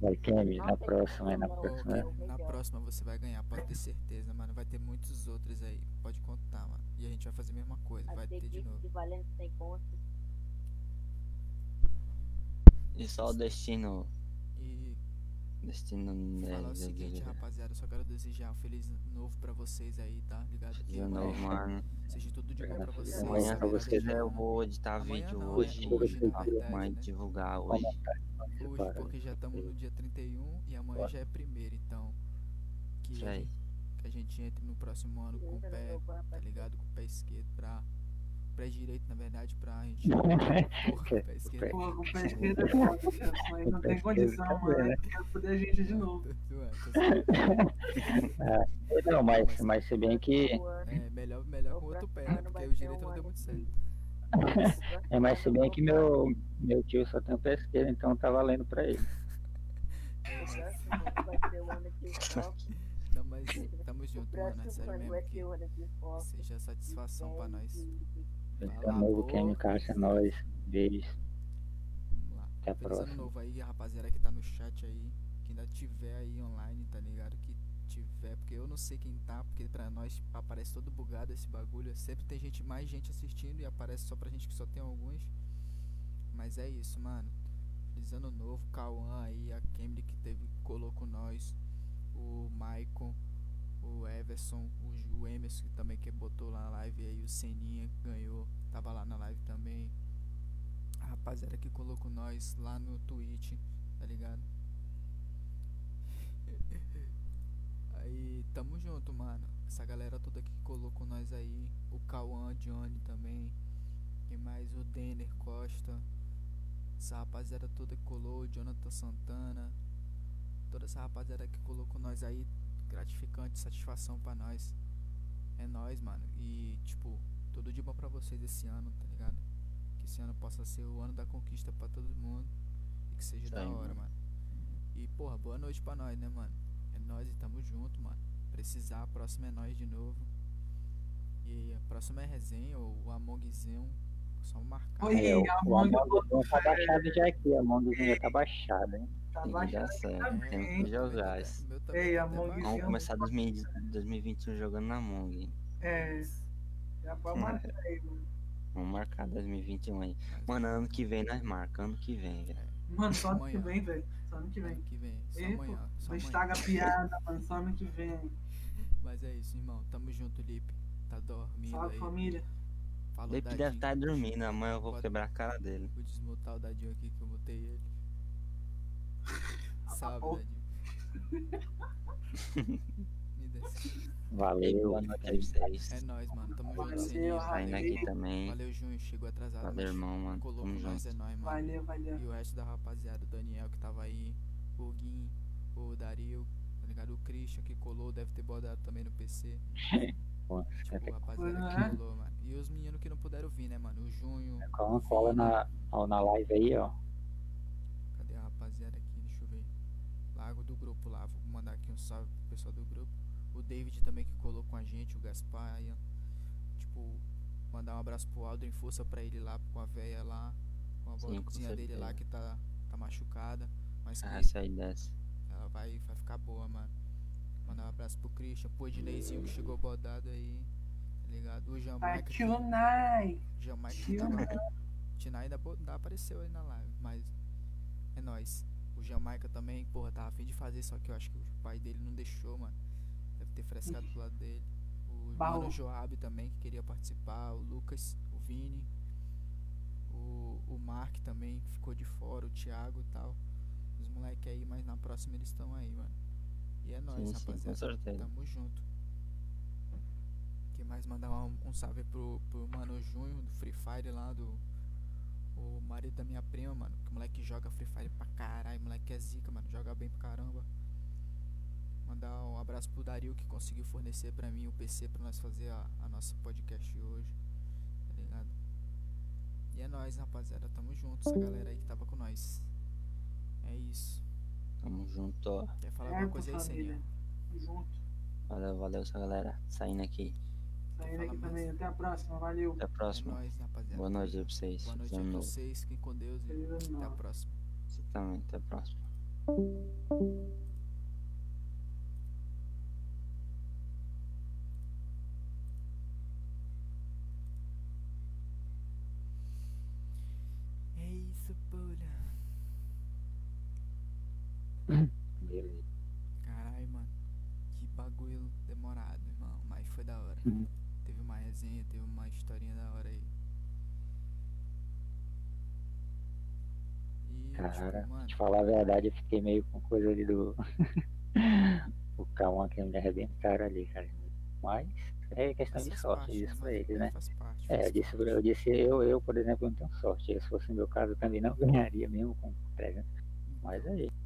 Vai, Kemi, na próxima, é na próxima. Ken, na próxima você vai ganhar, pode ter certeza, mano. Vai ter muitos outros aí. Pode contar, mano. E a gente vai fazer a mesma coisa, vai ter de novo. de valendo sem conta. E só o destino. Destino. falar o é, seguinte, é, é, rapaziada, eu só quero desejar um feliz novo pra vocês aí, tá ligado? Que Dia novo, mano. Seja tudo de bom pra vocês. Amanhã essa pra vocês de eu ano. vou editar Amanhã vídeo não, é hoje. hoje, na pra verdade, mãe né? divulgar hoje. Hoje, porque já estamos no dia 31 e amanhã já é primeiro, então. Que que a gente entre no próximo ano com o pé, tá ligado? Com o pé esquerdo pra. Pé direito, na verdade, pra gente. Porra, pé esquerdo. Pô, com o pé esquerdo é foda, aí não tem condição, mano. É Quer foder a gente de novo. É, não, mas, mas se bem que. É, melhor, melhor com o outro pé, né? Porque o direito não deu muito certo. É, mas se bem que meu, meu tio só tem o pé esquerdo, então tá valendo pra ele. Não, mas tamo junto, mano. É sério mesmo. Que seja satisfação pra nós. Feliz lá, ano novo, Caixa, é nóis. Beijo. Vamos lá. Até a Feliz ano próxima. novo aí, rapaziada que tá no chat aí. Que ainda tiver aí online, tá ligado? Que tiver. Porque eu não sei quem tá, porque pra nós aparece todo bugado esse bagulho. Sempre tem gente, mais gente assistindo e aparece só pra gente que só tem alguns. Mas é isso, mano. Feliz ano novo, Cauã aí, a Kemry que teve, colou com nós, o Maicon, o Everson, o, o Emerson também que botou lá na live aí, o Seninha ganhou, tava lá na live também. A rapaziada que colou com nós lá no Twitch, tá ligado? Aí, tamo junto, mano. Essa galera toda que colou com nós aí. O Cauã, Johnny também. Quem mais? O Denner Costa. Essa rapaziada toda que colou. O Jonathan Santana. Toda essa rapaziada que colou com nós aí. Gratificante, satisfação pra nós. É nóis, mano. E, tipo, tudo de bom pra vocês esse ano, tá ligado? Que esse ano possa ser o ano da conquista pra todo mundo. E que seja Isso da hora, mano. mano. E, porra, boa noite pra nós, né, mano? É nós e tamo junto, mano. Precisar, a próxima é nós de novo. E a próxima é resenha, ou o Amongzinho. Só marcar. Oi, É, o, o Among Among tá baixado já aqui, o Among já tá baixado, hein? Tá Tem que. Meu também Ei, tá Among mais- Vamos começar 2000 2021 jogando na hein? É. Já pode marcar aí, mano. Vamos marcar 2021 aí. Mano, ano que vem nós marcamos, ano que vem, velho. Mano, só ano que vem, velho. Só ano que vem. Ano que vem, só Ei, amanhã. pô, Só estraga a piada, mano. Só ano que vem. Mas é isso, irmão. Tamo junto, Lipe. Tá dormindo Salve, aí. família. Falou, deve Dadinho. estar dormindo, amanhã eu vou Pode- quebrar a cara dele. Vou desmutar o Dadinho aqui que eu mutei ele. Salve. Dadinho. Me desce. Valeu. Boa noite a vocês. É nóis, mano. Tamo junto, Sininho. Saindo aqui também. Valeu, Junho. Chegou atrasado, Valeu, mas irmão, mano. colou Tamo com nós, junto. é nóis, mano. Valeu, valeu. E o resto da rapaziada, o Daniel que tava aí, o Guim, o Dario, tá ligado? O Christian que colou, deve ter bordado também no PC. Tipo, rapaziada que né? colou, mano. E os meninos que não puderam vir, né, mano? O Junho. Cola, cola na, ó, na live aí, ó. Cadê a rapaziada aqui? Deixa eu ver. Lago do grupo lá. Vou mandar aqui um salve pro pessoal do grupo. O David também que colou com a gente, o Gaspar. Aí. Tipo, mandar um abraço pro Aldrin, força pra ele lá, com a véia lá. Com a avózinha dele lá que tá, tá machucada. Mas Ah, essa aí desce. ela vai, vai ficar boa, mano. Mandar um abraço pro Christian, pro Edneizinho que chegou bordado aí. Tá ligado? O Jamaica. Tunai. Jamaica que Tio tava. Tinai ainda, ainda apareceu aí na live, mas é nóis. O Jamaica também, porra, tava afim de fazer, só que eu acho que o pai dele não deixou, mano. Deve ter frescado do lado dele. O Baú. Mano Joab também, que queria participar. O Lucas, o Vini. O, o Mark também, que ficou de fora. O Thiago e tal. Os moleque aí, mas na próxima eles estão aí, mano. E é nóis, Sim, sim, com rapaziada. certeza. Tamo junto. Quem mais mandar um, um salve pro, pro Mano Junho do Free Fire. Lá do. O marido da minha prima, mano. Que moleque joga Free Fire pra caralho. Moleque é zica, mano. Joga bem pra caramba. Mandar um abraço pro Dario que conseguiu fornecer pra mim o PC pra nós fazer a, a nossa podcast hoje. Tá ligado? E é nóis, rapaziada. Tamo junto. Essa galera aí que tava com nós. É isso. Tamo junto. Quer falar É, alguma coisa aí, família. Seninha? Tamo junto. Valeu, valeu, essa galera. Saindo aqui. Saindo aqui também. Até a próxima. Valeu. Até a próxima. É nóis, rapaziada. Boa noite pra vocês. Boa noite Feliz a ano novo. vocês. Fiquem com Deus e até a novo. próxima. Você também. Até a próxima. É isso. Beleza. Caralho, mano. Que bagulho demorado, irmão. Mas foi da hora. Cara, tipo, pra mano, te falar a verdade, eu fiquei meio com coisa ali do. o K1 que me arrebentaram ali, cara. Mas é questão de sorte, parte, isso né, pra mano? eles, né? Faz parte. É, eu disse, eu disse, eu, eu, por exemplo, não tenho sorte. Se fosse o meu caso, eu também não ganharia mesmo com 300. Mas é isso.